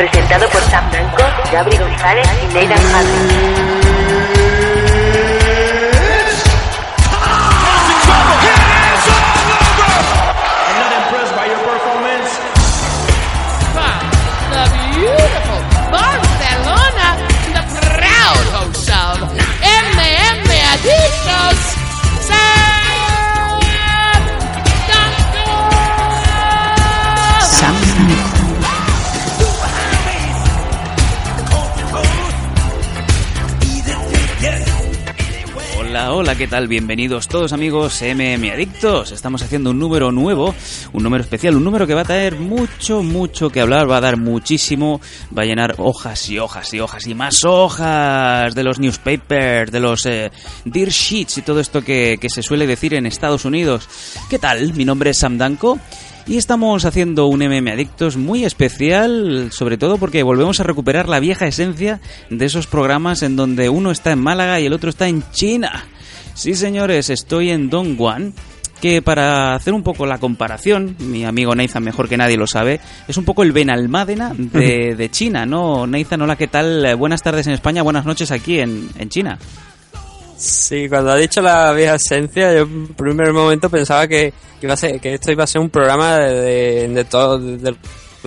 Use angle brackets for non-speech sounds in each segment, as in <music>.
presentado por Sam Blanco, Gabri González y Nathan Hardy. Hola, ¿qué tal? Bienvenidos todos amigos MM Adictos. Estamos haciendo un número nuevo, un número especial, un número que va a traer mucho, mucho que hablar, va a dar muchísimo, va a llenar hojas y hojas y hojas y más hojas de los newspapers, de los eh, dear sheets y todo esto que, que se suele decir en Estados Unidos. ¿Qué tal? Mi nombre es Sam Danko. Y estamos haciendo un MM Adictos muy especial, sobre todo porque volvemos a recuperar la vieja esencia de esos programas en donde uno está en Málaga y el otro está en China. Sí, señores, estoy en Dongguan, que para hacer un poco la comparación, mi amigo Nathan mejor que nadie lo sabe, es un poco el Benalmádena de, <laughs> de China, ¿no? Nathan, hola, ¿qué tal? Buenas tardes en España, buenas noches aquí en, en China. Sí, cuando ha dicho la vieja esencia, yo en primer momento pensaba que, que iba a ser, que esto iba a ser un programa de, de, de todos de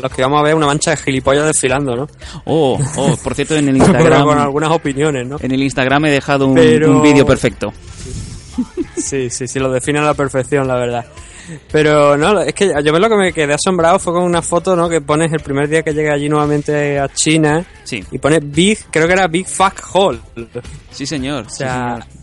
los que íbamos a ver una mancha de gilipollas desfilando, ¿no? Oh, oh, por cierto, en el <laughs> Instagram... con algunas opiniones, ¿no? En el Instagram he dejado un, Pero- un vídeo perfecto. Sí, sí, sí, lo define a la perfección, la verdad. Pero no, es que yo lo que me quedé asombrado fue con una foto, ¿no? Que pones el primer día que llegué allí nuevamente a China Sí, y pone Big, creo que era Big Fuck Hall. sí señor. O sí, sea, señor.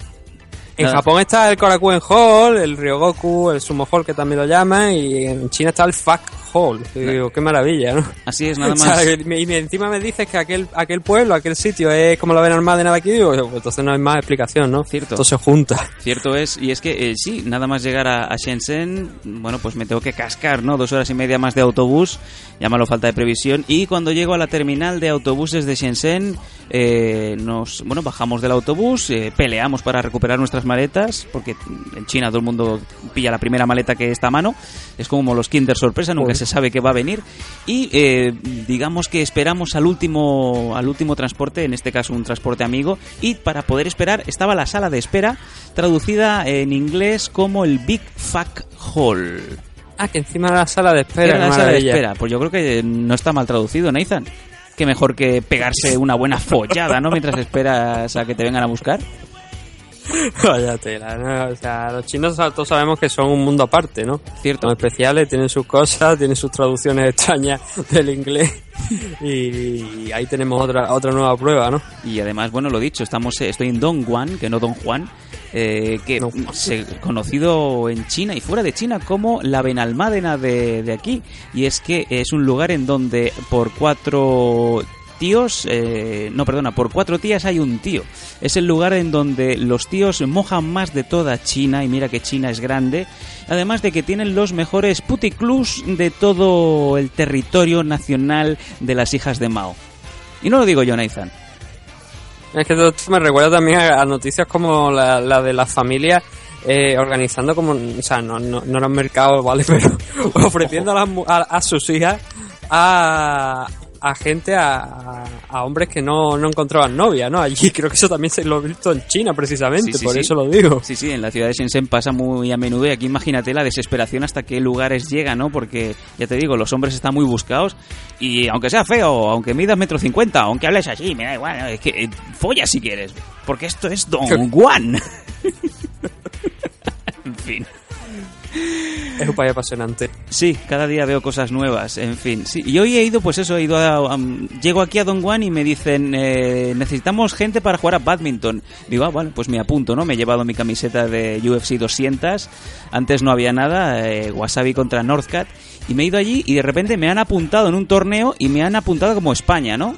En Nada. Japón está el Korakuen Hall, el Ryogoku, el Sumo Hall que también lo llaman, y en China está el Fuck Hall. Y digo, qué maravilla, ¿no? Así es, nada <laughs> O sea, más. que me- y encima me dices que aquel, aquel pueblo, aquel sitio es como la Benalmádena de aquí, digo, pues entonces no hay más explicación, ¿no? Cierto. Todo se junta. Cierto es, y es que eh, sí, nada más llegar a, a Shenzhen, bueno, pues me tengo que cascar, ¿no? Dos horas y media más de autobús, llámalo falta de previsión. Y cuando llego a la terminal de autobuses de Shenzhen, eh, nos, bueno, bajamos del autobús, eh, peleamos para recuperar nuestras maletas, porque en China todo el mundo pilla la primera maleta que está a mano. Es como los Kinder sorpresa, nunca se sabe qué va a venir. Y eh, digamos que esperamos al último, al último transporte, en este caso un transporte amigo, y para poder esperar estaba la sala de espera, traducida en inglés como el Big Fuck Hall. Ah, que encima de la sala de espera, la sala de espera. Pues yo creo que no está mal traducido, Nathan. Que mejor que pegarse una buena follada, ¿no? Mientras esperas a que te vengan a buscar. <laughs> Vaya tela, ¿no? O sea, los chinos todos sabemos que son un mundo aparte, ¿no? Cierto. Son especiales, tienen sus cosas, tienen sus traducciones extrañas <laughs> del inglés. <laughs> Y ahí tenemos otra otra nueva prueba, ¿no? Y además, bueno, lo dicho, estamos, eh, estoy en Dongguan, que no Don Juan, eh, que No. se conocido en China y fuera de China como la Benalmádena de, de aquí. Y es que es un lugar en donde por cuatro tíos, eh, no, perdona, por cuatro tías hay un tío. Es el lugar en donde los tíos mojan más de toda China, y mira que China es grande, además de que tienen los mejores puticlus de todo el territorio nacional de las hijas de Mao. Y no lo digo yo, Nathan. Es que todo esto me recuerda también a, noticias como la, la de las familias eh, organizando como, o sea, no, no, no eran mercados, <laughs> ¿vale? Pero <laughs> ofreciendo a, las a, a sus hijas a, a gente, a, a- hombres que no, no encontraban novia, ¿no? Allí <laughs> creo que eso también se lo he visto en China precisamente, Sí, sí, por sí. eso lo digo. Sí, sí, en la ciudad de Shenzhen pasa muy a menudo y aquí imagínate la desesperación hasta qué lugares llega, ¿no? Porque, ya te digo, los hombres están muy buscados y aunque sea feo, aunque midas metro cincuenta, aunque hables así, me da igual, es que eh, folla si quieres, porque esto es Don Juan. <laughs> <laughs> en fin. Es un país apasionante. Sí, cada día veo cosas nuevas, en fin. Sí, y hoy he ido, pues eso, he ido a, am, llego aquí a Don Juan y me dicen, eh, necesitamos gente para jugar a badminton. Digo, ah, vale, pues me apunto, ¿no? Me he llevado mi camiseta de UFC 200, antes no había nada, eh, Wasabi contra Northcat, y me he ido allí y de repente me han apuntado en un torneo y me han apuntado como España, ¿no?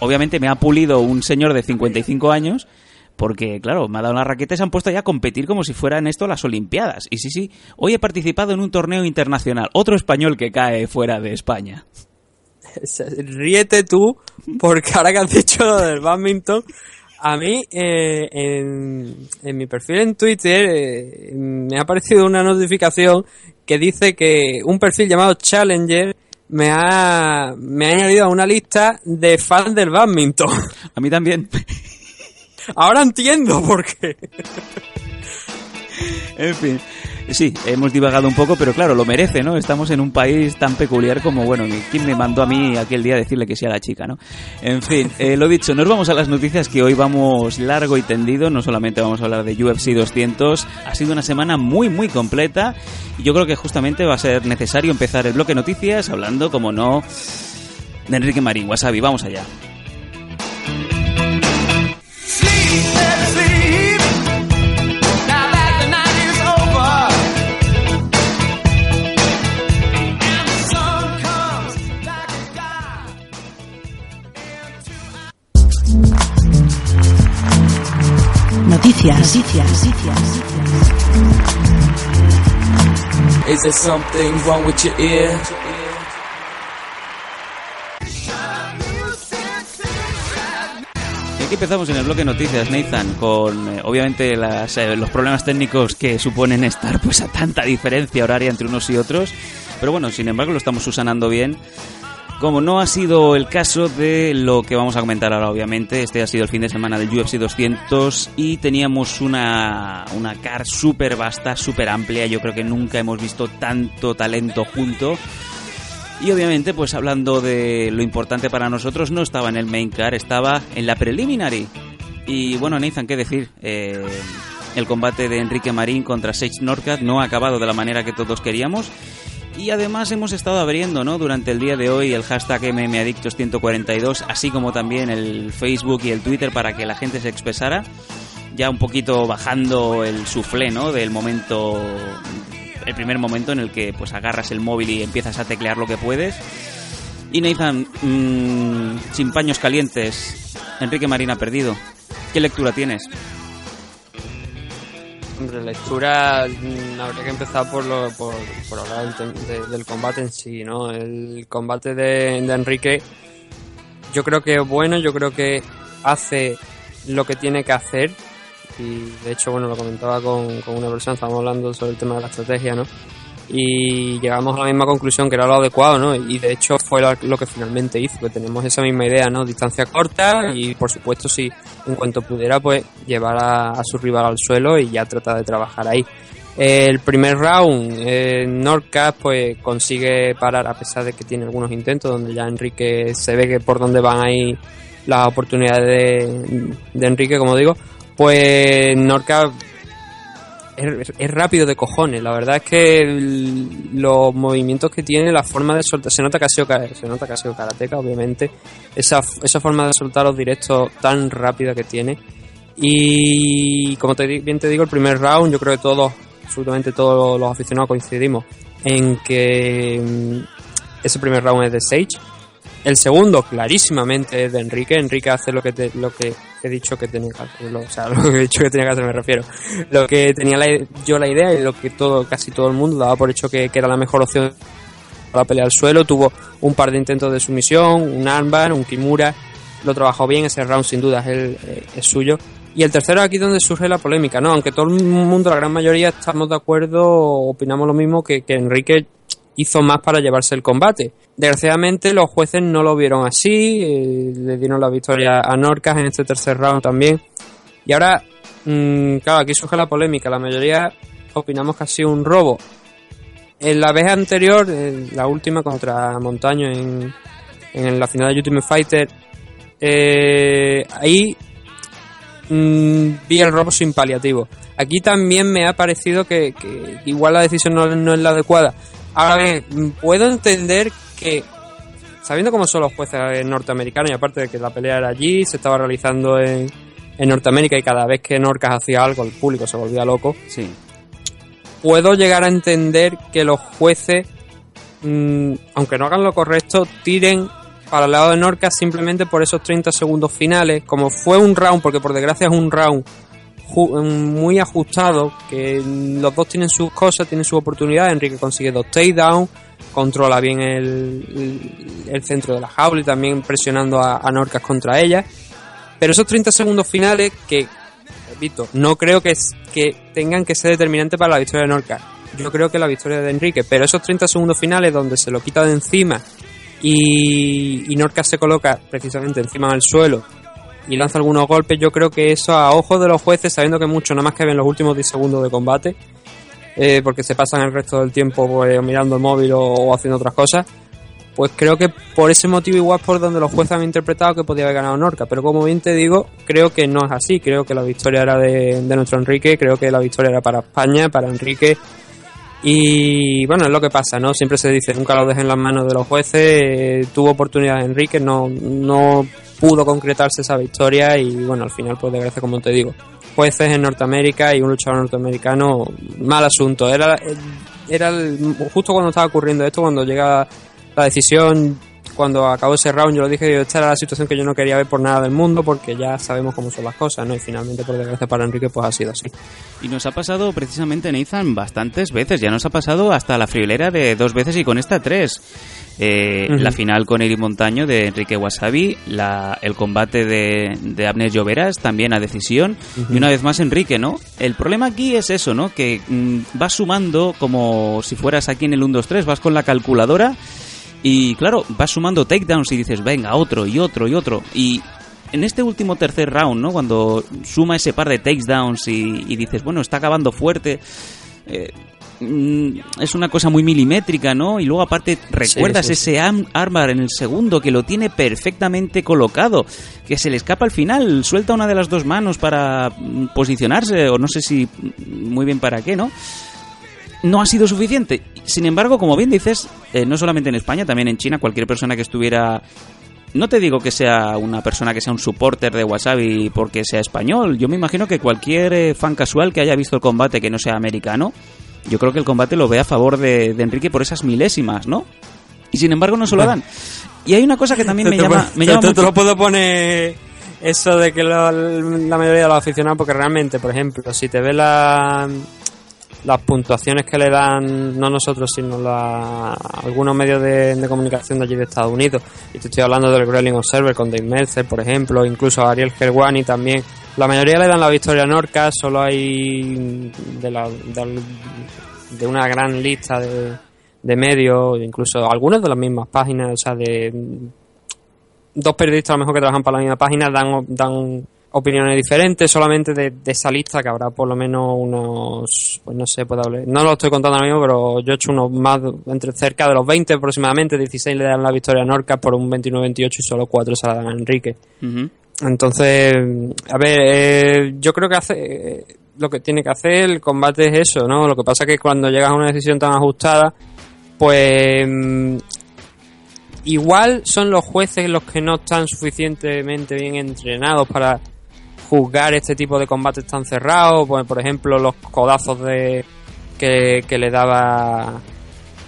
Obviamente me ha pulido un señor de 55 años, porque, claro, me ha dado la raqueta y se han puesto ya a competir como si fueran esto las Olimpiadas. Y sí, sí, hoy he participado en un torneo internacional. Otro español que cae fuera de España. <laughs> Ríete tú, porque ahora que has dicho lo del badminton, a mí eh, en, en mi perfil en Twitter eh, me ha aparecido una notificación que dice que un perfil llamado Challenger me ha, me ha añadido a una lista de fans del badminton. A mí también. <laughs> Ahora entiendo por qué. en fin. Sí, hemos divagado un poco, pero claro, lo merece, ¿no? Estamos en un país tan peculiar como, bueno, ¿quién me mandó a mí aquel día a decirle que sea la chica, ¿no? En fin, eh, lo dicho, nos vamos a las noticias que hoy vamos largo y tendido, no solamente vamos a hablar de UFC 200, ha sido una semana muy, muy completa y yo creo que justamente va a ser necesario empezar el bloque noticias hablando, como no, de Enrique Marín, Wasabi, vamos allá. Is there something wrong with your ear? Aquí empezamos en el bloque de noticias, Nathan, con eh, obviamente las, eh, los problemas técnicos que suponen estar pues a tanta diferencia horaria entre unos y otros. Pero bueno, sin embargo lo estamos usanando bien. Como no ha sido el caso de lo que vamos a comentar ahora, obviamente, este ha sido el fin de semana del UFC 200 y teníamos una, una car súper vasta, súper amplia. Yo creo que nunca hemos visto tanto talento junto. Y obviamente, pues hablando de lo importante para nosotros, no estaba en el main car, estaba en la preliminary. Y bueno, Nathan, ¿qué decir? Eh, el combate de Enrique Marín contra Sage Norcat no ha acabado de la manera que todos queríamos. Y además hemos estado abriendo ¿no? durante el día de hoy el hashtag MMAdictos142, así como también el Facebook y el Twitter para que la gente se expresara. Ya un poquito bajando el suflé ¿no? del momento, el primer momento en el que pues agarras el móvil y empiezas a teclear lo que puedes. Y Nathan, mmm, sin paños calientes, Enrique Marín ha perdido. ¿Qué lectura tienes? Hombre, lectura, mm, habría que empezar por, lo, por, hablar del, de, del, combate en sí, ¿no? El combate de, de, Enrique, yo creo que es bueno, yo creo que hace lo que tiene que hacer. Y de hecho, bueno, lo comentaba con, con una persona, estábamos hablando sobre el tema de la estrategia, ¿no? y llegamos a la misma conclusión que era lo adecuado, ¿no? Y de hecho fue lo, que finalmente hizo, que tenemos esa misma idea, ¿no? Distancia corta y por supuesto si en cuanto pudiera pues llevar a, su rival al suelo y ya tratar de trabajar ahí. El primer round, eh, pues consigue parar a pesar de que tiene algunos intentos donde ya Enrique se ve que por donde van ahí las oportunidades de, de Enrique, como digo, pues Nordcap es, rápido de cojones. La verdad es que los movimientos que tiene, la forma de soltar, se nota que ha sido, se nota que ha sido karateca, obviamente. Esa, esa forma de soltar los directos tan rápida que tiene. Y como bien te digo, el primer round, yo creo que todos, absolutamente todos los aficionados coincidimos en que mm, ese primer round es de Sage. El segundo, clarísimamente, es de Enrique. Enrique hace lo que, te, lo que he dicho que tenía que hacer. O sea, <laughs> lo que he dicho que tenía que hacer me refiero. Lo que tenía la, yo la idea y lo que todo, casi todo el mundo daba por hecho que, era la mejor opción para pelear al suelo. Tuvo un par de intentos de sumisión, un armbar, un kimura. Lo trabajó bien. Ese round, sin duda, es, el, es suyo. Y el tercero aquí donde surge la polémica, ¿no? Aunque todo el mundo, la gran mayoría, estamos de acuerdo, opinamos lo mismo que, que Enrique hizo más para llevarse el combate. Desgraciadamente los jueces no lo vieron así, eh, le dieron la victoria a Norcas en este tercer round también. Y ahora, mmm, claro, aquí surge la polémica, la mayoría opinamos que ha sido un robo. En la vez anterior, la última contra Montaño en, en la final de Ultimate Fighter, eh, ahí mmm, vi el robo sin paliativo. Aquí también me ha parecido que, igual la decisión no es la adecuada. Ahora bien, puedo entender que, sabiendo cómo son los jueces norteamericanos, y aparte de que la pelea era allí, se estaba realizando en, en Norteamérica y cada vez que Norcas hacía algo, el público se volvía loco. Sí. Puedo llegar a entender que los jueces, mmm, aunque no hagan lo correcto, tiren para el lado de Norcas simplemente por esos 30 segundos finales. Como fue un round, porque por desgracia es un round muy ajustado, que los dos tienen sus cosas, tienen su oportunidad. Enrique consigue dos takedowns, controla bien el, el, centro de la jaula y también presionando a, a, Norcas contra ella. Pero esos 30 segundos finales que, repito, no creo que, que tengan que ser determinantes para la victoria de Norcas. yo creo que la victoria de Enrique. Pero esos 30 segundos finales donde se lo quita de encima y, y Norca se coloca precisamente encima del suelo y lanza algunos golpes, yo creo que eso a ojos de los jueces, sabiendo que mucho nada más que ven los últimos 10 segundos de combate, eh, porque se pasan el resto del tiempo pues, mirando el móvil o, haciendo otras cosas, pues creo que por ese motivo igual por donde los jueces han interpretado que podía haber ganado Norca, pero como bien te digo, creo que no es así, creo que la victoria era de, de nuestro Enrique, creo que la victoria era para España, para Enrique, y bueno, es lo que pasa, ¿no? Siempre se dice, nunca lo dejen en las manos de los jueces, eh, tuvo oportunidad Enrique, no, no pudo concretarse esa victoria y bueno, al final, pues desgracia, como te digo, jueces en Norteamérica y un luchador norteamericano, mal asunto. Era, era el- justo cuando estaba ocurriendo esto, cuando llega la decisión, cuando acabó ese round, yo lo dije, yo, esta era la situación que yo no quería ver por nada del mundo, porque ya sabemos cómo son las cosas, ¿no? Y finalmente, por desgracia para Enrique, pues ha sido así. Y nos ha pasado precisamente, Nathan, bastantes veces. Ya nos ha pasado hasta la friolera de dos veces y con esta tres. Eh. La final con Eri Montaño de Enrique Wasabi, la, el combate de, de Abner Lloveras también a decisión y una vez más Enrique, ¿no? El problema aquí es eso, ¿no? Que mm, vas sumando como si fueras aquí en el 1-2-3, vas con la calculadora y claro, vas sumando takedowns y dices, venga, otro y otro y otro. Y en este último tercer round, ¿no? Cuando suma ese par de takedowns y, y dices, bueno, está acabando fuerte. eh, mm, es una cosa muy milimétrica, ¿no? Y luego aparte recuerdas sí, sí. ese am- armbar en el segundo que lo tiene perfectamente colocado, que se le escapa al final, suelta una de las dos manos para mm, posicionarse o no sé si mm, muy bien para qué, ¿no? No ha sido suficiente. Sin embargo, como bien dices, eh, no solamente en España, también en China, cualquier persona que estuviera... No te digo que sea una persona que sea un supporter de Wasabi porque sea español. Yo me imagino que cualquier eh, fan casual que haya visto el combate que no sea americano, yo creo que el combate lo ve a favor de, de Enrique por esas milésimas, ¿no? Y sin embargo no se lo dan. Y hay una cosa que también me llama, me llama te, te mucho- lo puedo poner eso de que lo- la mayoría de los aficionados, porque realmente, por ejemplo, si te ves la- las puntuaciones que le dan, no nosotros, sino la- algunos medios de, comunicación de allí de Estados Unidos, y te estoy hablando del Growling Observer con Dave Meltzer, por ejemplo, incluso Ariel Helwani también, la mayoría le dan la victoria a Norca, solo hay de, la, de, una gran lista de, medios, incluso algunos de las mismas páginas, o sea, de dos periodistas a lo mejor que trabajan para la misma página dan, dan opiniones diferentes solamente de, de esa lista que habrá por lo menos unos pues no sé puedo hablar no lo estoy contando ahora mismo pero yo he hecho unos más entre cerca de los 20 aproximadamente 16 le dan la victoria a Norca por un 29-28 y solo 4 se la dan a Enrique entonces, a ver, eh, yo creo que hace eh, lo que tiene que hacer el combate es eso, ¿no? Lo que pasa es que cuando llegas a una decisión tan ajustada, pues mm, igual son los jueces los que no están suficientemente bien entrenados para juzgar este tipo de combates tan cerrados, pues, por ejemplo los codazos de que, que le daba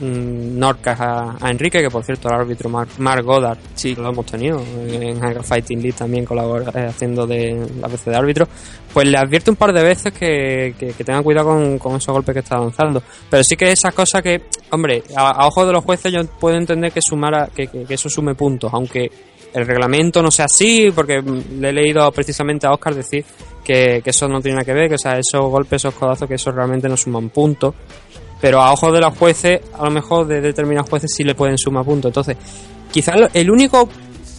mm, Norcas a, a Enrique, que por cierto el árbitro Mark, Mark Goddard, sí, lo hemos tenido en Haga Fighting League también colabora eh, haciendo de la vez de árbitro, pues le advierte un par de veces que, que, que tengan cuidado con, con esos golpes que está lanzando. Pero sí que esas cosas que, hombre, a, a ojos de los jueces yo puedo entender que sumara, que, que, que eso sume puntos, aunque el reglamento no sea así, porque le he leído precisamente a Oscar decir que, que eso no tiene nada que ver, que o sea, esos golpes, esos codazos, que eso realmente no suman puntos. Pero a ojos de los jueces, a lo mejor de determinados jueces sí le pueden sumar puntos. Entonces, quizás el único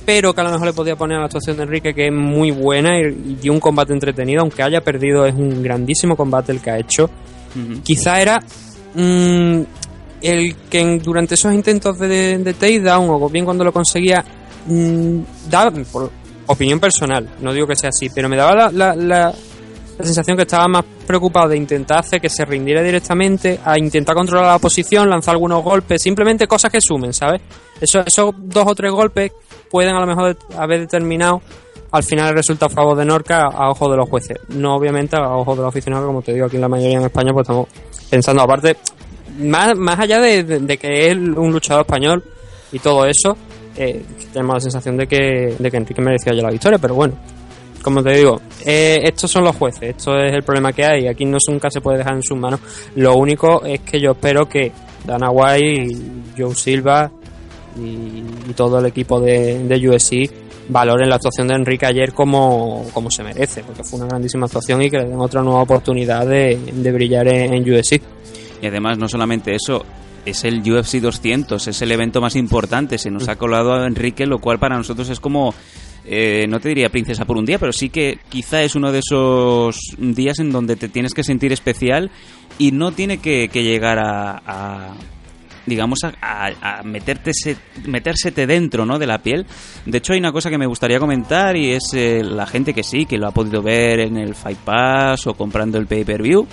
pero que a lo mejor le podía poner a la actuación de Enrique, que es muy buena y, y un combate entretenido, aunque haya perdido, es un grandísimo combate el que ha hecho. Quizá era mm, el que durante esos intentos de, de takedown, o bien cuando lo conseguía, mm, daba, por opinión personal, no digo que sea así, pero me daba la, sensación que estaba más preocupado de intentar hacer que se rindiera directamente, a intentar controlar la posición, lanzar algunos golpes, simplemente cosas que sumen, ¿sabes? Eso, esos dos o tres golpes pueden a lo mejor haber determinado al final el resultado a favor de Norca a ojos de los jueces. No obviamente a ojos de los aficionados, como te digo, aquí en la mayoría en España, pues estamos pensando, aparte, más, más allá de que es un luchador español y todo eso, eh, tenemos la sensación de que, de que Enrique merecía ya la victoria, pero bueno, como te digo, eh, estos son los jueces, esto es el problema que hay, aquí no nunca se puede dejar en sus manos. Lo único es que yo espero que Dana White, Joe Silva y, todo el equipo de, de USC valoren la actuación de Enrique ayer como, como se merece, porque fue una grandísima actuación y que le den otra nueva oportunidad de, de brillar en, en USC. Y además, no solamente eso, es el UFC 200, es el evento más importante. Se nos ha colado a Enrique, lo cual para nosotros es como. eh, no te diría princesa por un día, pero sí que quizá es uno de esos días en donde te tienes que sentir especial y no tiene que, llegar a, digamos, a, meterte metérsete dentro ¿no? de la piel. De hecho, hay una cosa que me gustaría comentar y es eh, la gente que sí, que lo ha podido ver en el Fight Pass o comprando el pay-per-view.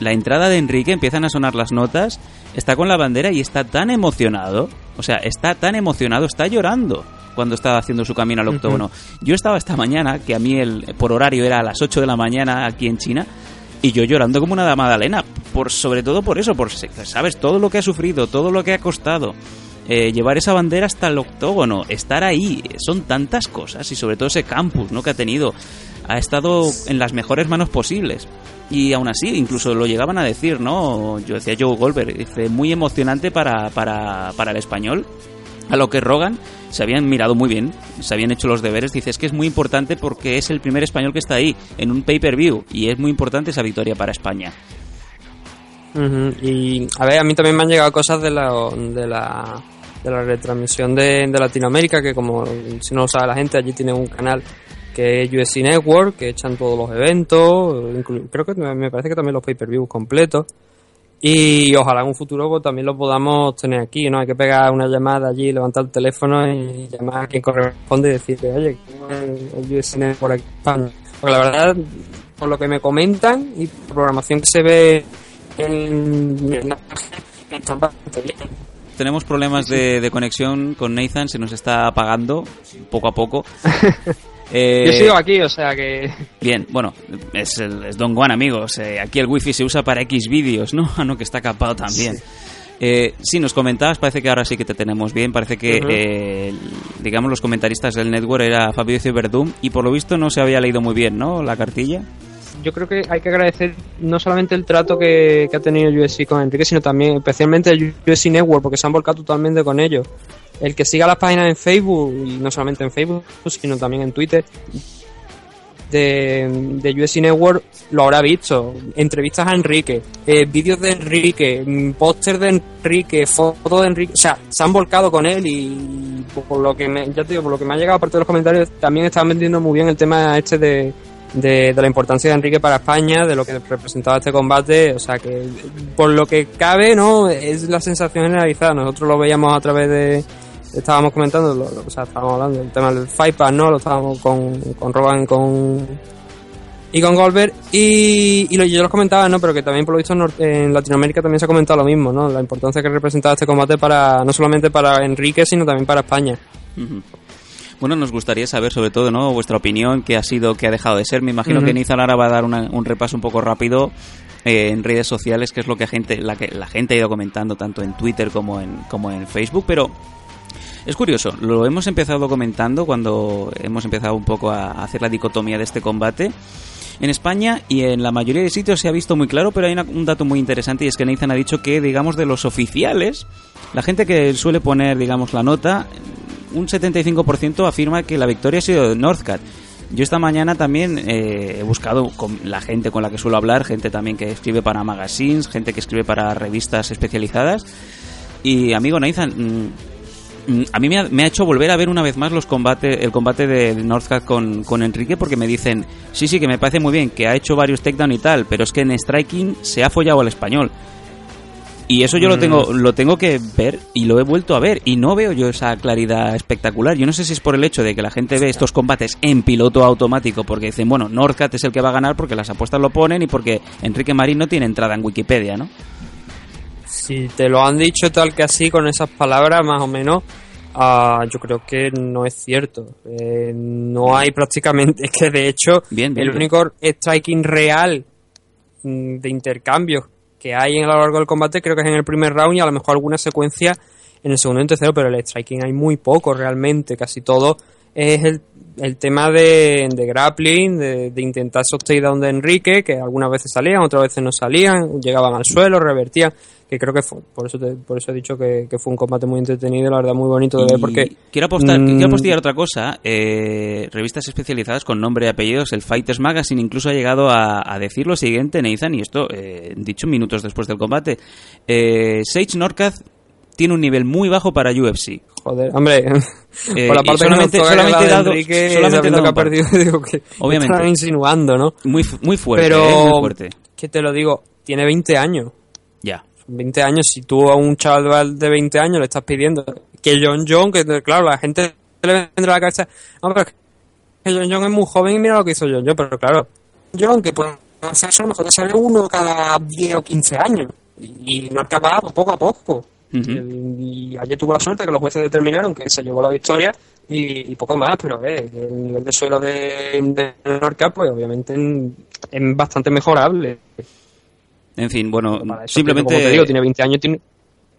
La entrada de Enrique, empiezan a sonar las notas, está con la bandera y está tan emocionado, o sea, está tan emocionado, está llorando cuando está haciendo su camino al octógono. Yo estaba esta mañana, que a mí el, por horario era a las 8 de la mañana aquí en China, y yo llorando como una dama Magdalena, por, sobre todo por eso, por sabes todo lo que ha sufrido, todo lo que ha costado. Eh, llevar esa bandera hasta el octógono, estar ahí, son tantas cosas y sobre todo ese campus ¿no? que ha tenido, ha estado en las mejores manos posibles. Y aún así, incluso lo llegaban a decir, ¿no? Yo decía Joe Goldberg, dice, muy emocionante para, para, para el español. A lo que Rogan se habían mirado muy bien, se habían hecho los deberes. Dice, es que es muy importante porque es el primer español que está ahí en un pay-per-view y es muy importante esa victoria para España. Y a ver, a mí también me han llegado cosas de la, de la, de la retransmisión de, de Latinoamérica, que como si no lo sabe la gente, allí tiene un canal que es USC Network, que echan todos los eventos, creo que me parece que también los pay-per-views completos. Y ojalá en un futuro pues, también lo podamos tener aquí, ¿no? Hay que pegar una llamada allí, levantar el teléfono y llamar a quien corresponde y decirle, oye, ¿cómo es el USC Network aquí España? Porque la verdad, por lo que me comentan y por programación que se ve en, la página, está bastante bien. Tenemos problemas de, de conexión con Nathan, se nos está apagando poco a poco. <laughs> Eh, Yo sigo aquí, o sea que. Bien, bueno, es, el, es Don Juan, amigos. Eh, aquí el wifi se usa para X vídeos, ¿no? <laughs> Ah, no, que está capado también. Eh, sí, nos comentabas, parece que ahora sí que te tenemos bien. Parece que, eh, digamos, los comentaristas del network era Fabio Verdum y por lo visto no se había leído muy bien, ¿no? La cartilla. Yo creo que hay que agradecer no solamente el trato que, que ha tenido USC con Enrique, sino también especialmente el USC Network, porque se han volcado totalmente con ellos. El que siga las páginas en Facebook, y no solamente en Facebook, sino también en Twitter, de, de USC Network lo habrá visto. Entrevistas a Enrique, eh, vídeos de Enrique, mm, póster de Enrique, fotos de Enrique. O sea, se han volcado con él y por lo que me, ya te digo, por lo que me ha llegado aparte de los comentarios, también estaban vendiendo muy bien el tema este de, de, de la importancia de Enrique para España, de lo que representaba este combate. O sea, que por lo que cabe, ¿no? Es la sensación generalizada. Nosotros lo veíamos a través de estábamos comentando, lo- o sea, estábamos hablando del tema del Fight Pass, ¿no? Lo estábamos con, con Rogan y con, y con Goldberg. Y, lo, yo los comentaba, ¿no? Pero que también, por lo visto, en, Latinoamérica también se ha comentado lo mismo, ¿no? La importancia que representaba este combate para, no solamente para Enrique, sino también para España. Ujú. Bueno, nos gustaría saber sobre todo, ¿no? Vuestra opinión, qué ha sido, qué ha dejado de ser. Me imagino que Nizar ahora va a dar una- un repaso un poco rápido eh, en redes sociales, que es lo que gente, la que la gente ha ido comentando tanto en Twitter como en, como en Facebook, pero es curioso, lo hemos empezado comentando cuando hemos empezado un poco a hacer la dicotomía de este combate. En España y en la mayoría de sitios se ha visto muy claro, pero hay una- un dato muy interesante y es que Nathan ha dicho que, digamos, de los oficiales, la gente que suele poner, digamos, la nota, un 75% afirma que la victoria ha sido de Northcat. Yo esta mañana también eh, he buscado con la gente con la que suelo hablar, gente también que escribe para magazines, gente que escribe para revistas especializadas. Y amigo Nathan, mm, Mm, a mí me ha, me ha hecho volver a ver una vez más los combates, el combate de Northcat con, con Enrique porque me dicen, sí, sí, que me parece muy bien, que ha hecho varios takedown y tal, pero es que en striking se ha follado al español. Y eso yo lo tengo, lo tengo que ver y lo he vuelto a ver y no veo yo esa claridad espectacular. Yo no sé si es por el hecho de que la gente ve estos combates en piloto automático porque dicen, bueno, Northcat es el que va a ganar porque las apuestas lo ponen y porque Enrique Marín no tiene entrada en Wikipedia, ¿no? Si te lo han dicho tal que así, con esas palabras, más o menos, ah, yo creo que no es cierto. Eh, no hay prácticamente, <laughs> es que de hecho, Bien, bien, el bien. único striking real mm, de intercambios que hay a lo largo del combate creo que es en el primer round y a lo mejor alguna secuencia en el segundo y en tercero, pero el striking hay muy poco realmente, casi todo es el, el tema de, de grappling, de, de intentar esos takedown de Enrique, que algunas veces salían, otras veces no salían, llegaban al suelo, revertían. Que creo que fue, por eso te- por eso he dicho que, que fue un combate muy entretenido, la verdad muy bonito de ver, porque quiero apostar, mm, quiero apostillar otra cosa. eh, revistas especializadas con nombre y apellidos, el Fighters Magazine incluso ha llegado a, a decir lo siguiente, Nathan, y esto eh, dicho minutos después del combate. Eh, Sage Norcath tiene un nivel muy bajo para UFC. Joder, hombre, <laughs> Eh, por la parte solamente- que nos solamente la dado- Enrique, solamente dado que ha perdido, <laughs> digo que Obviamente. están insinuando, ¿no? Muy, muy fuerte, Pero, eh, muy fuerte. que te lo digo, tiene 20 años. Ya. 20 años, si tú a un chaval de 20 años le estás pidiendo que John John, que claro, la gente le vendrá a la cabeza, no, pero es que John John es muy joven y mira lo que hizo John John, pero claro, John, que puede hacer eso, a lo mejor te sale uno cada 10 o 15 años, y, no acababa poco a poco. Y, y ayer tuvo la suerte que los jueces determinaron que se llevó la victoria y, y poco más, pero eh, el nivel de suelo de, de Norca, pues obviamente es bastante mejorable. En fin, bueno, eso, simplemente... como te digo, tiene 20 años, tiene,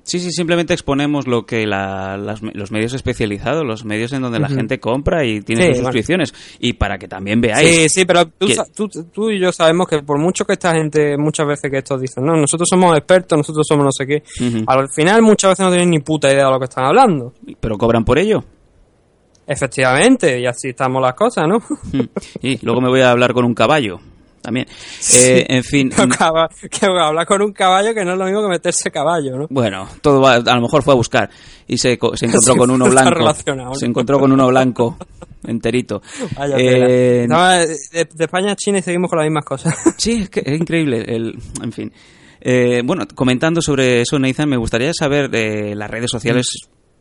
Sí, sí, simplemente exponemos lo que la- las- los medios especializados, los medios en donde la gente compra y tiene Sí, sus bueno. suscripciones. Y para que también veáis. Sí, sí, pero tú, que- tú, tú y yo sabemos que por mucho que esta gente, muchas veces que estos dicen, no, nosotros somos expertos, nosotros somos no sé qué, al final muchas veces no tienen ni puta idea de lo que están hablando. Pero cobran por ello. Efectivamente, y así estamos las cosas, ¿no? <laughs> Y luego me voy a hablar con un caballo también. Eh, en fin. <laughs> que acaba- que hablar con un caballo que no es lo mismo que meterse caballo, ¿no? Bueno, todo va- a lo mejor fue a buscar y se, se encontró <laughs> Sí, con uno blanco. Se encontró con uno blanco, enterito. Vaya Eh, tela. No, de, de España a China y seguimos con las mismas cosas. <laughs> Sí, es, que es increíble. El, en fin. Eh, bueno, comentando sobre eso, Nathan, me gustaría saber de las redes sociales.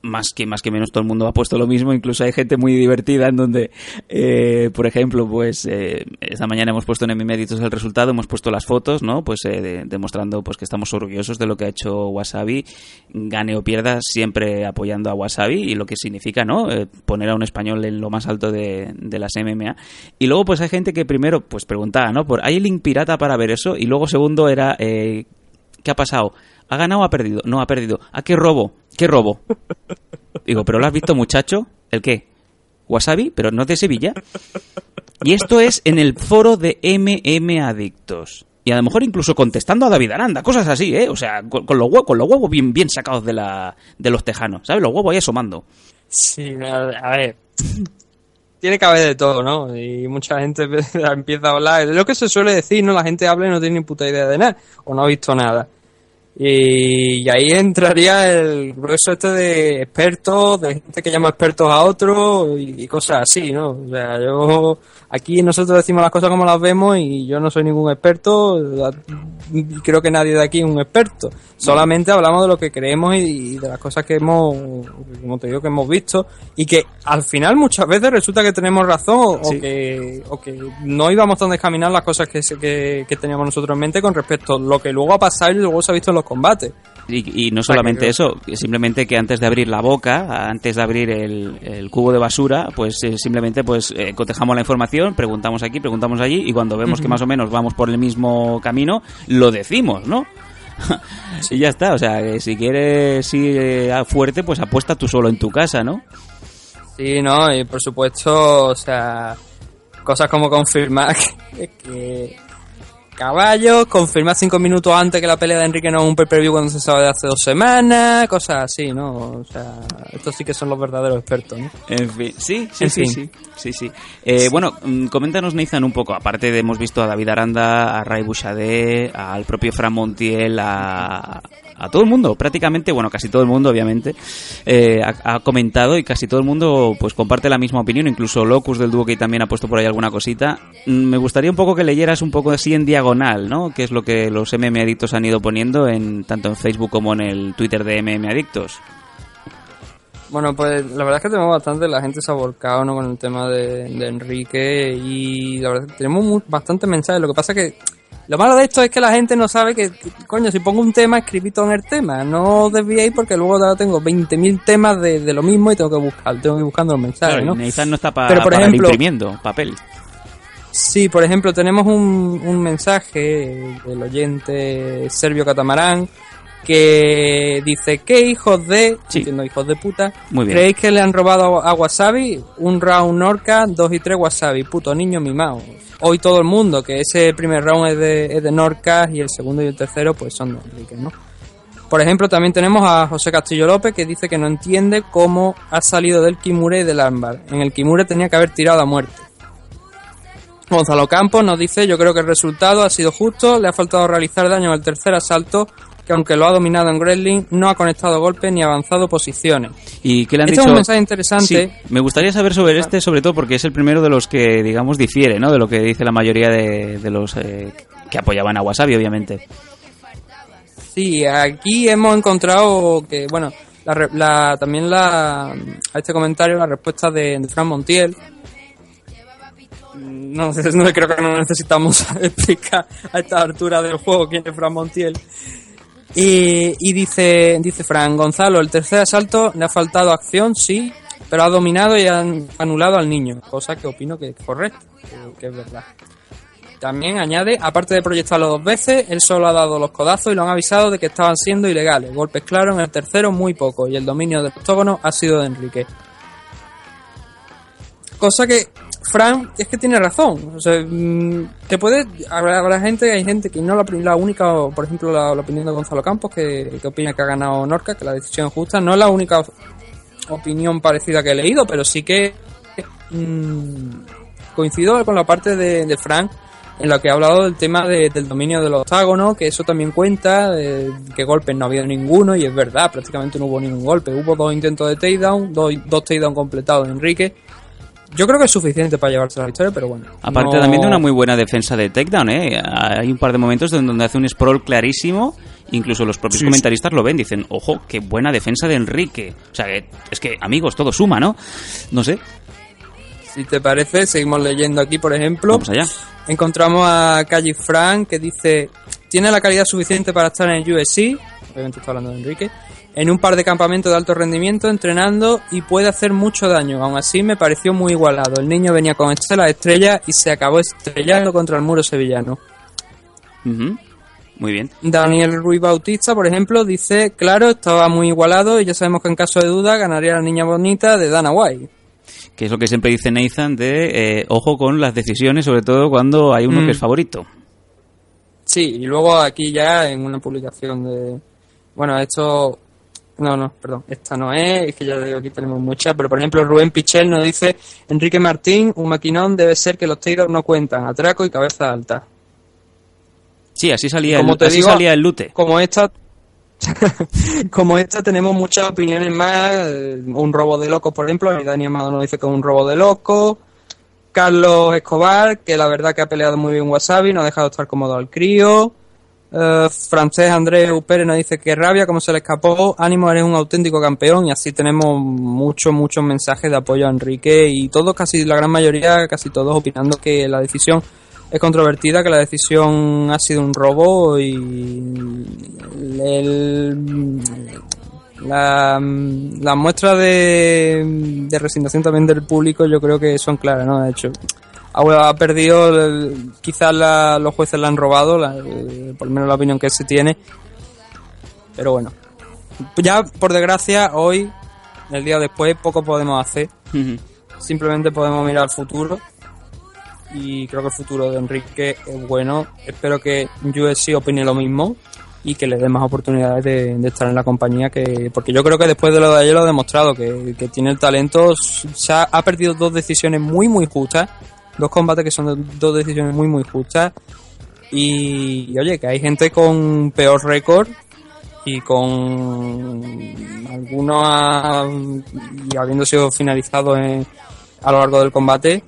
Más que, más que menos todo el mundo ha puesto lo mismo, incluso hay gente muy divertida en donde, eh, por ejemplo, pues eh, esta mañana hemos puesto en Mimeditos el resultado, hemos puesto las fotos, ¿no? Pues eh, de- demostrando pues que estamos orgullosos de lo que ha hecho Wasabi, gane o pierda, siempre apoyando a Wasabi y lo que significa, ¿no? Eh, poner a un español en lo más alto de, de las MMA. Y luego pues hay gente que primero pues preguntaba, ¿no? Por, ¿hay link pirata para ver eso? Y luego segundo era, eh, ¿qué ha pasado? ¿Ha ganado o ha perdido? No, ha perdido. ¿A qué robo? ¿Qué robo? Digo, ¿pero lo has visto, muchacho? ¿El qué? ¿Wasabi? ¿Pero no es de Sevilla? Y esto es en el foro de MM Adictos. Y a lo mejor incluso contestando a David Aranda, cosas así, ¿eh? O sea, con, con los huevos, con los huevos bien, bien sacados de, la, de los tejanos, ¿sabes? Los huevos ahí asomando. Sí, a a ver. <laughs> Tiene que haber de todo, ¿no? Y mucha gente <laughs> empieza a hablar. Es lo que se suele decir, ¿no? La gente habla y no tiene ni puta idea de nada. O no ha visto nada. Y, ahí entraría el grueso este de expertos, de gente que llama expertos a otros y, y cosas así, ¿no? O sea, yo. Aquí nosotros decimos las cosas como las vemos y yo no soy ningún experto. y Creo que nadie de aquí es un experto. Solamente hablamos de lo que creemos y, y de las cosas que hemos, como te digo, que hemos visto y que al final muchas veces resulta que tenemos razón o, que, o que no íbamos tan descaminadas las cosas que, que, que teníamos nosotros en mente con respecto a lo que luego ha pasado y luego se ha visto en los combates. Y, y no solamente eso, simplemente que antes de abrir la boca, antes de abrir el, el cubo de basura, pues eh, simplemente pues eh, cotejamos la información, preguntamos aquí, preguntamos allí y cuando vemos que más o menos vamos por el mismo camino, lo decimos, ¿no? <laughs> y ya está, o sea, que si quieres ir eh, fuerte, pues apuesta tú solo en tu casa, ¿no? Sí, ¿no? Y por supuesto, o sea, cosas como confirmar <laughs> que, que caballos, confirmar cinco minutos antes que la pelea de Enrique no es un pay-per-view cuando se sabe de hace dos semanas, cosas así, ¿no? O sea, estos sí que son los verdaderos expertos, ¿no? En fin, sí, sí, En sí, fin. sí, sí, sí. Eh, bueno, mm, coméntanos, Nathan, un poco. Aparte de hemos visto a David Aranda, a Ray Bouchardé, al propio Fran Montiel, a, a todo el mundo, prácticamente, bueno, casi todo el mundo, obviamente, eh, ha, comentado y casi todo el mundo pues comparte la misma opinión. Incluso Locus del dúo que también ha puesto por ahí alguna cosita. Mm, Me gustaría un poco que leyeras un poco así en diagonal, ¿no? Que es lo que los MM Adictos han ido poniendo en tanto en Facebook como en el Twitter de MM Adictos. Bueno, pues la verdad es que tenemos bastante, la gente se ha volcado ¿no? con el tema de, Enrique y la verdad que tenemos mu- bastantes mensajes. Lo que pasa es que lo malo de esto es que la gente no sabe que, coño, si pongo un tema, escribí todo en el tema. No os desviéis porque luego tengo 20.000 temas de, de lo mismo y tengo que buscar, tengo que ir buscando los mensajes, Claro, ¿no? Nathan no está pa- Pero, por para ir ejemplo- imprimiendo papel. Sí, por ejemplo, tenemos un, un mensaje del oyente Servio Catamarán que dice, ¿qué hijos de, Sí. entiendo hijos de puta, Muy bien. creéis que le han robado a Wasabi? Un round Norca, dos y tres Wasabi, puto niño mimado. Hoy todo el mundo, que ese primer round es de, es de Norca y el segundo y el tercero pues son de Enrique, ¿no? Por ejemplo, también tenemos a José Castillo López que dice que no entiende cómo ha salido del Kimure y del ámbar. En el Kimure tenía que haber tirado a muerte. Gonzalo Campos nos dice, yo creo que el resultado ha sido justo, le ha faltado realizar daño en el tercer asalto, que aunque lo ha dominado en Wrestling, no ha conectado golpes ni avanzado posiciones. ¿Y qué le han Este es dicho? un mensaje interesante. Sí, me gustaría saber sobre este, sobre todo porque es el primero de los que, digamos, difiere, ¿no? De lo que dice la mayoría de, de los eh, que apoyaban a Wasabi, obviamente. Sí, aquí hemos encontrado que, bueno, la, la- también la, a este comentario la respuesta de, de Fran Montiel. No, <laughs> no creo que no necesitamos <laughs> explicar a esta altura del juego quién es Fran Montiel. Y, y dice, dice Fran Gonzalo, el tercer asalto le ha faltado acción, sí, pero ha dominado y ha anulado al niño, cosa que opino que es correcto, que- que es verdad. También añade, aparte de proyectarlo dos veces, él solo ha dado los codazos y lo han avisado de que estaban siendo ilegales. Golpes claros en el tercero, muy poco, y el dominio del octógono ha sido de Enrique. Cosa que, Fran, es que tiene razón. O sea, mm, te puede. Habrá, habrá gente, hay gente que no la, la única, por ejemplo, la, opinión de Gonzalo Campos, que, opina que ha ganado Norca, que la decisión es justa. No es la única opinión parecida que he leído, pero sí que mm, coincido con la parte de, de Frank en la que ha hablado del tema de- del dominio del octágono, que eso también cuenta, que golpes no ha habido ninguno, y es verdad, prácticamente no hubo ningún golpe. Hubo dos intentos de takedown, dos, dos takedown completados de Enrique. Yo creo que es suficiente para llevarse la victoria, pero bueno. Aparte no- también de una muy buena defensa de takedown, ¿eh? Hay un par de momentos en donde hace un sprawl clarísimo, incluso los propios Sí, comentaristas lo ven, dicen, ojo, qué buena defensa de Enrique. O sea, que- es que, amigos, todo suma, ¿no? No sé, Si te parece, seguimos leyendo aquí, por ejemplo. vamos allá. Encontramos a Calle Frank que dice: Tiene la calidad suficiente para estar en el USC, obviamente está hablando de Enrique, en un par de campamentos de alto rendimiento, entrenando y puede hacer mucho daño. Aún así, me pareció muy igualado. El niño venía con estelas estrellas y se acabó estrellando contra el muro sevillano. Muy bien. Daniel Ruiz Bautista, por ejemplo, dice: Claro, estaba muy igualado y ya sabemos que en caso de duda ganaría la niña bonita de Dana White. Que es lo que siempre dice Nathan de eh, ojo con las decisiones, sobre todo cuando hay uno Mm. que es favorito. Sí, y luego aquí ya en una publicación de... Bueno, esto... No, no, perdón, esta no es, es que ya digo, aquí tenemos muchas, pero por ejemplo Rubén Pichel nos dice, Enrique Martín, un maquinón debe ser que los tiros no cuentan, atraco y cabeza alta. Sí, así salía, Como el, te así digo- salía el lute. Como esta... <laughs> como esta tenemos muchas opiniones más, eh, un robo de locos, por ejemplo, Dani Amado nos dice que es un robo de locos, Carlos Escobar, que la verdad que ha peleado muy bien Wasabi, no ha dejado estar cómodo al crío. Eh, francés Andrés Pérez nos dice que rabia, como se le escapó. Ánimo, eres un auténtico campeón. Y así tenemos muchos, muchos mensajes de apoyo a Enrique. Y todos, casi la gran mayoría, casi todos opinando que la decisión es controvertida, que la decisión ha sido un robo. Y el, la, la muestra de, de resignación también del público yo creo que son claras, ¿no? De hecho, ha, perdido, quizás la- los jueces la han robado, la- eh, por lo menos la opinión que se tiene. Pero bueno, ya por desgracia hoy, el día después, poco podemos hacer. Simplemente podemos mirar al futuro. Y creo que el futuro de Enrique es bueno. Espero que USC opine lo mismo y que le dé más oportunidades de, de estar en la compañía. que Porque yo creo que después de lo de ayer lo ha demostrado, que, que tiene el talento. Se ha, ha perdido dos decisiones muy, muy justas. Dos combates que son dos decisiones muy, muy justas. Y, oye, que hay gente con peor récord y con algunos y habiendo sido finalizados a lo largo del combate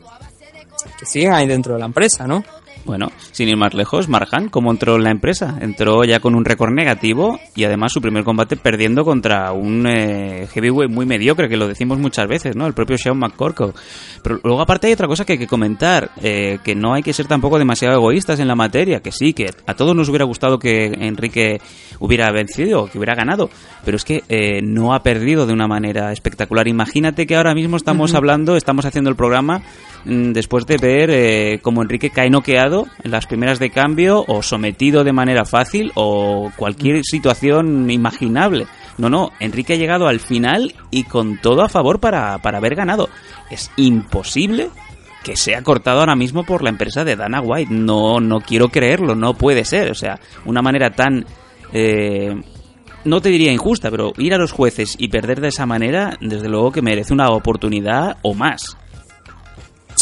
que siguen ahí dentro de la empresa, ¿no? Bueno, sin ir más lejos, Marjan, ¿cómo entró en la empresa? Entró ya con un récord negativo y además su primer combate perdiendo contra un eh, heavyweight muy mediocre, que lo decimos muchas veces, ¿no? El propio Sean McCorkle. Pero luego aparte hay otra cosa que hay que comentar, eh, que no hay que ser tampoco demasiado egoístas en la materia, que sí, que a todos nos hubiera gustado que Enrique hubiera vencido, que hubiera ganado, pero es que eh, no ha perdido de una manera espectacular. Imagínate que ahora mismo estamos hablando, estamos haciendo el programa mm, después de ver eh, cómo Enrique cae noqueado en las primeras de cambio o sometido de manera fácil o cualquier situación imaginable. No, no, Enrique ha llegado al final y con todo a favor para, para haber ganado. Es imposible que sea cortado ahora mismo por la empresa de Dana White. No, no quiero creerlo, no puede ser. O sea, una manera tan... eh, no te diría injusta, pero ir a los jueces y perder de esa manera, desde luego que merece una oportunidad o más.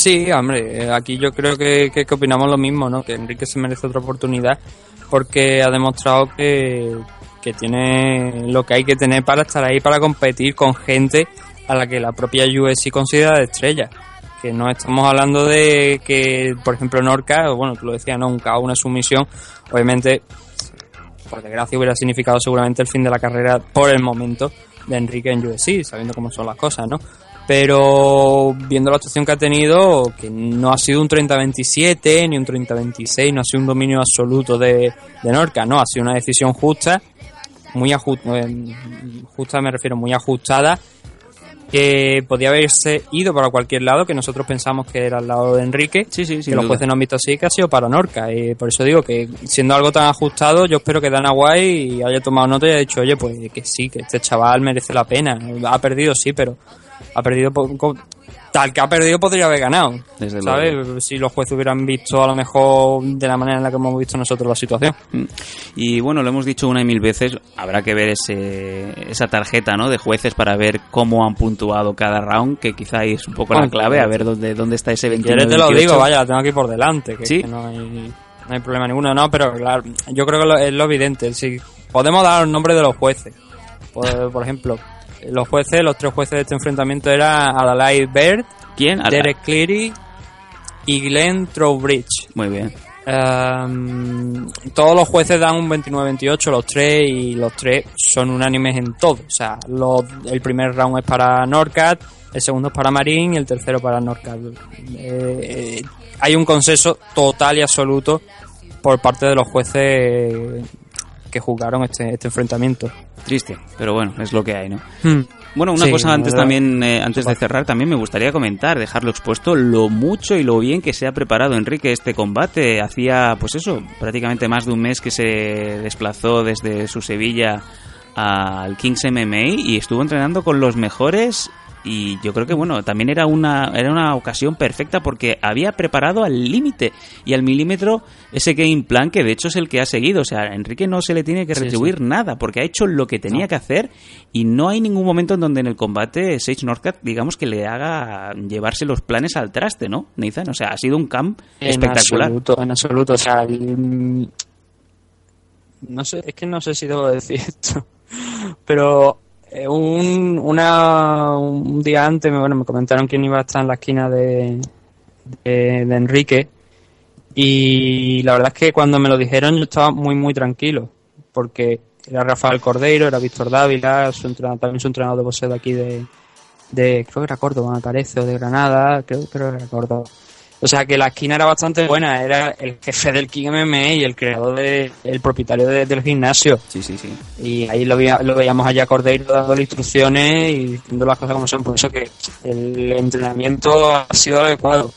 Sí, hombre, eh, aquí yo creo que, que, opinamos lo mismo, ¿no? Que Enrique se merece otra oportunidad porque ha demostrado que, que tiene lo que hay que tener para estar ahí, para competir con gente a la que la propia USC considera de estrella. Que no estamos hablando de que, por ejemplo, Norca, bueno, tú lo decías, ¿no? Un KO, una sumisión, obviamente, por desgracia hubiera significado seguramente el fin de la carrera por el momento de Enrique en USC, sabiendo cómo son las cosas, ¿no? Pero viendo la actuación que ha tenido, que no ha sido un 30-27 ni un 30-26, no ha sido un dominio absoluto de, de Norca, no, ha sido una decisión justa, muy aju- eh, justa me refiero, muy ajustada, que podía haberse ido para cualquier lado, que nosotros pensamos que era al lado de Enrique, Sí, sí, que los jueces no han visto así, que ha sido para Norca. Y por eso digo que siendo algo tan ajustado, yo espero que Dana White haya tomado nota y haya dicho, oye, pues que sí, que este chaval merece la pena. Ha perdido, sí, pero ha perdido tal que ha perdido podría haber ganado. Desde ¿Sabes? Si los jueces hubieran visto a lo mejor de la manera en la que hemos visto nosotros la situación. Y bueno, lo hemos dicho una y mil veces, habrá que ver ese, esa tarjeta ¿no? de jueces para ver cómo han puntuado cada round, que quizá es un poco la Bueno, clave, a ver dónde, dónde está ese Si 21 quieres te lo 28. digo, vaya, la tengo aquí por delante, que, Sí. que no, hay, no hay problema ninguno. No, pero claro, yo creo que lo- es lo evidente. Si podemos dar los nombres de los jueces. Por, por ejemplo, los jueces, los tres jueces de este enfrentamiento eran Adelaide Baird, ¿Quién? Derek Cleary y Glenn Trowbridge. Muy bien. Ehm, todos los jueces dan un 29-28, los tres, y los tres son unánimes en todo. O sea, los- el primer round es para Norcat, el segundo es para Marín y el tercero para Norcat. Eh, eh, hay un consenso total y absoluto por parte de los jueces que jugaron este, este enfrentamiento. Triste, pero bueno, es lo que hay, ¿no? Hmm. Bueno, una Sí, cosa antes verdad. también, eh, antes de cerrar, también me gustaría comentar, dejarlo expuesto, lo mucho y lo bien que se ha preparado Enrique este combate. Hacía, pues eso, prácticamente más de un mes que se desplazó desde su Sevilla al Kings MMA y estuvo entrenando con los mejores y yo creo que bueno también era una era una ocasión perfecta porque había preparado al límite y al milímetro ese game plan que de hecho es el que ha seguido o sea a Enrique no se le tiene que Sí, retribuir nada porque ha hecho lo que tenía No. que hacer y no hay ningún momento en donde en el combate Sage Northcutt digamos que le haga llevarse los planes al traste no Nathan o sea ha sido un camp espectacular En absoluto, en absoluto. O sea, el- no sé, es que no sé si debo decir <laughs> esto, pero eh, un, una, un día antes, me- bueno, me comentaron quién iba a estar en la esquina de, de, Enrique y la verdad es que cuando me lo dijeron yo estaba muy, muy tranquilo, porque era Rafael Cordeiro, era Víctor Dávila, su entrenador, también su entrenador de boxeo de aquí de, de, creo que era Córdoba, me parece, o de Granada, creo, creo que era Córdoba. O sea que la esquina era bastante buena, era el jefe del King MMA y el creador de, el propietario de- del gimnasio. sí sí sí Y ahí lo, lo veíamos allá Cordeiro dándole instrucciones y diciendo las cosas como son. Por eso que el entrenamiento ha sido adecuado.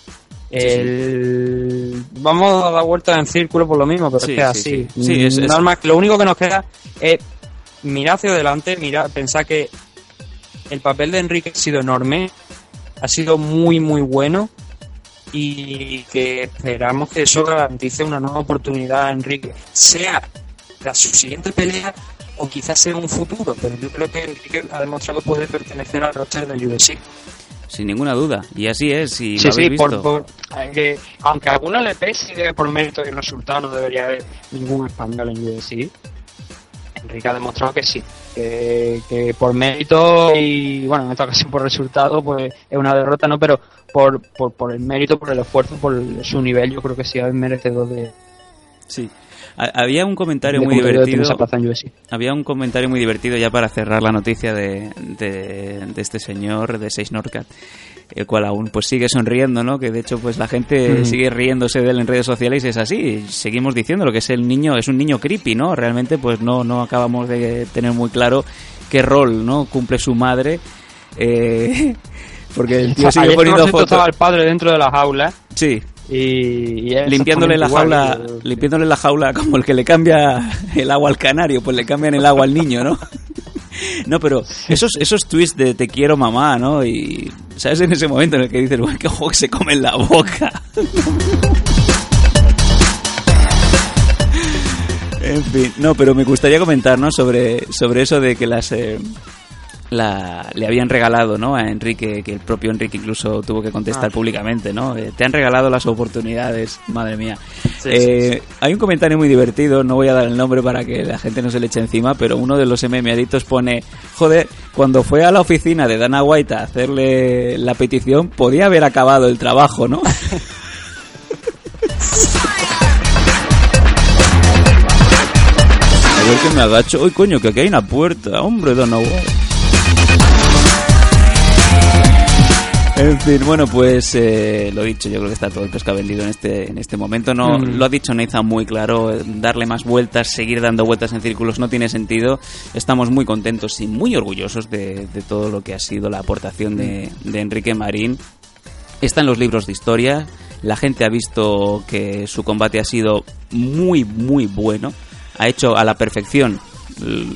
El... Vamos a dar vueltas en círculo por lo mismo, pero Sí, es que sí, así. sí. Sí, es- es- lo único que nos queda es mirar hacia adelante, mirar, pensar que el papel de Enrique ha sido enorme, ha sido muy, muy bueno y que esperamos que eso garantice una nueva oportunidad a Enrique, sea la su siguiente pelea o quizás sea un futuro, pero yo creo que Enrique ha demostrado que puede pertenecer al roster de UFC. sin ninguna duda. Y así es y Sí, lo sí, por, visto. por- aunque, aunque a alguno le pese por mérito y resultado no debería haber ningún español en UFC, Enrique ha demostrado que sí, que, que por mérito y bueno, en esta ocasión por resultado, pues es una derrota, ¿no? Pero por, por, por el mérito, por el esfuerzo, por su nivel, yo creo que sí es merecedor de, sí Ha- había un comentario muy divertido. Había un comentario muy divertido ya para cerrar la noticia de, de, de este señor de Seis Norcat, el cual aún pues sigue sonriendo, ¿no? Que de hecho pues la gente Mm. sigue riéndose de él en redes sociales y es así. Seguimos diciendo lo que es el niño, es un niño creepy, ¿no? Realmente pues no, no acabamos de tener muy claro qué rol, ¿no? Cumple su madre. Eh, <laughs> porque el tío sigue Ayer, poniendo cierto, estaba fotos. el padre dentro de la jaula Sí, y, limpiándole la jaula, igual. limpiándole la jaula como el que le cambia el agua al canario, pues le cambian el agua al niño, ¿no? No, pero esos esos tweets de te quiero mamá, ¿no? Y sabes en ese momento en el que dices, "Bueno, qué ojo que se come en la boca." En fin, no, pero me gustaría comentar, ¿no? Sobre, sobre eso de que las... eh, la, le habían regalado, ¿no? A Enrique, que el propio Enrique incluso tuvo que contestar Ah. públicamente, ¿no? Eh, te han regalado las oportunidades, madre mía. Sí, Eh, sí, Hay un comentario muy divertido, no voy a dar el nombre para que la gente no se le eche encima, pero uno de los MM adictos pone, joder, cuando fue a la oficina de Dana White a hacerle la petición, podía haber acabado el trabajo, ¿no? <laughs> A ver que me agacho. Uy, coño, que aquí hay una puerta. Hombre, Dana White. En fin, bueno, pues eh, lo dicho, yo creo que está todo el pescado vendido en este, en este momento. No, Mm. Lo ha dicho Nathan muy claro, eh, darle más vueltas, seguir dando vueltas en círculos no tiene sentido. Estamos muy contentos y muy orgullosos de, de todo lo que ha sido la aportación de, de Enrique Marín. Está en los libros de historia, la gente ha visto que su combate ha sido muy, muy bueno. Ha hecho a la perfección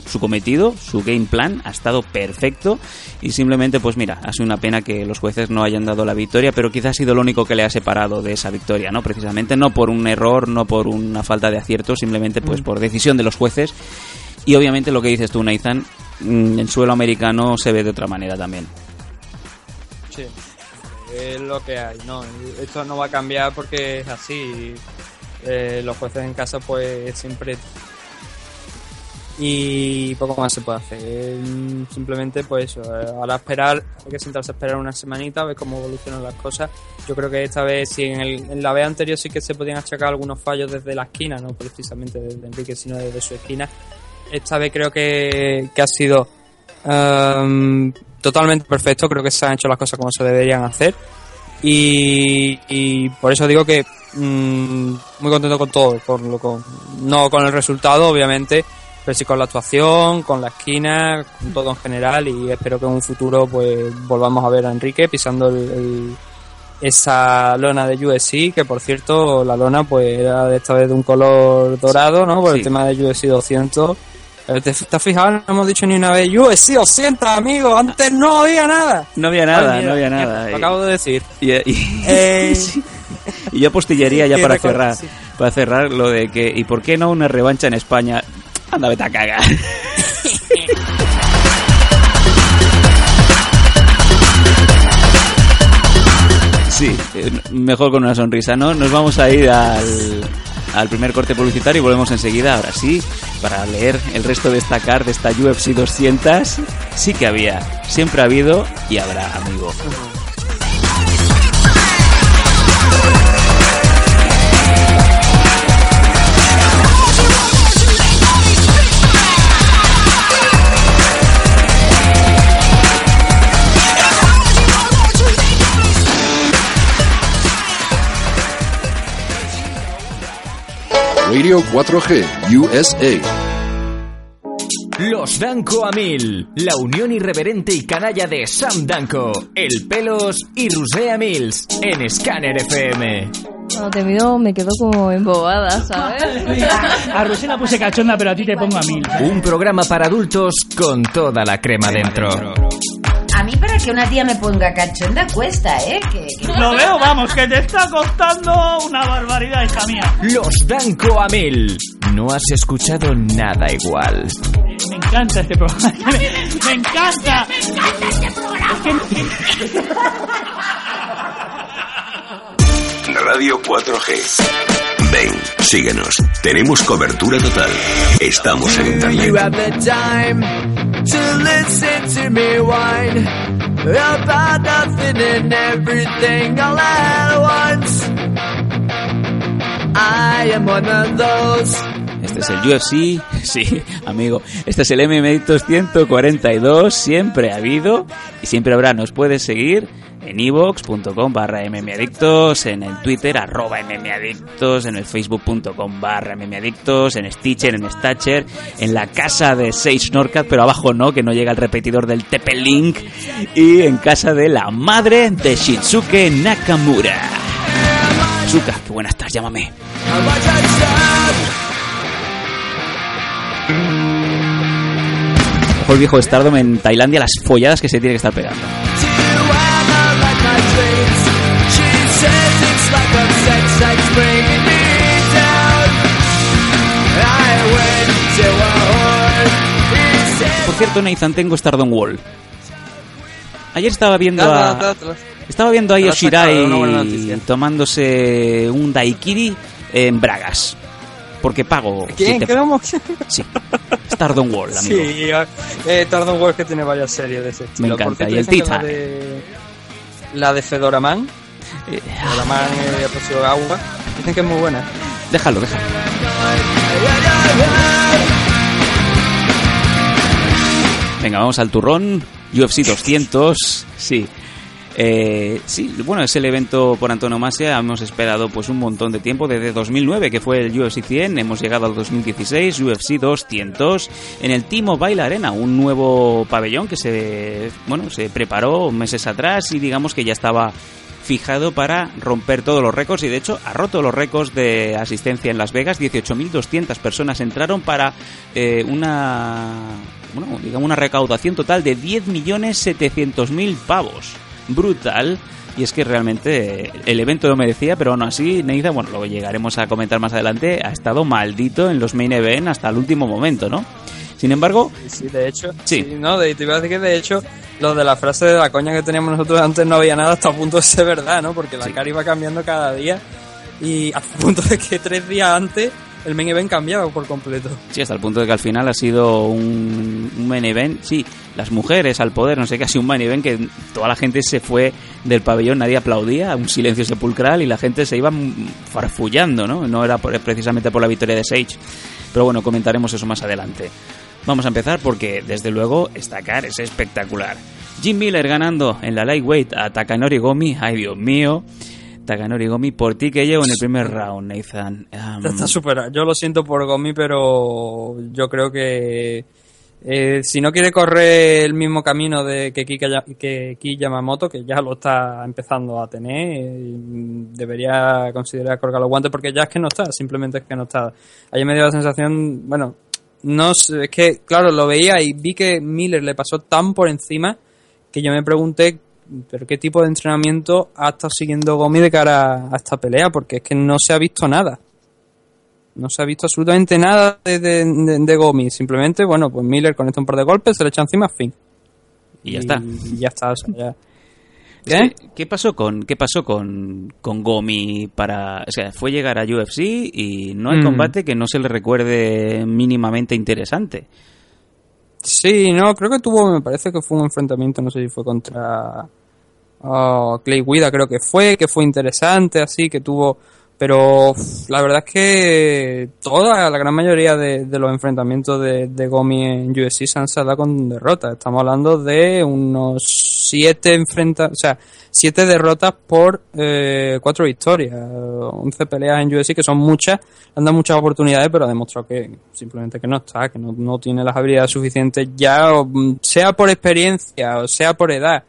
su cometido, su game plan ha estado perfecto y simplemente pues mira, ha sido una pena que los jueces no hayan dado la victoria, pero quizás ha sido lo único que le ha separado de esa victoria, ¿no? Precisamente no por un error, no por una falta de acierto, simplemente pues por decisión de los jueces y obviamente lo que dices tú, Nathan, mm, en suelo americano se ve de otra manera también. Sí, es lo que hay, ¿no? Esto no va a cambiar porque es así. Eh, los jueces en casa, pues siempre. Y poco más se puede hacer. Eh, Simplemente, pues eso. eh, Ahora esperar, hay que sentarse a esperar una semanita, a ver cómo evolucionan las cosas. Yo creo que esta vez, si en, el- en la vez anterior sí que se podían achacar algunos fallos desde la esquina, no precisamente desde Enrique, sino desde su esquina. Esta vez creo que, que ha sido Em, totalmente perfecto, creo que se han hecho las cosas como se deberían hacer. Y, por eso digo que mm, muy contento con todo, con con, no con el resultado, obviamente, pero sí con la actuación, con la esquina, con todo en general. Y espero que en un futuro pues volvamos a ver a Enrique pisando el, el- esa lona de USC, que por cierto, la lona pues era de esta vez de un color dorado, ¿no? Por Sí. el tema de USC 200. Eh, ¿Te, has fijado? No hemos dicho ni una vez USC 200, amigo. Antes no había nada. No había nada, Ay, no había nada. Lo acabo de decir. Y, y- Eh. <laughs> Y yo postillería ya para cerrar, para cerrar lo de que ¿y por qué no una revancha en España? Anda, vete a cagar. Sí, eh, mejor con una sonrisa, ¿no? Nos vamos a ir al, al primer corte publicitario y volvemos enseguida, ahora sí, para leer el resto de esta card de esta UFC 200. Sí que había, siempre ha habido y habrá, amigo. Radio 4G USA. Los Danco a Mil, la unión irreverente y canalla de Sam Danco, El Pelos y Rusea Mills, en Scanner FM. Cuando te miro me quedo como embobada, ¿sabes? <laughs> A Rosé puse cachonda, pero a ti te pongo a mil. Un programa para adultos con toda la crema dentro. Que una tía me ponga cachonda cuesta, ¿eh? Que, que- Lo veo, vamos, que te está costando una barbaridad esta mía. Los Danco a Mil. No has escuchado nada igual. Me encanta este programa. <laughs> Me, me encanta. Me encanta este programa. <laughs> Radio 4G. Ven, síguenos. Tenemos cobertura total. Estamos en internet. You have the time to listen to me whine about nothing and everything all at once. I am one of those. Este es el UFC, <laughs> sí, amigo. Este es el MMA 242, siempre ha habido y siempre habrá. Nos puedes seguir en ivox.com barra mmadictos, en el Twitter arroba mmadictos, en el facebook.com barra mmadictos, en Stitcher, en Statcher, en la casa de Sage Norcat, pero abajo no, que no llega el repetidor del Tepe-Link, y en casa de la madre de Shinsuke Nakamura. Suka, qué buena estás, llámame. El viejo Stardom en Tailandia, las folladas que se tiene que estar pegando. Por cierto, Nathan, tengo Stardom Wall. Ayer estaba viendo a... Estaba viendo a Yoshirai tomándose un daiquiri en Bragas. Porque pago. ¿Quién? si te-. Sí. Stardom Wall, <laughs> amigo. Sí, eh, Tardon World que tiene varias series de ese estilo. Me encanta. Y el Titan. De, la de Fedora Man. Fedora Man eh, aproximado agua. Dicen que es muy buena. Déjalo, déjalo. Venga, vamos al turrón. UFC 200. Sí. Eh, sí, bueno, es el evento por antonomasia. Hemos esperado pues un montón de tiempo, desde 2009, que fue el UFC 100. Hemos llegado al 2016, UFC 200, en el T-Mobile Arena, un nuevo pabellón que se, bueno, se preparó meses atrás y digamos que ya estaba fijado para romper todos los récords y de hecho ha roto los récords de asistencia en Las Vegas. 18.200 personas entraron para eh, una, bueno, digamos una recaudación total de 10.700.000 pavos. Brutal. Y es que realmente eh, el evento lo merecía, pero aún así, Neiza, bueno, lo llegaremos a comentar más adelante, ha estado maldito en los main event hasta el último momento, ¿no? Sin embargo, Sí, de hecho. Sí. no, de, te iba a decir que de hecho, lo de la frase de la coña que teníamos nosotros antes no había nada hasta a punto de ser verdad, ¿no? Porque la cara iba cambiando cada día. Y hasta el punto de que tres días antes el main event cambiaba por completo. Sí, hasta el punto de que al final ha sido un, main event. Sí, las mujeres al poder, no sé qué, ha sido un main event que toda la gente se fue del pabellón, nadie aplaudía, un silencio sepulcral y la gente se iba farfullando, ¿no? No era precisamente por la victoria de Sage. Pero bueno, comentaremos eso más adelante. Vamos a empezar porque, desde luego, estacar es espectacular. Jim Miller ganando en la lightweight a Takanori Gomi. Ay, Dios mío. Takanori Gomi por ti que llevo en el primer round, Nathan. Um, está superado. Yo lo siento por Gomi, pero yo creo que eh, si no quiere correr el mismo camino de que Ki, que Ki Yamamoto, que ya lo está empezando a tener, eh, debería considerar colgar los guantes porque ya es que no está, simplemente es que no está. Ayer me dio la sensación, bueno, no sé, es que, claro, lo veía y vi que Miller le pasó tan por encima que yo me pregunté, pero qué tipo de entrenamiento ha estado siguiendo Gomi de cara a esta pelea, porque es que no se ha visto nada. No se ha visto absolutamente nada de, de, de- de Gomi. Simplemente, bueno, pues Miller conecta un par de golpes, se le echa encima, fin. Y ya está. Y ya está, o sea, ya. ¿Qué? ¿Qué pasó con qué pasó con, con Gomi para, o sea, fue llegar a UFC y no hay Mm. combate que no se le recuerde mínimamente interesante. Sí, no, creo que tuvo, me parece que fue un enfrentamiento, no sé si fue contra ah, Clay Guida, creo que fue, que fue interesante, así, que tuvo, pero la verdad es que toda, la gran mayoría de, de los enfrentamientos de, de Gomi en UFC se han saldado con derrotas. Estamos hablando de unos siete enfrenta, o sea, siete derrotas por eh, cuatro victorias, 11 peleas en UFC que son muchas, han dado muchas oportunidades, pero ha demostrado que simplemente que no está, que no, no tiene las habilidades suficientes ya, sea por experiencia o sea por edad,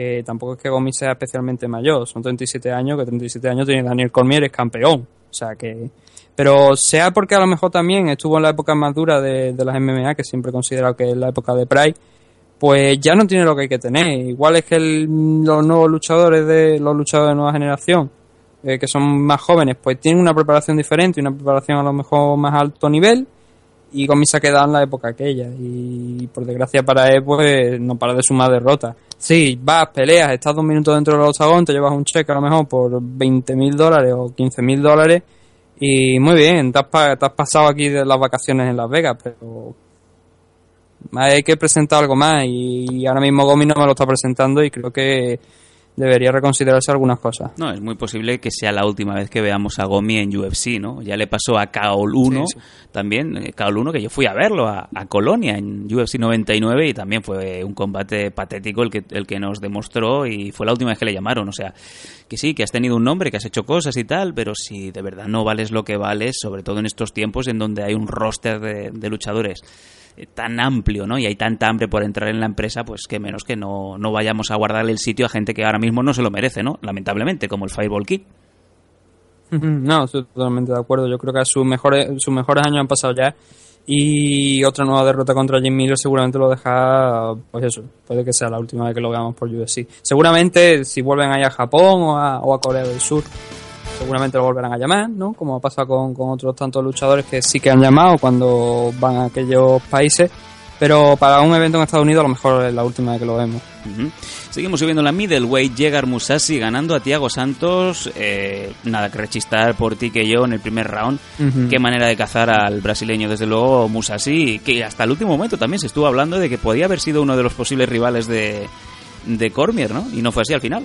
que tampoco es que Gomi sea especialmente mayor, son 37 años, que 37 años tiene Daniel Cormier, es campeón, o sea que... Pero sea porque a lo mejor también estuvo en la época más dura de, las MMA, que siempre he considerado que es la época de Pride, pues ya no tiene lo que hay que tener. Igual es que los nuevos luchadores de los luchadores de nueva generación, eh, que son más jóvenes, pues tienen una preparación diferente, una preparación a lo mejor más alto nivel, y Gomi se ha quedado en la época aquella. Y por desgracia para él, pues no para de sumar derrotas. Sí, vas, peleas, estás dos minutos dentro del octagón, te llevas un cheque a lo mejor por 20 mil dólares o 15 mil dólares, y muy bien, te has, pasado aquí de las vacaciones en Las Vegas, pero hay que presentar algo más y ahora mismo Gomi no me lo está presentando y creo que debería reconsiderarse algunas cosas. No, es muy posible que sea la última vez que veamos a Gomi en UFC, ¿no? Ya le pasó a Kaol 1 Sí, también, eh, Kaol 1 que yo fui a verlo a, a Colonia en UFC 99 y también fue un combate patético el que, el que nos demostró y fue la última vez que le llamaron, o sea, que sí, que has tenido un nombre, que has hecho cosas y tal, pero si de verdad no vales lo que vales, sobre todo en estos tiempos en donde hay un roster de, de luchadores tan amplio, ¿no? Y hay tanta hambre por entrar en la empresa, pues que menos que no, no vayamos a guardarle el sitio a gente que ahora mismo no se lo merece, ¿no? Lamentablemente, como el Fireball Kid. No, estoy totalmente de acuerdo. Yo creo que sus mejores, sus mejores años han pasado ya. Y otra nueva derrota contra Jim Miller seguramente lo deja, pues eso, puede que sea la última vez que lo veamos por UFC. Seguramente si vuelven ahí a Japón o a Corea del Sur, seguramente lo volverán a llamar, ¿no? Como ha pasado con, con otros tantos luchadores que sí que han llamado cuando van a aquellos países. Pero para un evento en Estados Unidos a lo mejor es la última vez que lo vemos. Seguimos subiendo la middleweight, llega Musashi ganando a Thiago Santos, eh, nada que rechistar por ti que yo en el primer round. Qué manera de cazar al brasileño, desde luego Musashi, que hasta el último momento también se estuvo hablando de que podía haber sido uno de los posibles rivales de, de Cormier, ¿no? Y no fue así al final.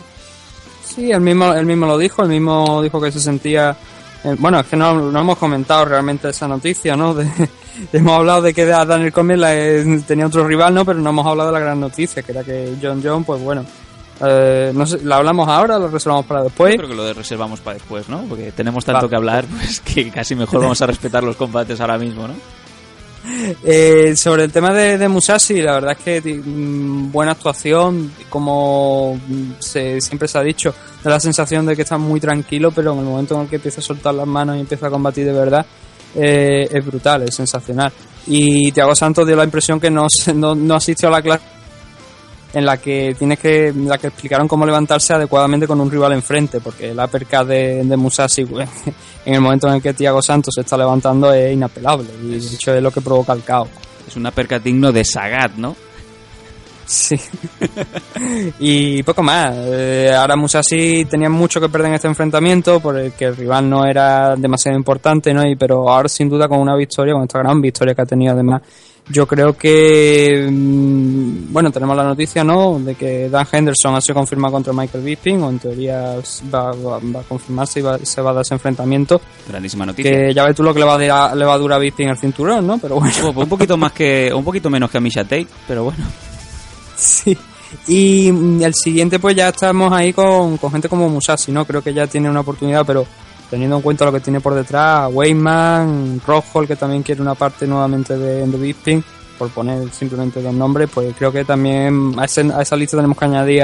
Sí, él mismo, él mismo lo dijo, él mismo dijo que se sentía... eh, bueno, es que no, no hemos comentado realmente esa noticia, ¿no? De- <laughs> hemos hablado de que Daniel Cormier la- eh, tenía otro rival, ¿no? Pero no hemos hablado de la gran noticia, que era que John John, pues bueno... eh, no sé, ¿La hablamos ahora o la reservamos para después? Yo creo que lo reservamos para después, ¿no? Porque tenemos tanto Vale. que hablar, <laughs> pues que casi mejor vamos a respetar los combates ahora mismo, ¿no? Eh, sobre el tema de, Musashi, la verdad es que mm, buena actuación, como mm, se, siempre se ha dicho, da la sensación de que está muy tranquilo, pero en el momento en el que empieza a soltar las manos y empieza a combatir de verdad, eh, es brutal, es sensacional. Y Thiago Santos dio la impresión que no, no, no asistió a la clase en la que tienes que en la que explicaron cómo levantarse adecuadamente con un rival enfrente porque el uppercut de, de Musashi pues, <laughs> en el momento en el que Thiago Santos se está levantando es inapelable y de hecho es lo que provoca el caos Es un uppercut digno de Sagat, ¿no? sí <laughs> y poco más Eh, ahora Musashi tenía mucho que perder en este enfrentamiento por el que el rival no era demasiado importante ¿no? y, pero ahora sin duda con una victoria con esta gran victoria que ha tenido además yo creo que mm, bueno tenemos la noticia no de que Dan Henderson ha sido confirmado contra Michael Bisping o en teoría va, va- va a confirmarse y va- se va a dar ese enfrentamiento Grandísima noticia. que ya ves tú lo que le va a, dar- le va a durar a Bisping el cinturón no pero bueno Un poquito más que, un poquito menos que a Misha Tate, pero bueno. <laughs> Sí. Y mm, el siguiente, pues ya estamos ahí con, con gente como Musashi, ¿no? Creo que ya tiene una oportunidad, pero teniendo en cuenta lo que tiene por detrás, Weyman, Rojo, que también quiere una parte nuevamente de, de Bisping, por poner simplemente dos nombres, pues creo que también a, ese- a esa lista tenemos que añadir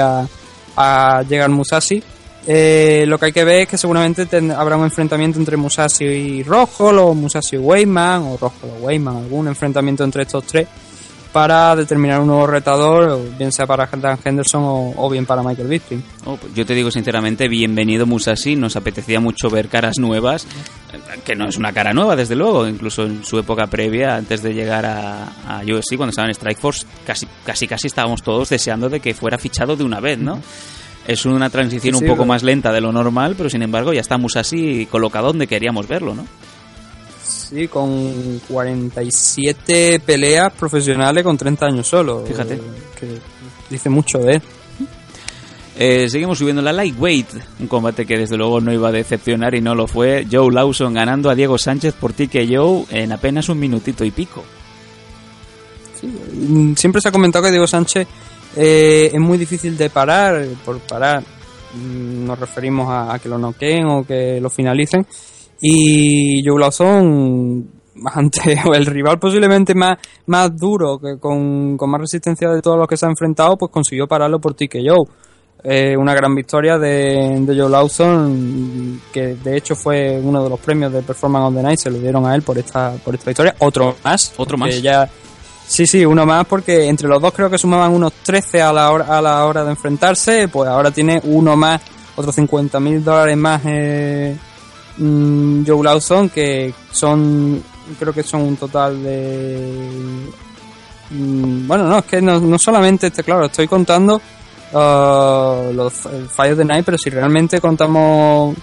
a, llegar Musashi. Eh, lo que hay que ver es que seguramente habrá un enfrentamiento entre Musashi y Rojo, o Musashi y Weyman, o Rojo o Weyman, algún enfrentamiento entre estos tres para determinar un nuevo retador, bien sea para Dan Henderson o, o bien para Michael Bisping. Oh, pues yo te digo sinceramente, bienvenido Musashi, nos apetecía mucho ver caras nuevas, que no es una cara nueva desde luego, incluso en su época previa, antes de llegar a, a UFC, cuando estaba en Strikeforce, casi, casi casi estábamos todos deseando de que fuera fichado de una vez, ¿no? Es una transición Sí, sí, un poco pero- más lenta de lo normal, pero sin embargo ya está Musashi colocado donde queríamos verlo, ¿no? Sí, con 47 peleas profesionales con 30 años solo. Fíjate. eh, Que dice mucho de él. Eh, seguimos subiendo la lightweight, un combate que desde luego no iba a decepcionar y no lo fue. Joe Lawson ganando a Diego Sánchez por TKO en apenas un minutito y pico. Mm, Siempre se ha comentado que Diego Sánchez eh, es muy difícil de parar. Por parar mm, nos referimos a, a que lo noqueen o que lo finalicen. Y Joe Lawson, <laughs> ante el rival posiblemente más, más duro, que con, con más resistencia de todos los que se ha enfrentado, pues consiguió pararlo por TKO. Eh, una gran victoria de, de Joe Lawson, que de hecho fue uno de los premios de Performance of the Night, se lo dieron a él por esta, por esta victoria. Otro más. Otro más. Ya, sí, sí, uno más, porque entre los dos creo que sumaban unos 13 a la hora, a la hora de enfrentarse, pues ahora tiene uno más, otros 50 mil dólares más eh, mm, Joe Lawson, que son, creo que son un total de... mm, bueno, no, es que no, no solamente, este, claro, estoy contando uh, los Fire of the Night, pero si realmente contamos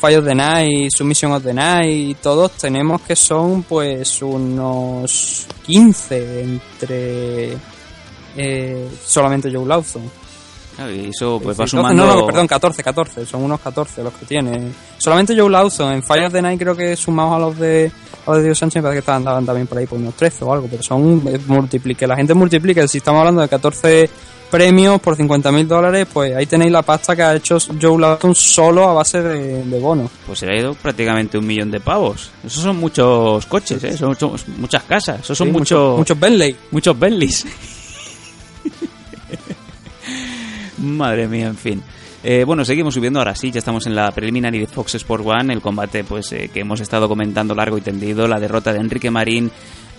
Fire of the Night, Submission of the Night y todos, tenemos que son pues unos 15 entre eh, solamente Joe Lawson. Y eso pues va sumando... No, no, perdón, 14, 14, son unos 14 los que tiene. Solamente Joe Lawson, en Fire of the Night creo que sumados a los de a los de Dios Sánchez me parece que estaban también por ahí por unos 13 o algo, pero son eh, multiplique, la gente multiplica, si estamos hablando de 14 premios por 50 mil dólares, pues ahí tenéis la pasta que ha hecho Joe Lawson solo a base de, de bonos. Pues se le ha ido prácticamente un millón de pavos. Esos son muchos coches, ¿eh? Son muchos- muchas casas. Esos son Sí, muchos... muchos- muchos Bentley. Muchos Bentleys. <laughs> Madre mía, en fin. Eh, bueno, seguimos subiendo ahora sí, ya estamos en la preliminary de Fox Sport One, el combate pues eh, que hemos estado comentando largo y tendido, la derrota de Enrique Marín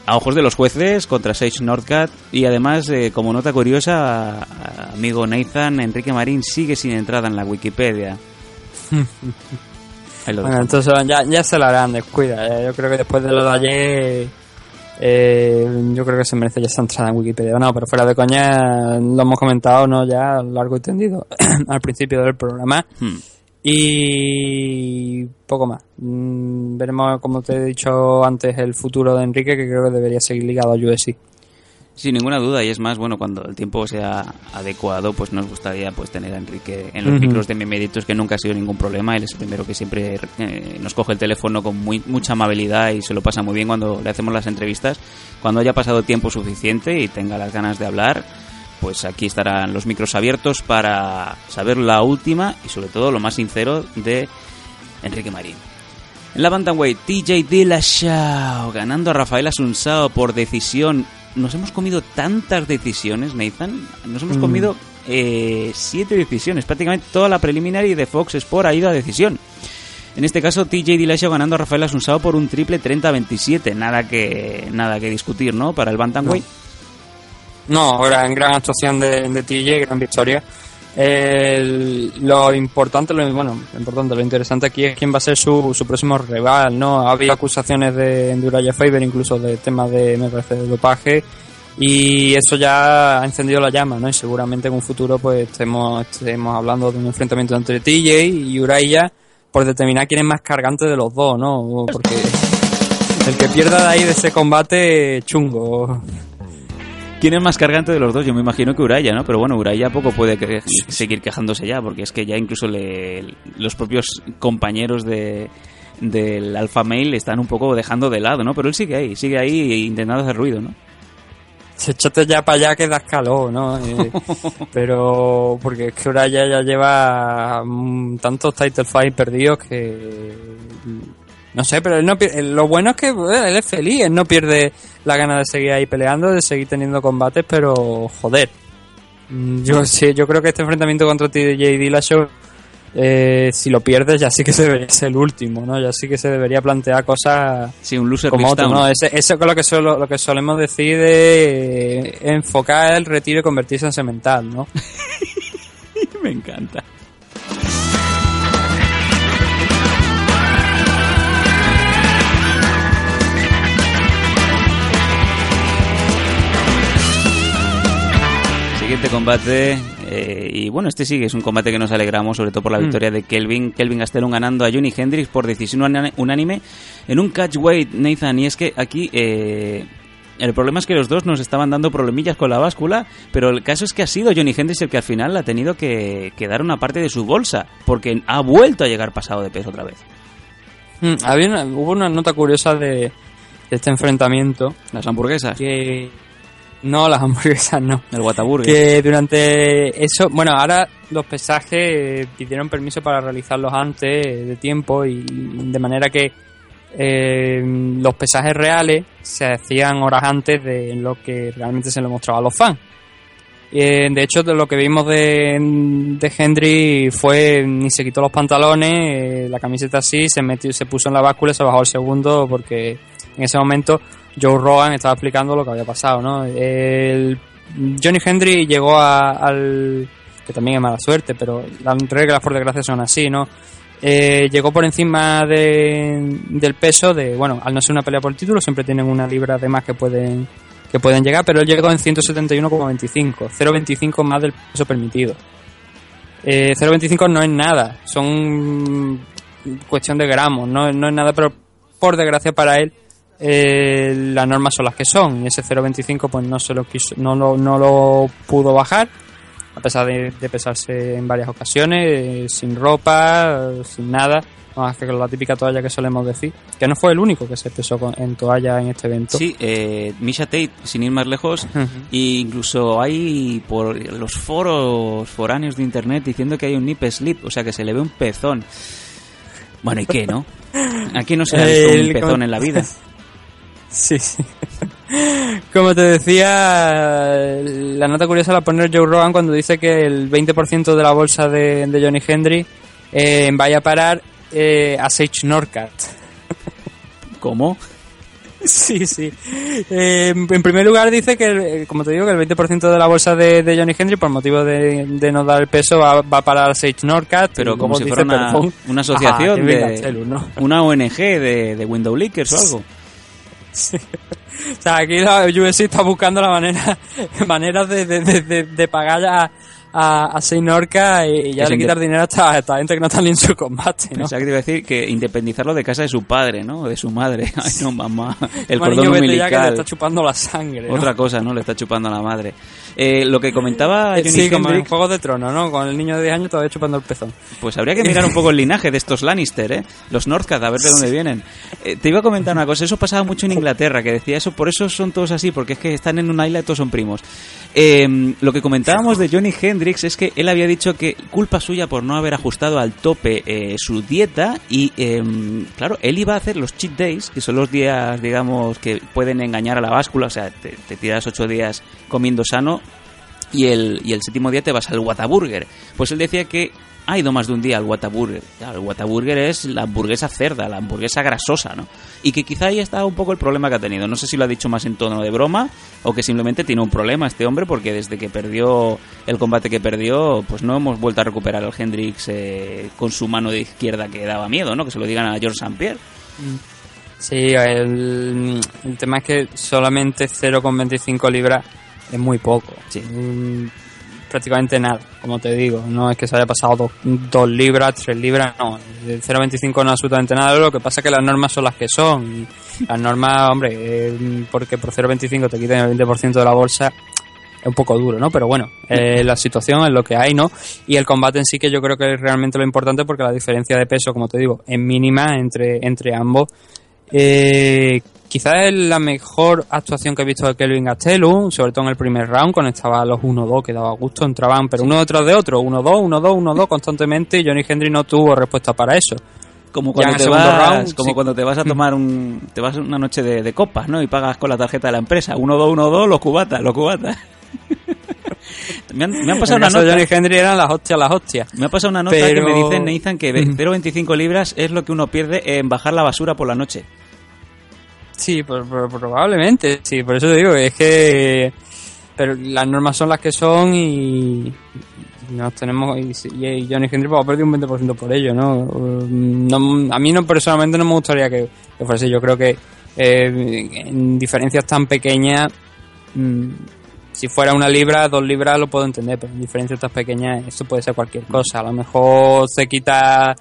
a ojos de los jueces contra Sage Northcutt y además, eh, como nota curiosa, a- a- amigo Nathan, Enrique Marín sigue sin entrada en la Wikipedia. <laughs> Bueno, entonces ya, ya se lo harán, descuida. Ya, Yo creo que después de lo de ayer, eh, yo creo que se merece ya esa entrada en Wikipedia. No, pero fuera de coña, lo hemos comentado, ¿no? Ya largo y tendido <clears throat> al principio del programa. Hmm. Y poco más. Mm, veremos, como te he dicho antes, el futuro de Enrique, que creo que debería seguir ligado a USC. Sin ninguna duda, y es más, bueno, cuando el tiempo sea adecuado, pues nos gustaría pues tener a Enrique en los micros de Memeditos, que nunca ha sido ningún problema. Él es el primero que siempre eh, nos coge el teléfono con muy, mucha amabilidad y se lo pasa muy bien cuando le hacemos las entrevistas. Cuando haya pasado tiempo suficiente y tenga las ganas de hablar, pues aquí estarán los micros abiertos para saber la última y sobre todo lo más sincero de Enrique Marín. En la Bantamweight, TJ Dillashaw ganando a Rafael Asunsao por decisión. Nos hemos comido tantas decisiones, Nathan. Nos hemos Mm. comido eh, siete decisiones. Prácticamente toda la preliminary de Fox Sport ha ido a decisión. En este caso, TJ Dillashaw ganando a Rafael Asunsao por un triple 30-27. Nada que, nada que discutir, ¿no? Para el Bantamweight. No, gran, gran actuación de, de TJ, gran victoria. El- lo importante, lo, bueno, lo importante, lo interesante aquí es quién va a ser su, su próximo rival, ¿no? Ha habido acusaciones de, Uriah Faber, incluso de temas de, me parece, de dopaje, y eso ya ha encendido la llama, ¿no? Y seguramente en un futuro, pues, estemos, estemos hablando de un enfrentamiento entre TJ y Uriah por determinar quién es más cargante de los dos, ¿no? Porque el que pierda de ahí de ese combate, chungo. ¿Quién es más cargante de los dos? Yo me imagino que Uraya, ¿no? Pero bueno, Uraya poco puede que- seguir quejándose ya, porque es que ya incluso le- los propios compañeros de del Alpha Male le están un poco dejando de lado, ¿no? Pero él sigue ahí, sigue ahí intentando hacer ruido, ¿no? Se échate ya para allá que das calor, ¿no? Eh, <laughs> pero porque es que Uraya ya lleva mm, tantos title fight perdidos que no sé, pero él no lo bueno es que él es feliz, él no pierde la gana de seguir ahí peleando, de seguir teniendo combates, pero joder. Mm, Yo sí, yo creo que este enfrentamiento contra TJ Dillashaw eh, si lo pierdes ya sí que se debería ser el último, ¿no? Ya sí que se debería plantear cosas Sí, un loser como otro. ¿no? Ese- eso es lo que, solo, lo que solemos decir de eh, enfocar el retiro y convertirse en semental, ¿no? <laughs> me encanta. Siguiente combate. eh, y bueno, este sí que es un combate que nos alegramos, sobre todo por la Mm. victoria de Kelvin. Kelvin Gastelum ganando a Johnny Hendricks por decisión unánime en un catchweight, Nathan. Y es que aquí. eh, el problema es que los dos nos estaban dando problemillas con la báscula, pero el caso es que ha sido Johnny Hendricks el que al final ha tenido que, que dar una parte de su bolsa, porque ha vuelto a llegar pasado de peso otra vez. Mm, había una- hubo una nota curiosa de, de este enfrentamiento. Las hamburguesas. Que, no, las hamburguesas no. El Whataburger. Que durante eso, bueno, ahora los pesajes eh, pidieron permiso para realizarlos antes eh, de tiempo y de manera que eh, los pesajes reales se hacían horas antes de lo que realmente se le mostraba a los fans. Eh, de hecho, de lo que vimos de, de Hendry fue ni se quitó los pantalones, eh, la camiseta así, se metió, se puso en la báscula y se bajó al segundo porque en ese momento Joe Rogan estaba explicando lo que había pasado, ¿no? Johnny Hendry llegó al que también es mala suerte, pero las reglas por desgracia son así, ¿no? Eh, llegó por encima de- del peso de, bueno, al no ser una pelea por título, siempre tienen una libra de más que pueden que pueden llegar, pero él llegó en 171,25, 0,25 más del peso permitido. Eh, 0,25 no es nada, son cuestión de gramos, no, no es nada, pero por desgracia para él eh, las normas son las que son y ese 0,25 pues no se lo quiso, no lo, no lo pudo bajar a pesar de, de pesarse en varias ocasiones eh, sin ropa, sin nada más que con la típica toalla que solemos decir que no fue el único que se pesó con- en toalla en este evento Sí, eh, Misha Tate, sin ir más lejos, e incluso hay por los foros foráneos de internet diciendo que hay un nip slip, o sea que se le ve un pezón. Bueno, ¿y qué, no? <laughs> Aquí no se ha visto un pezón en la vida. <laughs> Sí, sí. <laughs> Como te decía, la nota curiosa la pone Joe Rogan cuando dice que el 20% de la bolsa de, de Johnny Hendry eh, vaya a parar eh, a Sage Norcat. <laughs> ¿Cómo? Sí, sí. Eh, en primer lugar dice que, eh, como te digo, que el 20% de la bolsa de, de Johnny Hendrix, por motivo de, de no dar el peso, va, va para Sage Norcat. Pero como si dice, fuera una, a asociación de una ONG de, de Window Leakers o algo. <laughs> O sea, aquí la USC está buscando la manera <laughs> maneras de, de, de- de pagar a, a, a Sage Norcat y, y ya le quitar dinero a esta, gente que no está ni en su combate, ¿no? Pensaba que te iba a decir que independizarlo de casa de su padre, ¿no? O de su madre. <laughs> Ay, no, mamá. El Como cordón vete ya que le umbilical. está chupando la sangre, ¿no? Otra cosa, ¿no? Le está chupando a la madre. Eh, lo que comentaba Johnny Sí, como en Hendrix, Juego de Tronos, ¿no? Con el niño de 10 años todavía chupando el pezón. pues habría que mirar un poco el linaje de estos Lannister, ¿eh? Los Northcat, a ver de dónde vienen. Eh, te iba a comentar una cosa, eso pasaba mucho en Inglaterra, que decía eso, por eso son todos así, porque es que están en una isla y todos son primos. Eh, lo que comentábamos de Johnny Hendrix es que él había dicho que culpa suya por no haber ajustado al tope eh, su dieta y, eh, claro, él iba a hacer los cheat days, que son los días, digamos, que pueden engañar a la báscula, o sea, te, te tiras ocho días comiendo sano y el, y el séptimo día te vas al Whataburger. Pues él decía que ha ido más de un día al Whataburger. Claro, el Whataburger es la hamburguesa cerda, la hamburguesa grasosa, ¿no? Y que quizá ahí está un poco el problema que ha tenido. No sé si lo ha dicho más en tono de broma o que simplemente tiene un problema este hombre porque desde que perdió el combate que perdió, pues no hemos vuelto a recuperar al Hendrix eh, con su mano de izquierda que daba miedo, ¿no? Que se lo digan a George St. Pierre. Sí, el, el tema es que solamente 0,25 libras es muy poco. Mm, prácticamente nada, como te digo. No es que se haya pasado 2 dos, dos libras, 3 libras, no. El 0,25 no es absolutamente nada. Lo que pasa es que las normas son las que son. Y las normas, hombre, eh, porque por 0,25 te quiten el 20% de la bolsa, es un poco duro, ¿no? Pero bueno, eh, la situación es lo que hay, ¿no? Y el combate en sí que yo creo que es realmente lo importante porque la diferencia de peso, como te digo, es mínima entre, entre ambos. Eh, quizás es la mejor actuación que he visto de Kelvin Gastelum, sobre todo en el primer round, cuando estaba los 1-2, que daba gusto, entraban, pero uno detrás de otro, 1-2, 1-2, 1-2 constantemente, y Johnny Hendry no tuvo respuesta para eso. Como cuando, te vas, round, como sí. cuando te vas a tomar un, te vas una noche de, de copas, ¿no? Y pagas con la tarjeta de la empresa. 1-2, 1-2, los cubatas, los cubatas. <laughs> me, han, me han pasado En una nota. Johnny Hendry eran las hostias, las hostias. Me ha pasado una nota Pero- que me dicen, Nathan, que 0,25 libras es lo que uno pierde en bajar la basura por la noche. Sí, por- por- probablemente, sí, por eso te digo, es que pero las normas son las que son y, y nos tenemos y, y Johnny Hendry pues, ha perdido un 20% por ello, ¿no? No- A mí no personalmente no me gustaría que, que fuese, yo creo que eh, en diferencias tan pequeñas mm, si fuera una libra, dos libras lo puedo entender, pero en diferencias tan pequeñas esto puede ser cualquier cosa. A lo mejor se quita,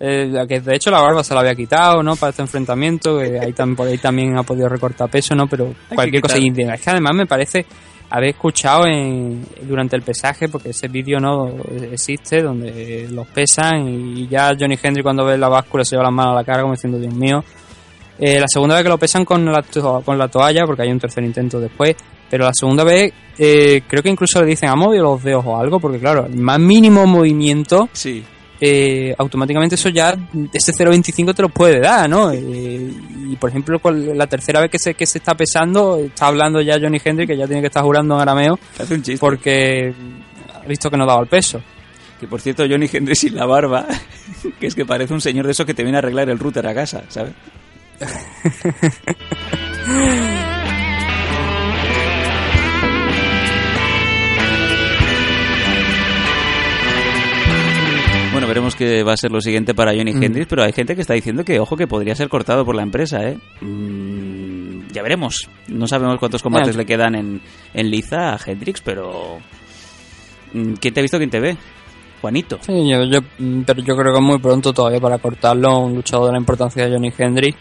eh, que de hecho la barba se la había quitado, ¿no? Para este enfrentamiento, ahí, tam- por ahí también ha podido recortar peso, ¿no? Pero cualquier cosa. Y es que además me parece haber escuchado en, durante el pesaje, porque ese vídeo no existe, donde los pesan y ya Johnny Hendry cuando ve la báscula se lleva las manos a la cara como diciendo, Dios mío, eh, la segunda vez que lo pesan con la, to- con la toalla, porque hay un tercer intento después, pero la segunda vez eh, creo que incluso le dicen a movido los dedos o algo, porque claro, el más mínimo movimiento, Sí. Eh, automáticamente eso ya, ese 0.25 te lo puede dar, ¿no? Eh, y por ejemplo, con la tercera vez que se, que se está pesando, está hablando ya Johnny Hendry, que ya tiene que estar jurando en arameo, un chiste. porque ha visto que no daba el peso. Que por cierto, Johnny Hendry sin la barba, <laughs> que es que parece un señor de esos que te viene a arreglar el router a casa, ¿sabes? <laughs> Qué va a ser lo siguiente para Johnny Mm. Hendrix, pero hay gente que está diciendo que, ojo, que podría ser cortado por la empresa, ¿eh? Mm, ya veremos. No sabemos cuántos combates le quedan en, en liza a Hendrix, pero... mm, ¿Quién te ha visto, quién te ve? Juanito. Sí, yo, yo, pero yo creo que es muy pronto todavía para cortarlo. Un luchador de la importancia de Johnny Hendry,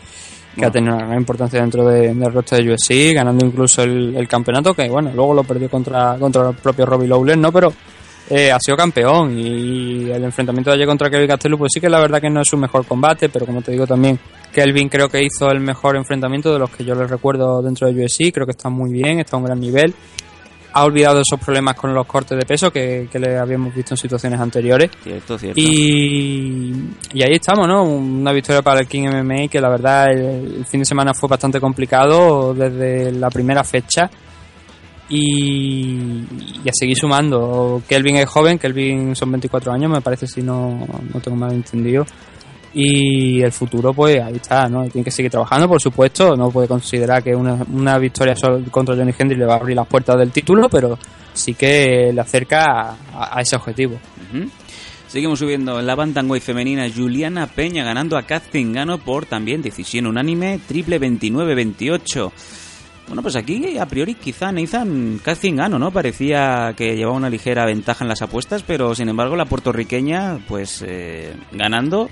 que No. ha tenido una gran importancia dentro de- del resto de UFC, ganando incluso el, el campeonato, que bueno, luego lo perdió contra, contra el propio Robbie Lawler, ¿no? Pero eh, ha sido campeón y el enfrentamiento de ayer contra Kelvin Castello, pues sí que la verdad que no es su mejor combate, pero como te digo también, Kelvin creo que hizo el mejor enfrentamiento de los que yo le recuerdo dentro de UFC, creo que está muy bien, está a un gran nivel. Ha olvidado esos problemas con los cortes de peso que, que le habíamos visto en situaciones anteriores. Cierto, cierto. Y, y ahí estamos, ¿no? Una victoria para el King MMA que la verdad el, el fin de semana fue bastante complicado desde la primera fecha. Y, a seguir sumando. Kelvin es joven, Kelvin son 24 años, me parece, si no, no tengo mal entendido. y el futuro pues ahí está, ¿no? Tiene que seguir trabajando, por supuesto, no puede considerar que una, una victoria contra Johnny Hendry le va a abrir las puertas del título, pero sí que le acerca a, ese objetivo. Seguimos subiendo en la bantamweight femenina Juliana Peña ganando a Kat Zingano por también decisión unánime triple 29-28. Bueno, pues aquí a priori quizá Nathan Kat Zingano, ¿no? Parecía que llevaba una ligera ventaja en las apuestas, pero sin embargo la puertorriqueña pues eh, ganando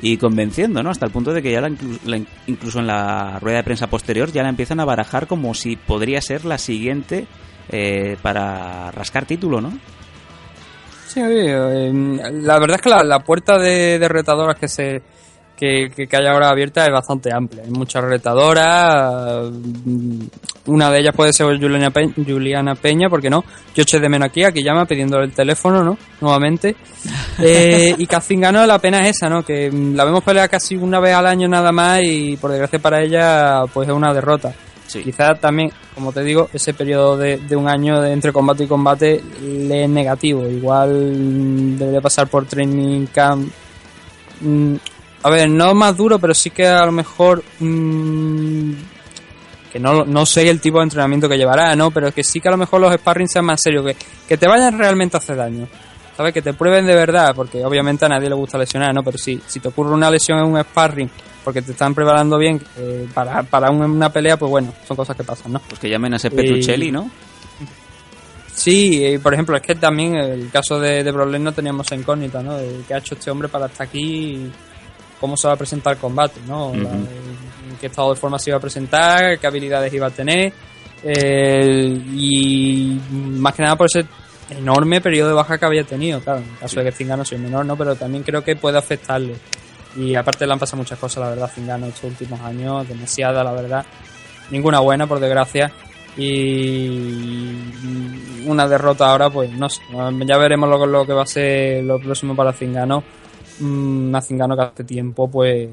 y convenciendo, ¿no? Hasta el punto de que ya la inclu- la in- incluso en la rueda de prensa posterior ya la empiezan a barajar como si podría ser la siguiente eh, para rascar título, ¿no? Sí, eh, la verdad es que la, puerta de, de retadoras que se que, que, hay ahora abierta es bastante amplia. Hay muchas retadoras. mm, Una de ellas puede ser Juliana Peña, Juliana Peña ¿por qué no? Yo eché de menos aquí, aquí llama pidiendo el teléfono, ¿no? Nuevamente. <laughs> Eh, y Cazingano la pena es esa, ¿no? Que mm, la vemos pelear casi una vez al año nada más y por desgracia para ella pues es una derrota. Quizás también, como te digo, ese periodo de, de un año de entre combate y combate le es negativo. Igual mm, debería pasar por training camp. A ver, no más duro, pero sí que a lo mejor. mm, que no, no sé el tipo de entrenamiento que llevará, ¿no? Pero que sí que a lo mejor los sparring sean más serios, que, que te vayan realmente a hacer daño. ¿Sabes? Que te prueben de verdad, porque obviamente a nadie le gusta lesionar, ¿no? Pero si, si te ocurre una lesión en un sparring porque te están preparando bien eh, para, para un- una pelea, pues bueno, son cosas que pasan, ¿no? Pues que llamen a ese Petruccelli, ¿no? Sí, y por ejemplo, es que también el caso de, de Lesnar teníamos incógnita, ¿no? Qué ha hecho este hombre para estar aquí y cómo se va a presentar el combate, ¿no? La- en qué estado de forma se iba a presentar, qué habilidades iba a tener. eh, y más que nada por ese enorme periodo de baja que había tenido, claro. En el caso de que Zingano soy menor, ¿no? Pero también creo que puede afectarle. Y aparte le han pasado muchas cosas, la verdad, Zingano estos últimos años, demasiada, la verdad. Ninguna buena, por desgracia. Y una derrota ahora, pues no sé. Ya veremos lo, lo que va a ser lo próximo para Zingano. Mm, Una Zingano que hace tiempo, pues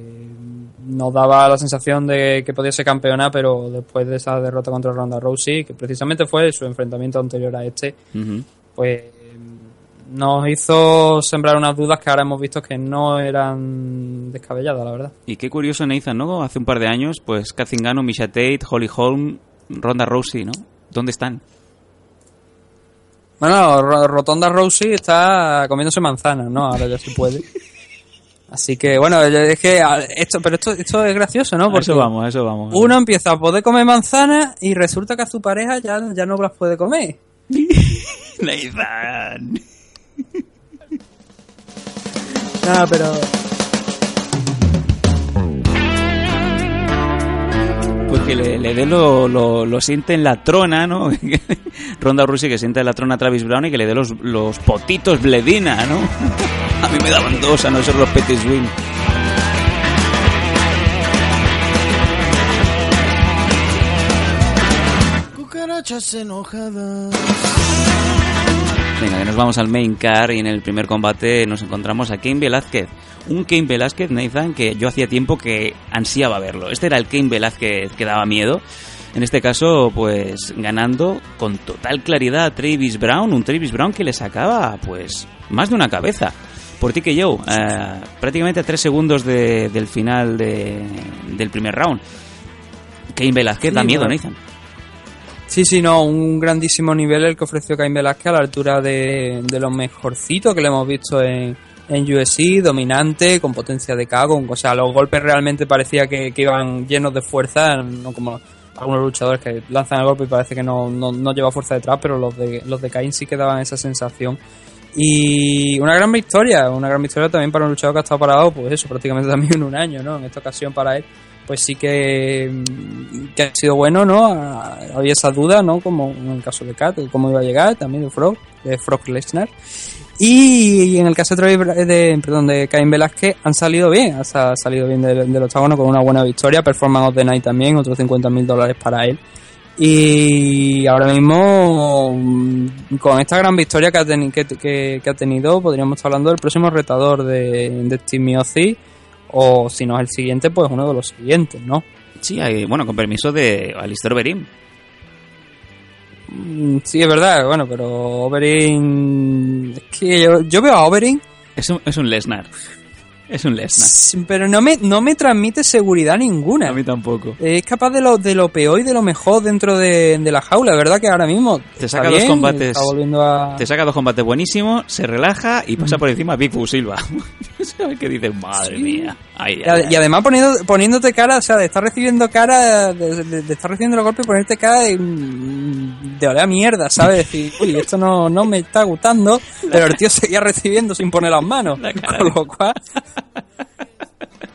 nos daba la sensación de que podía ser campeona, pero después de esa derrota contra Ronda Rousey, que precisamente fue su enfrentamiento anterior a este, pues nos hizo sembrar unas dudas que ahora hemos visto que no eran descabelladas, la verdad. Y qué curioso, Nathan, ¿no? Hace un par de años, pues Kazingano, Misha Tate, Holly Holm, Ronda Rousey, ¿no? ¿Dónde están? Bueno, Ro- Rotonda Rousey está comiéndose manzanas, ¿no? Ahora ya se puede. <laughs> Así que, bueno, yo- es que esto, pero esto, esto es gracioso, ¿no? A eso vamos, a eso vamos. Uno empieza a poder comer manzanas y resulta que a su pareja ya, ya no las puede comer. <laughs> Nathan. Nada, pero... Pues que le, le dé lo, lo, siente en la trona, ¿no? <laughs> Ronda Rousey que siente en la trona a Travis Brown y que le dé los, los potitos Bledina, ¿no? <laughs> A mí me daban dos, a no ser los Petit Swing. Cucarachas enojadas. Venga, que nos vamos al main car y en el primer combate nos encontramos a Kane Velázquez. Un Kane Velázquez, Nathan, que yo hacía tiempo que ansiaba verlo. Este era el Kane Velázquez que daba miedo. En este caso, pues ganando con total claridad a Travis Brown, un Travis Brown que le sacaba, pues, más de una cabeza. Por ti que yo, eh, prácticamente a tres segundos de- del final de- del primer round. Kane Velázquez da miedo, bueno. Nathan. Sí, sí, no, un grandísimo nivel el que ofreció Cain Velázquez a la altura de, de lo mejorcito que le hemos visto en, en UFC, dominante, con potencia de cago, o sea, los golpes realmente parecía que, que iban llenos de fuerza, no como algunos luchadores que lanzan el golpe y parece que no, no, no lleva fuerza detrás, pero los de, los de Cain sí que daban esa sensación. Y una gran victoria, una gran victoria también para un luchador que ha estado parado, pues eso, prácticamente también un año, ¿no? En esta ocasión para él, pues sí que, mm, que ha sido bueno, ¿no? Había esa duda, ¿no? Como en el caso de Kat, cómo iba a llegar, también de Frog, de Frog Lesnar. Y en el caso de, de, perdón, de Cain Velázquez han salido bien, ha sa- salido bien del, del octágono con una buena victoria, Performance of the Night también, otros 50 mil dólares para él. Y ahora mismo, mm, con esta gran victoria que ha, que, que- ha tenido, podríamos estar hablando del próximo retador de, de Miocic, o si no es el siguiente, pues uno de los siguientes, ¿no? Sí, hay- bueno, con permiso de Alistair Overeem. Mm, Sí, es verdad, bueno, pero Oberyn... Es que yo, yo veo a Oberyn... Es un, es un Lesnar. Es un Lesnar. Pero no me, no me transmite seguridad ninguna. A mí tampoco. Es capaz de lo, de lo peor y de lo mejor dentro de, de la jaula, ¿verdad? Que ahora mismo Te saca dos bien, combates. está volviendo a... Te saca dos combates buenísimos, se relaja y pasa por encima a Big Silva. <laughs> <laughs> ¿Sabes qué dices? Madre mía. Ay, Y, ay, ad- y además poniendo, poniéndote cara, o sea, de estar recibiendo cara, de, de- de estar recibiendo los golpes y ponerte cara de, mm, de oler a mierda, ¿sabes? <laughs> Decir, uy, esto no, no me está gustando, pero el tío seguía recibiendo sin poner las manos. <laughs> Con lo cual,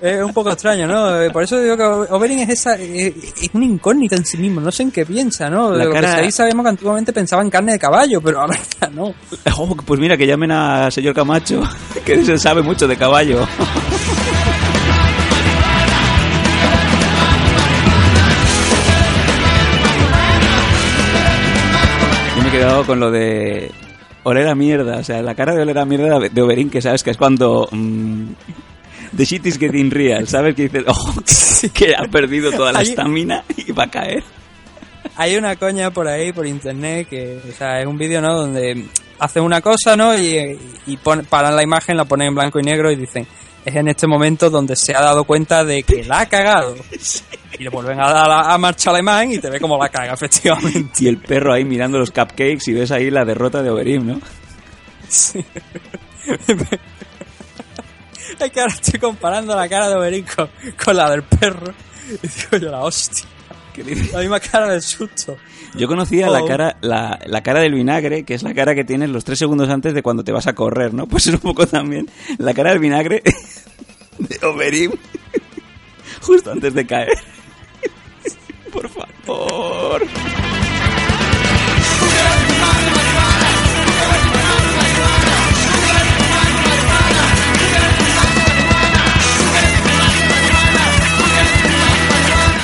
es un poco extraño, ¿no? Eh, Por eso digo que Oberyn es esa, es, es una incógnita en sí mismo, no sé en qué piensa, ¿no? La Lo que cara- sí sabemos que antiguamente pensaba en carne de caballo, pero ahora no. <laughs> Oh, pues mira, que llamen a señor Camacho, <laughs> que se sabe mucho de caballo. <laughs> Yo me he quedado con lo de oler a mierda, o sea, la cara de oler a mierda de Oberyn, que sabes que es cuando... mm, the shit is getting real, ¿sabes? Que dices, oh, <laughs> que ha perdido toda la estamina y va a caer. Hay una coña por ahí, por internet, que, o sea, es un vídeo, ¿no? Donde hacen una cosa, ¿no? Y, y pon- paran la imagen, la ponen en blanco y negro y dicen, es en este momento donde se ha dado cuenta de que la ha cagado. <laughs> Y le vuelven a dar a, a marcha alemán y te ve como la caga, efectivamente. Y el perro ahí mirando los cupcakes y ves ahí la derrota de Oberyn, ¿no? Sí. <laughs> es que ahora estoy comparando la cara de Oberyn con, con la del perro. Y digo yo, la hostia. La misma cara del susto. Yo conocía la Oh. cara la, la cara del vinagre, que es la cara que tienes los tres segundos antes de cuando te vas a correr, ¿no? <laughs> Pues es un poco también la cara del vinagre <laughs> de Oberyn <laughs> justo antes de caer. Por favor.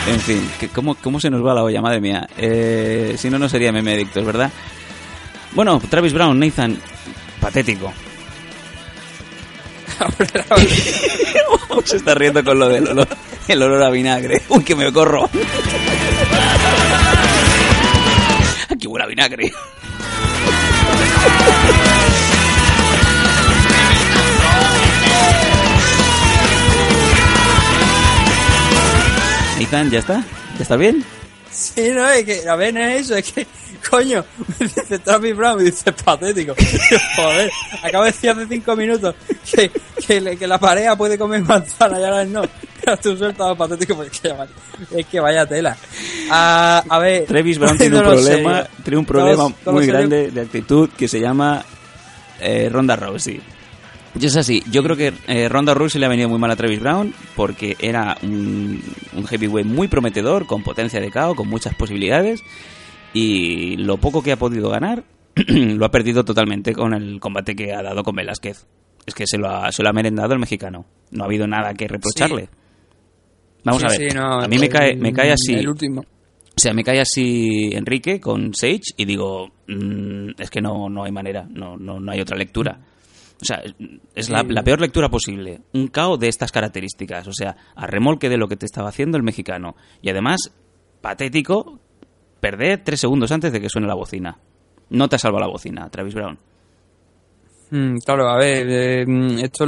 En fin, que ¿cómo, ¿cómo se nos va la olla? Madre mía. Eh, si no, no sería meme adictos, ¿verdad? Bueno, Travis Brown, Nathan, patético. <laughs> <laughs> se está riendo con lo del olor, el olor a vinagre. Uy, que me corro. <laughs> Aquí huele a vinagre. ¿Ya está? ¿Ya está bien? Sí, no, es que, a ver, no es eso, es que, <laughs> coño, me dice Travis Brown, me dice patético. <laughs> Joder, acabo de decir hace cinco minutos que, que, la pareja puede comer manzana y ahora no. Pero tú sueltas patético porque es que, vaya- es que vaya tela. Ah, a ver. Travis Brown <laughs> tiene un problema, serio. tiene un problema Todos- todos muy grande de actitud que se llama eh, Ronda Rousey. Y es así, yo creo que eh, Ronda Rousey le ha venido muy mal a Travis Brown porque era un, un heavyweight muy prometedor, con potencia de KO, con muchas posibilidades y lo poco que ha podido ganar <clears throat> lo ha perdido totalmente con el combate que ha dado con Velázquez. Es que se lo ha, se lo ha merendado el mexicano. No ha habido nada que reprocharle. Vamos Sí, a ver. sí, no, a mí me cae, me cae así. El último. O sea, me cae así Enrique con Sage y digo, mm, es que no, no hay manera, no, no, no hay otra lectura. O sea, es- es la, peor lectura posible. Un KO de estas características. O sea, a remolque de lo que te estaba haciendo el mexicano. Y además, patético, perder tres segundos antes de que suene la bocina. No te ha salvado la bocina, Travis Brown. Mm, claro, a ver, eh, mm, esto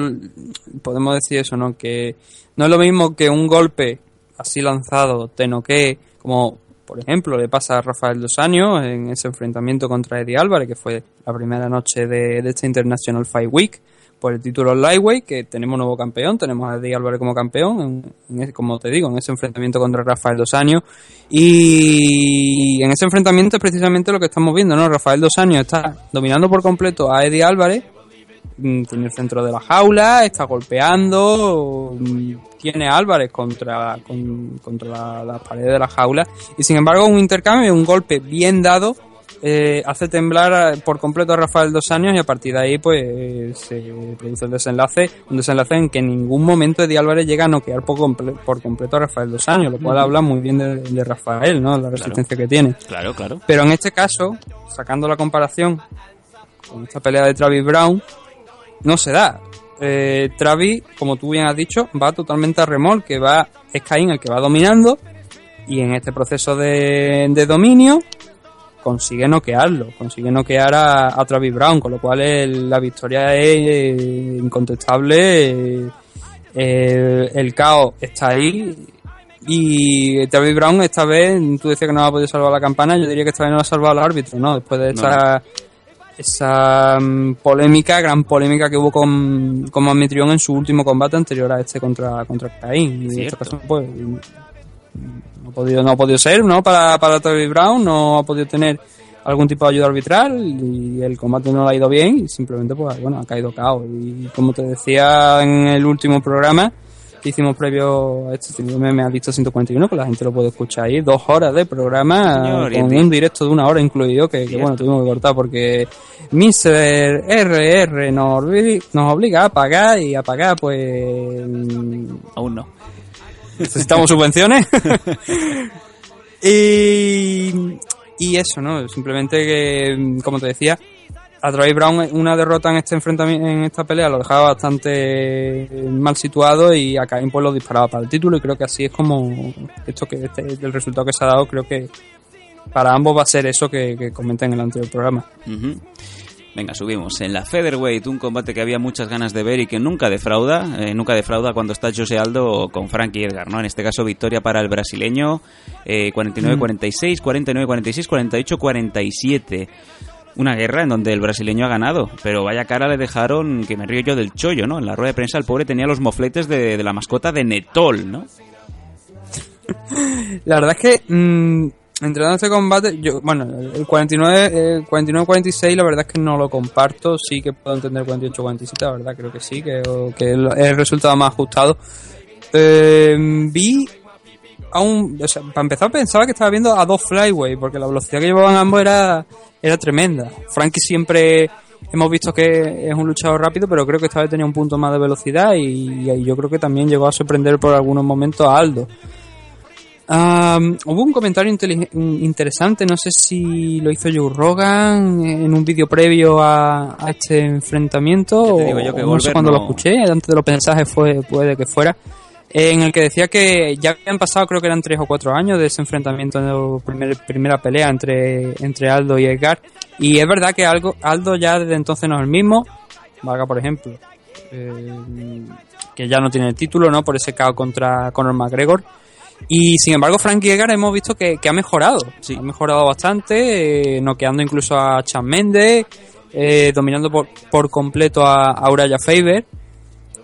podemos decir eso, ¿no? Que no es lo mismo que un golpe así lanzado te noquee, como por ejemplo le pasa a Rafael Dos Años en ese enfrentamiento contra Eddie Álvarez, que fue la primera noche de, de esta International Fight Week, por el título Lightweight, que tenemos nuevo campeón, tenemos a Eddie Álvarez como campeón, en- en como te digo, en ese enfrentamiento contra Rafael Dos Años. Y en ese enfrentamiento es precisamente lo que estamos viendo, ¿no? Rafael Dos Años está dominando por completo a Eddie Álvarez, tiene el centro de la jaula, está golpeando, tiene a Álvarez contra, con- contra la, la pared de la jaula y sin embargo un intercambio, un golpe bien dado eh, hace temblar por completo a Rafael Dos Años y a partir de ahí pues se produce el desenlace, un desenlace en que en ningún momento Eddie Álvarez llega a noquear por, comple- por completo a Rafael Dos Años, lo cual habla muy bien de, de Rafael, ¿no? La resistencia que tiene. Claro, claro. Pero en este caso, sacando la comparación con esta pelea de Travis Brown, no se da. Eh, Travis, como tú bien has dicho, va totalmente a remolque, va, es Caín el que va dominando y en este proceso de, de dominio consigue noquearlo, consigue noquear a, a Travis Brown, con lo cual el- la victoria es eh, incontestable eh, Eh, el caos está ahí y David Brown esta vez, tú decías que no ha podido salvar la campana, yo diría que esta vez no ha salvado el árbitro, ¿no? Después de esta esa mm, polémica, gran polémica que hubo con, con Anfitrión en su último combate anterior a este contra, contra Caín. Y en esta ocasión, pues, no ha podido, no ha podido ser, ¿no? Para, para David Brown, no ha podido tener algún tipo de ayuda arbitral y el combate no le ha ido bien y simplemente, pues, bueno, ha caído caos. Y como te decía en el último programa, que hicimos previo a este me ha visto 141, que la gente lo puede escuchar ahí, dos horas de programa Señor, con un directo de una hora incluido, que, que, bueno, tuvimos que cortar porque Mr. RR nos, nos obliga a pagar y a pagar, pues... Aún no. Necesitamos subvenciones. <laughs> y, y eso, ¿no? Simplemente que, como te decía, a Troy Brown una derrota en este enfrentamiento, en esta pelea lo dejaba bastante mal situado y a Caín pues lo disparaba para el título y creo que así es como esto que este, el resultado que se ha dado creo que para ambos va a ser eso que, que comenté en el anterior programa. Venga, subimos. En la Featherweight, un combate que había muchas ganas de ver y que nunca defrauda. eh, nunca defrauda cuando está José Aldo con Frankie Edgar, ¿no? En este caso, victoria para el brasileño. eh, 49-46, 49-46, 48-47. Una guerra en donde el brasileño ha ganado. Pero vaya cara le dejaron, que me río yo del chollo, ¿no? En la rueda de prensa el pobre tenía los mofletes de, de la mascota de Netol, ¿no? <laughs> La verdad es que mm, entrenando este combate, yo, bueno, el 49, el 49-46 la verdad es que no lo comparto, sí que puedo entender 48-47, la verdad creo que sí, que, que es el resultado más ajustado. Eh, vi a un, o sea, para empezar pensaba que estaba viendo a dos flyway, porque la velocidad que llevaban ambos era, era tremenda. Frankie siempre hemos visto que es un luchador rápido, pero creo que esta vez tenía un punto más de velocidad y, y yo creo que también llegó a sorprender por algunos momentos a Aldo. Um, hubo un comentario interesante, no sé si lo hizo Joe Rogan en un vídeo previo a, a este enfrentamiento te digo yo que o no sé cuándo lo escuché, antes de los mensajes fue, puede que fuera, en el que decía que ya habían pasado creo que eran tres o cuatro años de ese enfrentamiento, de primer- primera pelea entre, entre Aldo y Edgar, y es verdad que algo, Aldo ya desde entonces no es el mismo, valga por ejemplo, eh, que ya no tiene el título, ¿no? Por ese KO contra Conor McGregor. Y sin embargo, Frankie Edgar hemos visto que, que ha mejorado. Ha mejorado bastante, eh, noqueando incluso a Chan Mendes, eh, dominando por, por completo a, a Uraya Faber.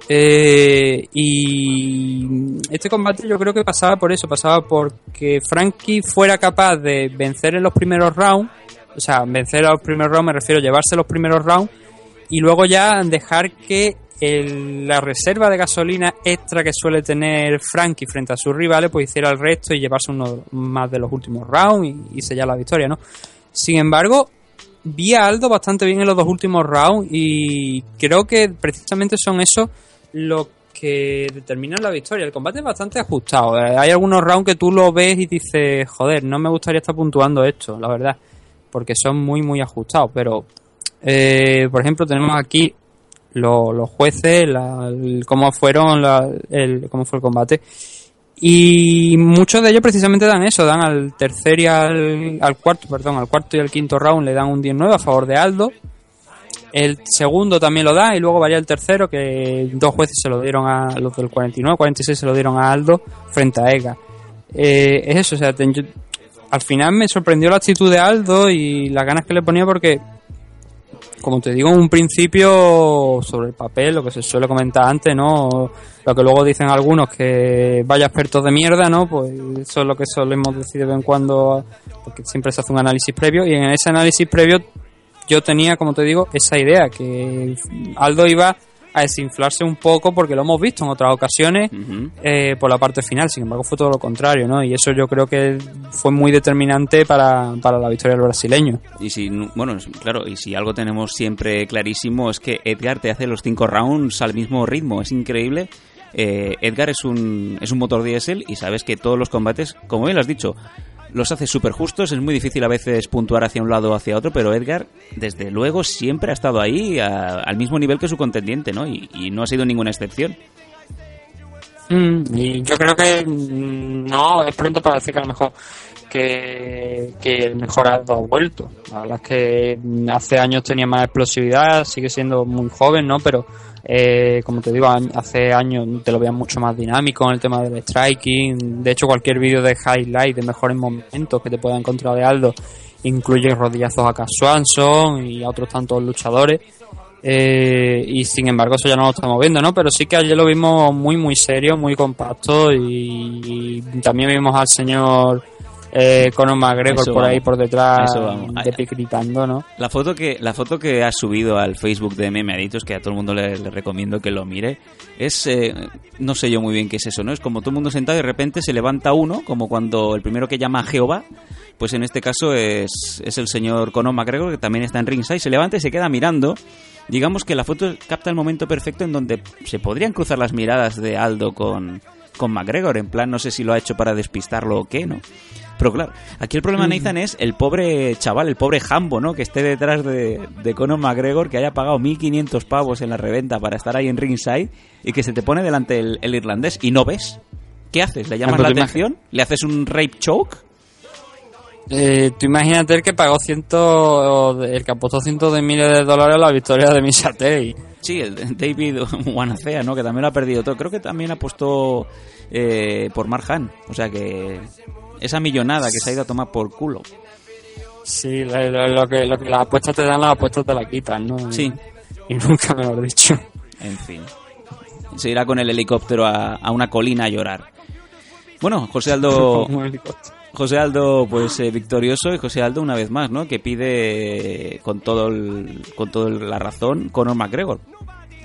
Eh, y este combate yo creo que pasaba por eso, pasaba porque Frankie fuera capaz de vencer en los primeros rounds, o sea, vencer a los primeros rounds me refiero a llevarse los primeros rounds y luego ya dejar que la reserva de gasolina extra que suele tener Frankie frente a sus rivales pues hiciera el resto y llevarse uno más de los últimos rounds y, y sellar la victoria, ¿no? Sin embargo, vi a Aldo bastante bien en los dos últimos rounds y creo que precisamente son esos lo que determinan la victoria. El combate es bastante ajustado. Eh, Hay algunos rounds que tú lo ves y dices, joder, no me gustaría estar puntuando esto, la verdad, porque son muy, muy ajustados. Pero, eh, por ejemplo, tenemos aquí lo- los jueces, la- cómo fueron, la- el, cómo fue el combate. Y muchos de ellos precisamente dan eso, dan al tercer y al, al cuarto, perdón, al cuarto y al quinto round le dan un 19 a favor de Aldo. El segundo también lo da y luego varía el tercero que dos jueces se lo dieron a los del 49, 46 se lo dieron a Aldo frente a Ega. Eh, es eso, o sea, al final me sorprendió la actitud de Aldo y las ganas que le ponía porque como te digo en un principio sobre el papel, lo que se suele comentar antes, ¿no? Lo que luego dicen algunos que vaya expertos de mierda, ¿no? Pues eso es lo que solemos decir de vez en cuando, porque siempre se hace un análisis previo y en ese análisis previo yo tenía, como te digo, esa idea que Aldo iba a desinflarse un poco porque lo hemos visto en otras ocasiones eh, por la parte final, sin embargo fue todo lo contrario, ¿no? Y eso yo creo que fue muy determinante para, para la victoria del brasileño. Y si, no- bueno, claro, y si algo tenemos siempre clarísimo es que Edgar te hace los cinco rounds al mismo ritmo, es increíble. Eh, Edgar es un, es un motor diésel y sabes que todos los combates, como bien lo has dicho, los hace súper justos, es muy difícil a veces puntuar hacia un lado o hacia otro, pero Edgar, desde luego, siempre ha estado ahí a- al mismo nivel que su contendiente, ¿no? Y, y no ha sido ninguna excepción. Mm, y yo creo que mm, no, es pronto para decir que a lo mejor que, que el mejor Aldo ha vuelto. La verdad que mm, hace años tenía más explosividad, sigue siendo muy joven, ¿no? Pero eh, como te digo, hace años te lo veas mucho más dinámico en el tema del striking. De hecho, cualquier vídeo de highlight de mejores momentos que te pueda encontrar de Aldo incluye rodillazos a Cass y a otros tantos luchadores. Eh, y sin embargo eso ya no lo estamos viendo, ¿no? Pero sí que ayer lo vimos muy muy serio, muy compacto y también vimos al señor eh, Conor McGregor Eso por ahí por detrás de pie gritando, ¿no? La foto que la foto que ha subido al Facebook de Meme Adictos, que a todo el mundo le, le recomiendo que lo mire, es eh, no sé yo muy bien qué es eso, ¿no? Es como todo el mundo sentado y de repente se levanta uno, como cuando el primero que llama a Jehová, pues en este caso es, es el señor Conor McGregor, que también está en ringside, se levanta y se queda mirando. Digamos que la foto capta el momento perfecto en donde se podrían cruzar las miradas de Aldo con, con McGregor, en plan, no sé si lo ha hecho para despistarlo o qué, ¿no? Pero claro, aquí el problema, Nathan, es el pobre chaval, el pobre Jambo, ¿no? Que esté detrás de, de Conor McGregor, que haya pagado 1.500 pavos en la reventa para estar ahí en ringside y que se te pone delante el, el irlandés y no ves. ¿Qué haces? ¿Le llamas Ah, pues la atención? ¿Le haces un rape choke? Eh, tú imagínate el que pagó cientos, el que apostó cientos de miles de dólares a la victoria de Misatei. Sí, el David <laughs> Wanacea, ¿no? Que también lo ha perdido todo. Creo que también apostó eh, por Mark Han. O sea que esa millonada que se ha ido a tomar por culo. Sí, lo, que, lo que las apuestas te dan, las apuestas te las quitan, ¿no? Sí. Y nunca me lo he dicho. En fin. Se irá con el helicóptero a, a una colina a llorar. Bueno, José Aldo... <laughs> Un helicóptero. José Aldo, pues eh, victorioso y José Aldo una vez más, ¿no? Que pide eh, con todo el, con toda la razón Conor McGregor.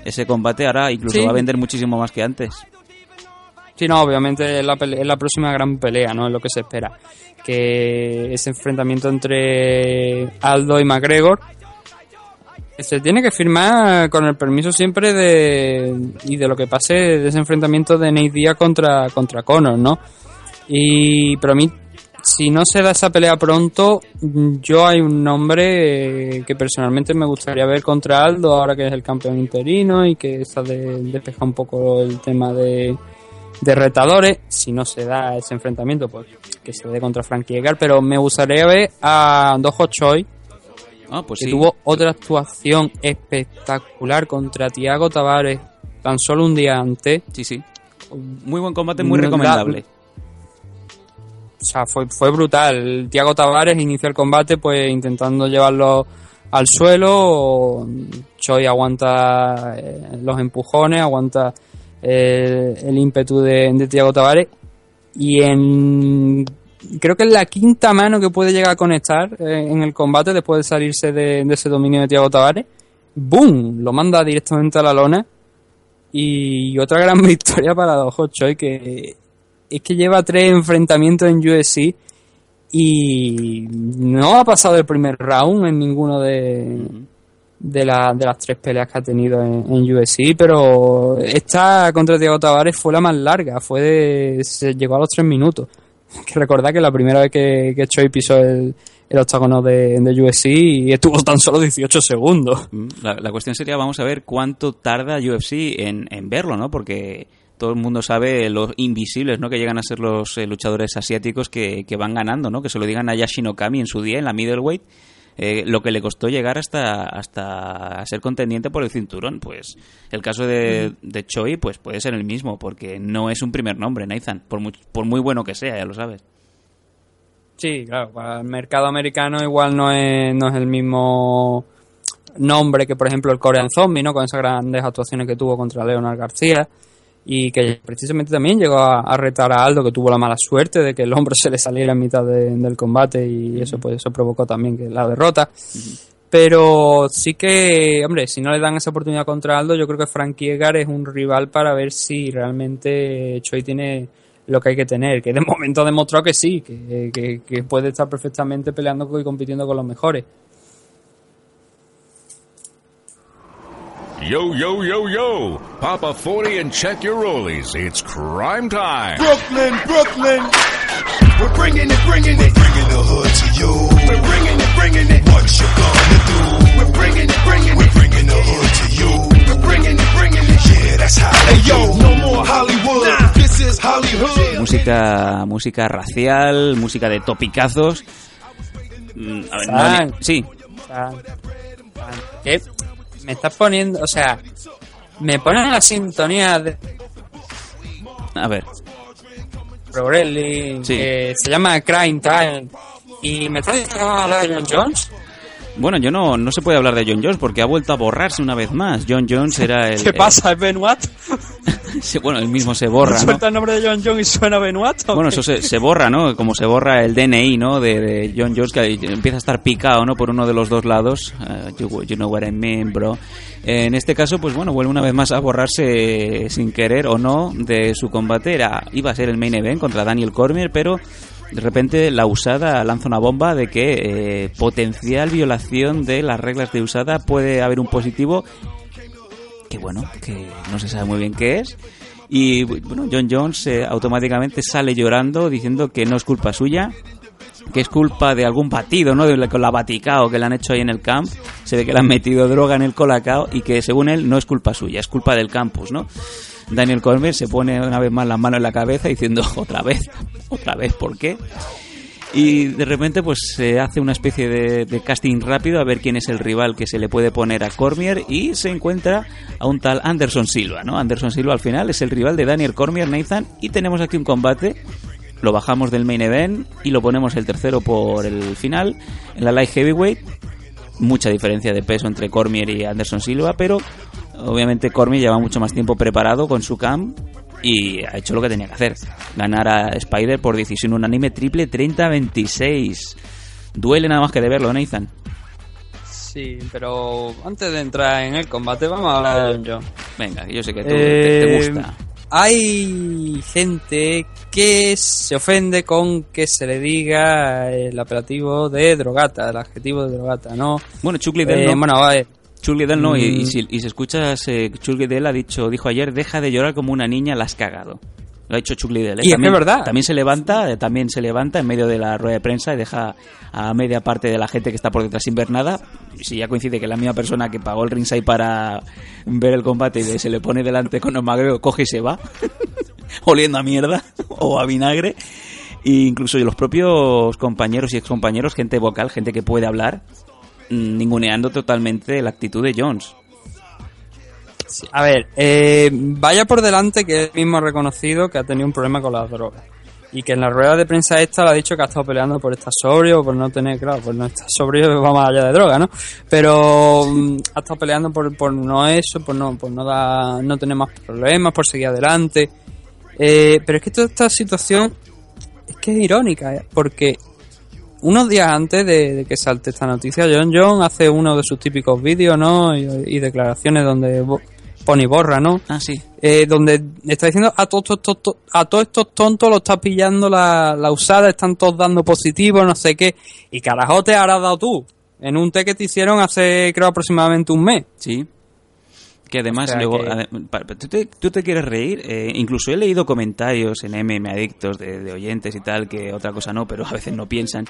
Ese combate ahora incluso Sí. va a vender muchísimo más que antes. Sí, no, obviamente es la, es la próxima gran pelea, ¿no? Es lo que se espera. Que ese enfrentamiento entre Aldo y McGregor se tiene que firmar con el permiso siempre de y de lo que pase de ese enfrentamiento de Nate contra, contra Conor, ¿no? Y pero a mí, si no se da esa pelea pronto, yo hay un nombre eh, que personalmente me gustaría ver contra Aldo, ahora que es el campeón interino y que está de, un poco el tema de, de retadores. Si no se da ese enfrentamiento, pues que se dé contra Frankie Edgar. Pero me gustaría ver a Dojo Choi, Ah, pues que sí. tuvo otra actuación espectacular contra Tiago Tavares tan solo un día antes. Sí, sí. Muy buen combate, muy recomendable. O sea, fue, fue brutal. Tiago Tavares inicia el combate pues intentando llevarlo al suelo. Choi aguanta eh, los empujones, aguanta eh, el ímpetu de, de Tiago Tavares. Y en creo que es la quinta mano que puede llegar a conectar eh, en el combate después de salirse de, de ese dominio de Tiago Tavares. ¡Boom! Lo manda directamente a la lona. Y otra gran <laughs> victoria para Dojo Choi que es que lleva tres enfrentamientos en UFC y no ha pasado el primer round en ninguno de, de, la- de las tres peleas que ha tenido en, UFC, pero esta contra Diego Tavares fue la más larga, fue de- se llegó a los tres minutos. Hay <laughs> Que recordar que la primera vez que, que Choi pisó el, el octágono de, de UFC y estuvo tan solo 18 segundos. Mm, La, la cuestión sería, vamos a ver cuánto tarda UFC en, en verlo, ¿no? Porque todo el mundo sabe los invisibles, ¿no? Que llegan a ser los eh, luchadores asiáticos que, que van ganando, ¿no? Que se lo digan a Yashinokami en su día, en la middleweight, eh, lo que le costó llegar hasta, hasta ser contendiente por el cinturón. Pues el caso de, de Choi, pues puede ser el mismo, porque no es un primer nombre, Nathan, por muy, por muy bueno que sea, ya lo sabes. Sí, claro, para el mercado americano igual no es, no es el mismo nombre que, por ejemplo, el Korean Zombie, ¿no? Con esas grandes actuaciones que tuvo contra Leonard García y que precisamente también llegó a, a retar a Aldo, que tuvo la mala suerte de que el hombro <laughs> se le saliera en mitad de- del combate y eso pues eso provocó también que la derrota. Pero sí que, hombre, si no le dan esa oportunidad contra Aldo, yo creo que Frankie Edgar es un rival para ver si realmente Choi tiene lo que hay que tener, que de momento ha demostrado que sí, que, que- que puede estar perfectamente peleando y compitiendo con los mejores. Yo, yo, yo, yo. Pop a 40 and check your rollies. It's crime time. Brooklyn, Brooklyn. We're bringing it, bringing it, bringing the hood to you. We're bringing it, bringing it. What you gonna do? We're bringing it, bringing it. We're bringing the hood to you. We're bringing it, bringing it. Yeah, that's how. Hey yo, no more Hollywood. This música, música racial, música de topicazos. Mm, a ver, no sí, San, San, ¿Qué? Me estás poniendo, o sea, me ponen la sintonía de a ver. Pro Wrestling, Sí. que se llama Crime Time, y me estás diciendo a de John Jones. Bueno, yo no, no se puede hablar de John Jones porque ha vuelto a borrarse una vez más. John Jones era <laughs> el... ¿Qué pasa? ¿Es Benoit? <laughs> bueno, él mismo se borra, ¿no? ¿Suelta el nombre de John Jones y suena Benoit? Bueno, eso se, se borra, ¿no? Como se borra el DNI, ¿no? De, de John Jones, que empieza a estar picado, ¿no? Por uno de los dos lados. Uh, you, you know what I mean, bro. Eh, En este caso, pues bueno, vuelve una vez más a borrarse sin querer o no de su combate. Era, iba a ser el main event contra Daniel Cormier, pero de repente la usada lanza una bomba de que eh, potencial violación de las reglas de usada puede haber un positivo que bueno, que no se sabe muy bien qué es. Y bueno, John Jones eh, automáticamente sale llorando diciendo que no es culpa suya, que es culpa de algún batido, ¿no? De la- con la baticao que le han hecho ahí en el camp. Se ve que le han metido droga en el colacao y que según él no es culpa suya, es culpa del campus, ¿no? Daniel Cormier se pone una vez más las manos en la cabeza diciendo <laughs> otra vez, otra vez, ¿por qué? Y de repente pues se hace una especie de, de casting rápido a ver quién es el rival que se le puede poner a Cormier y se encuentra a un tal Anderson Silva, ¿no? Anderson Silva al final es el rival de Daniel Cormier, Nathan, y tenemos aquí un combate. Lo bajamos del main event y lo ponemos el tercero por el final en la light heavyweight. Mucha diferencia de peso entre Cormier y Anderson Silva, pero obviamente Cormier lleva mucho más tiempo preparado con su camp y ha hecho lo que tenía que hacer. Ganar a Spider por decisión unánime triple 30-26. Duele nada más que de verlo, Nathan. Sí, pero antes de entrar en el combate vamos a hablar de John Jones. Venga, yo sé que tú te, te Eh, gusta. Hay gente que se ofende con que se le diga el apelativo de drogata, el adjetivo de drogata, ¿no? Bueno, Chuck Liddell Eh, no. Bueno, Liddell no, y, y Mm. si, y si escuchas, eh, ha dicho, dijo ayer, deja de llorar como una niña, la has cagado. Lo ha dicho Chuck Liddell. ¿eh? Y es que también, es verdad. También se levanta, eh, también se levanta en medio de la rueda de prensa y deja a media parte de la gente que está por detrás sin ver nada. Si ya coincide que la misma persona que pagó el ringside para ver el combate y se le pone delante con el magreo, coge y se va, <laughs> oliendo a mierda <laughs> o a vinagre. E incluso los propios compañeros y excompañeros, gente vocal, gente que puede hablar, ninguneando totalmente la actitud de Jones. sí, a ver, eh, vaya por delante que él mismo ha reconocido que ha tenido un problema con las drogas. Y que en la rueda de prensa esta le ha dicho que ha estado peleando por estar sobrio o por no tener, claro, por no estar <laughs> sobrio va más allá de droga, ¿no? Pero mm, ha estado peleando por, por no eso, por no, por no, dar, no tener más problemas, por seguir adelante. Eh, pero es que toda esta situación es que es irónica, ¿eh? porque unos días antes de, de que salte esta noticia, John John hace uno de sus típicos vídeos, ¿no? Y, y declaraciones donde pone y borra, ¿no? Ah, sí. Eh, donde está diciendo a todos estos to- a todos estos tontos lo está pillando la, la usada, están todos dando positivo, no sé qué. Y carajo te habrás dado tú. En un té que te hicieron hace, creo, aproximadamente un mes. Sí. Que además O sea luego... que- ¿tú, te, tú te quieres reír? Eh, incluso he leído comentarios en MM Adictos de, de oyentes y tal, que otra cosa no, pero a veces no piensan.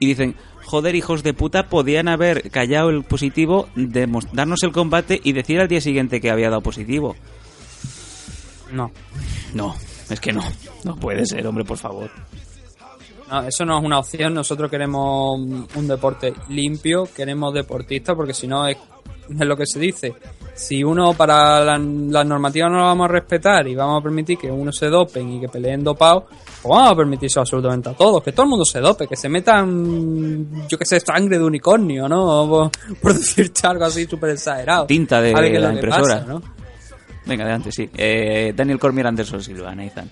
Y dicen, joder, hijos de puta, podían haber callado el positivo, demos- darnos el combate y decir al día siguiente que había dado positivo. No. No, es que no. No puede ser, hombre, por favor. No, eso no es una opción. Nosotros queremos un deporte limpio, queremos deportistas, porque si no es, <laughs> es lo que se dice. Si uno para la- las normativas no la vamos a respetar y vamos a permitir que uno se dopen y que peleen dopado, pues vamos a permitir eso absolutamente a todos. Que todo el mundo se dope, que se metan, yo que sé, sangre de unicornio, ¿no? Por, por <laughs> decirte algo así súper exagerado. Tinta de la lo impresora. pasa, ¿no? Venga, adelante, sí. Eh, Daniel Cormier Anderson Silva, Nathan.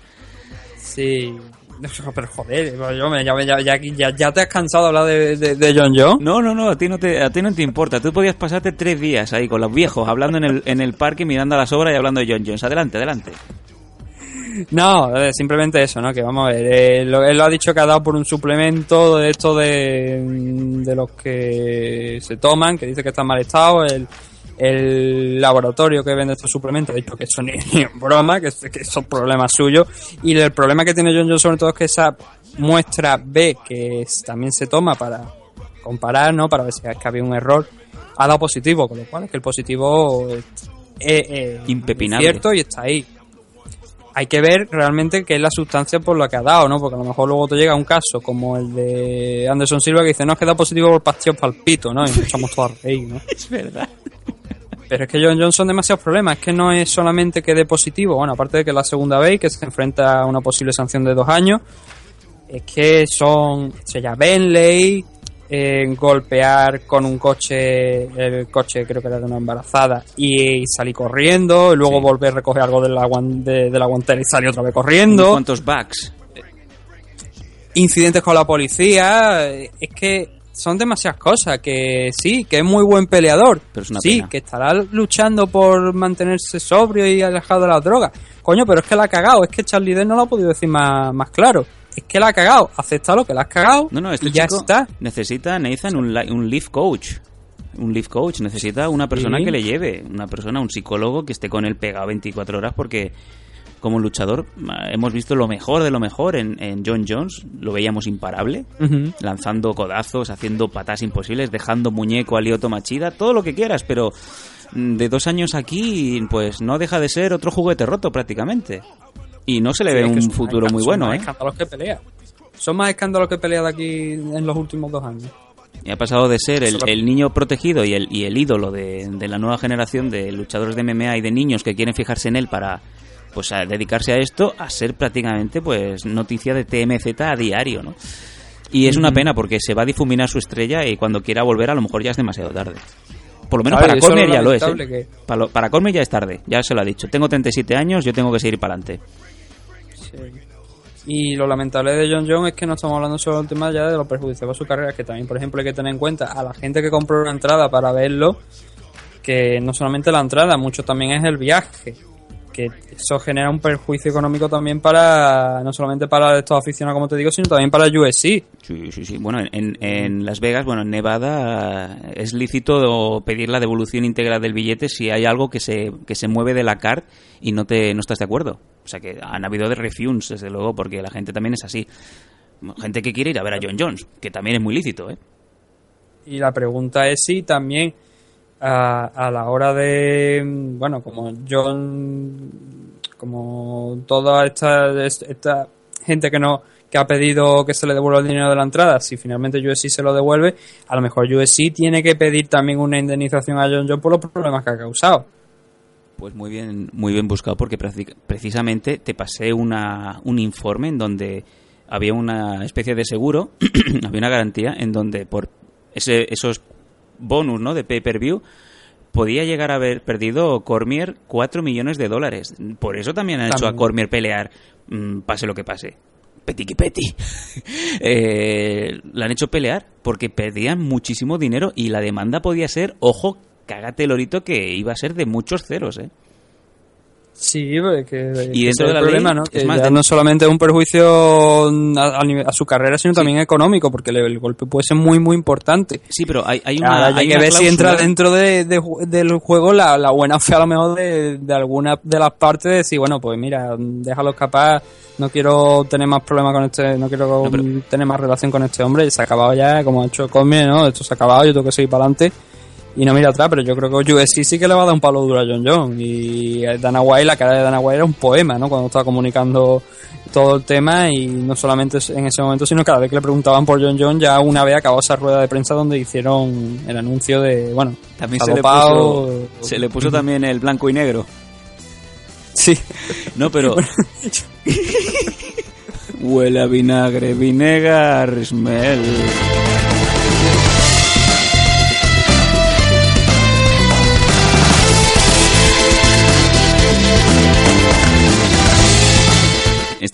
Sí. <laughs> Pero joder, yo me- ya, ya, ya, ya, te has cansado de hablar de, de, de John John. No, no, no, a ti no, te, a ti no te importa. Tú podías pasarte tres días ahí con los viejos, hablando en el, en el parque, mirando a las obras y hablando de John Jones. Adelante, adelante. No, eh, simplemente eso, ¿no? Que vamos a ver, eh, lo- él lo ha dicho que ha dado por un suplemento de esto de, de los que se toman, que dice que está en mal estado, el, el laboratorio que vende estos suplementos ha dicho que eso ni, <laughs> ni en broma, que, que son problemas suyos, y el problema que tiene John John sobre todo es que esa muestra B que es- también se toma para comparar, ¿no? Para ver si es que había un error, ha dado positivo, con lo cual es que el positivo es, es- es Impepinable. cierto y está ahí. hay que ver realmente qué es la sustancia por la que ha dado, ¿no? Porque a lo mejor luego te llega un caso como el de Anderson Silva que dice, no, es que da positivo por pastillas palpito, ¿no? Y nos echamos todos a reír, ¿no? <laughs> Es verdad. Pero es que John Johnson demasiados problemas. Es que no es solamente que dé positivo. Bueno, aparte de que la segunda vez que se enfrenta a una posible sanción de dos años. Es que son estrella Bentley, eh, golpear con un coche, el coche creo que era de una embarazada, y, salir corriendo, y luego volver a recoger algo de la, de, de la guantera y salir otra vez corriendo. ¿Cuántos bugs? Incidentes con la policía. eh, Es que son demasiadas cosas. Que sí, que es muy buen peleador. Pero es una sí, pena. que estará luchando por mantenerse sobrio y alejado de las drogas. Coño, pero es que la ha cagado. Es que Charlie Day no lo ha podido decir más, más claro. Es que la ha cagado. Acepta lo que la has cagado. No, no, este y ya chico está. necesita, Nathan, un, un life coach. Un life coach. Necesita una persona Sí. que le lleve. Una persona, un psicólogo que esté con él pegado 24 horas porque como luchador ah, hemos visto lo mejor de lo mejor en, en John Jones. Lo veíamos imparable. Lanzando codazos, haciendo patas imposibles, dejando muñeco a Lioto Machida, todo lo que quieras, pero mm, de dos años aquí, pues no deja de ser otro juguete roto prácticamente. Y no se le Sí, ve un futuro muy son bueno, más ¿eh? escándalos que pelea. Son más escándalos que pelea de aquí en los últimos dos años. Y ha pasado de ser el niño protegido y el, y el ídolo de, de la nueva generación de luchadores de MMA y de niños que quieren fijarse en él para pues a dedicarse a esto a ser prácticamente pues noticia de TMZ a diario, ¿no? Y es una pena porque se va a difuminar su estrella y cuando quiera volver a lo mejor ya es demasiado tarde. Por lo menos para Cormier lo ya lo es. ¿eh? que- Para, lo- para Cormier ya es tarde, ya se lo ha dicho. Tengo 37 años, yo tengo que seguir para adelante. Y lo lamentable de John Jones es que no estamos hablando solo del tema ya de lo perjudicial a su carrera, que también, por ejemplo, hay que tener en cuenta a la gente que compró una entrada para verlo, que no solamente la entrada, mucho también es el viaje, que eso genera un perjuicio económico también para, no solamente para estos aficionados, como te digo, sino también para USC. Sí, sí, sí. Bueno, en, en Las Vegas, bueno, en Nevada es lícito pedir la devolución íntegra del billete si hay algo que se, que se mueve de la card y no te no estás de acuerdo. O sea que han habido de refunds, desde luego, porque la gente también es así. Gente que quiere ir a ver a John Jones, que también es muy lícito, ¿eh? Y la pregunta es si también a, a la hora de, bueno, como John, como toda esta, esta gente que no que ha pedido que se le devuelva el dinero de la entrada, si finalmente USC se lo devuelve, a lo mejor USC tiene que pedir también una indemnización a John John por los problemas que ha causado. Pues muy bien, muy bien buscado porque preci- precisamente te pasé una, un informe en donde había una especie de seguro, <clears throat> había una garantía en donde por ese, esos bonus ¿no? de pay-per-view podía llegar a haber perdido Cormier 4 millones de dólares. Por eso también han hecho a. Cormier pelear, mm, pase lo que pase. Petit que petit. <laughs> Eh, la han hecho pelear porque perdían muchísimo dinero y la demanda podía ser, ojo, cágate lorito, que iba a ser de muchos ceros, ¿eh? Sí, pues, que, Y dentro ese de es la el problema, ley, ¿no? es Que más, ya de- no solamente es un perjuicio a, su carrera, sino también económico, porque el, el golpe puede ser muy, muy importante. Sí, pero hay, hay una, Ahora hay, hay que una ver si entra dentro de, del juego la, la buena fe a lo mejor de, de alguna de las partes de decir, bueno, pues mira, déjalo escapar, no quiero tener más problemas con este, no quiero tener más relación con este hombre, se ha acabado ya, como ha hecho Cosme, ¿no? Esto se ha acabado, yo tengo que seguir para adelante y no mira atrás, pero yo creo que USC sí que le va a dar un palo duro a John John y Dana White, la cara de Dana White era un poema, ¿no? Cuando estaba comunicando todo el tema y no solamente en ese momento, sino cada vez que le preguntaban por John John, ya una vez acabó esa rueda de prensa donde hicieron el anuncio de, bueno, También se le, puso, se le puso también el blanco y negro. <laughs> Sí. No, pero... <laughs> <laughs> Huele a vinagre, vinegar, smell.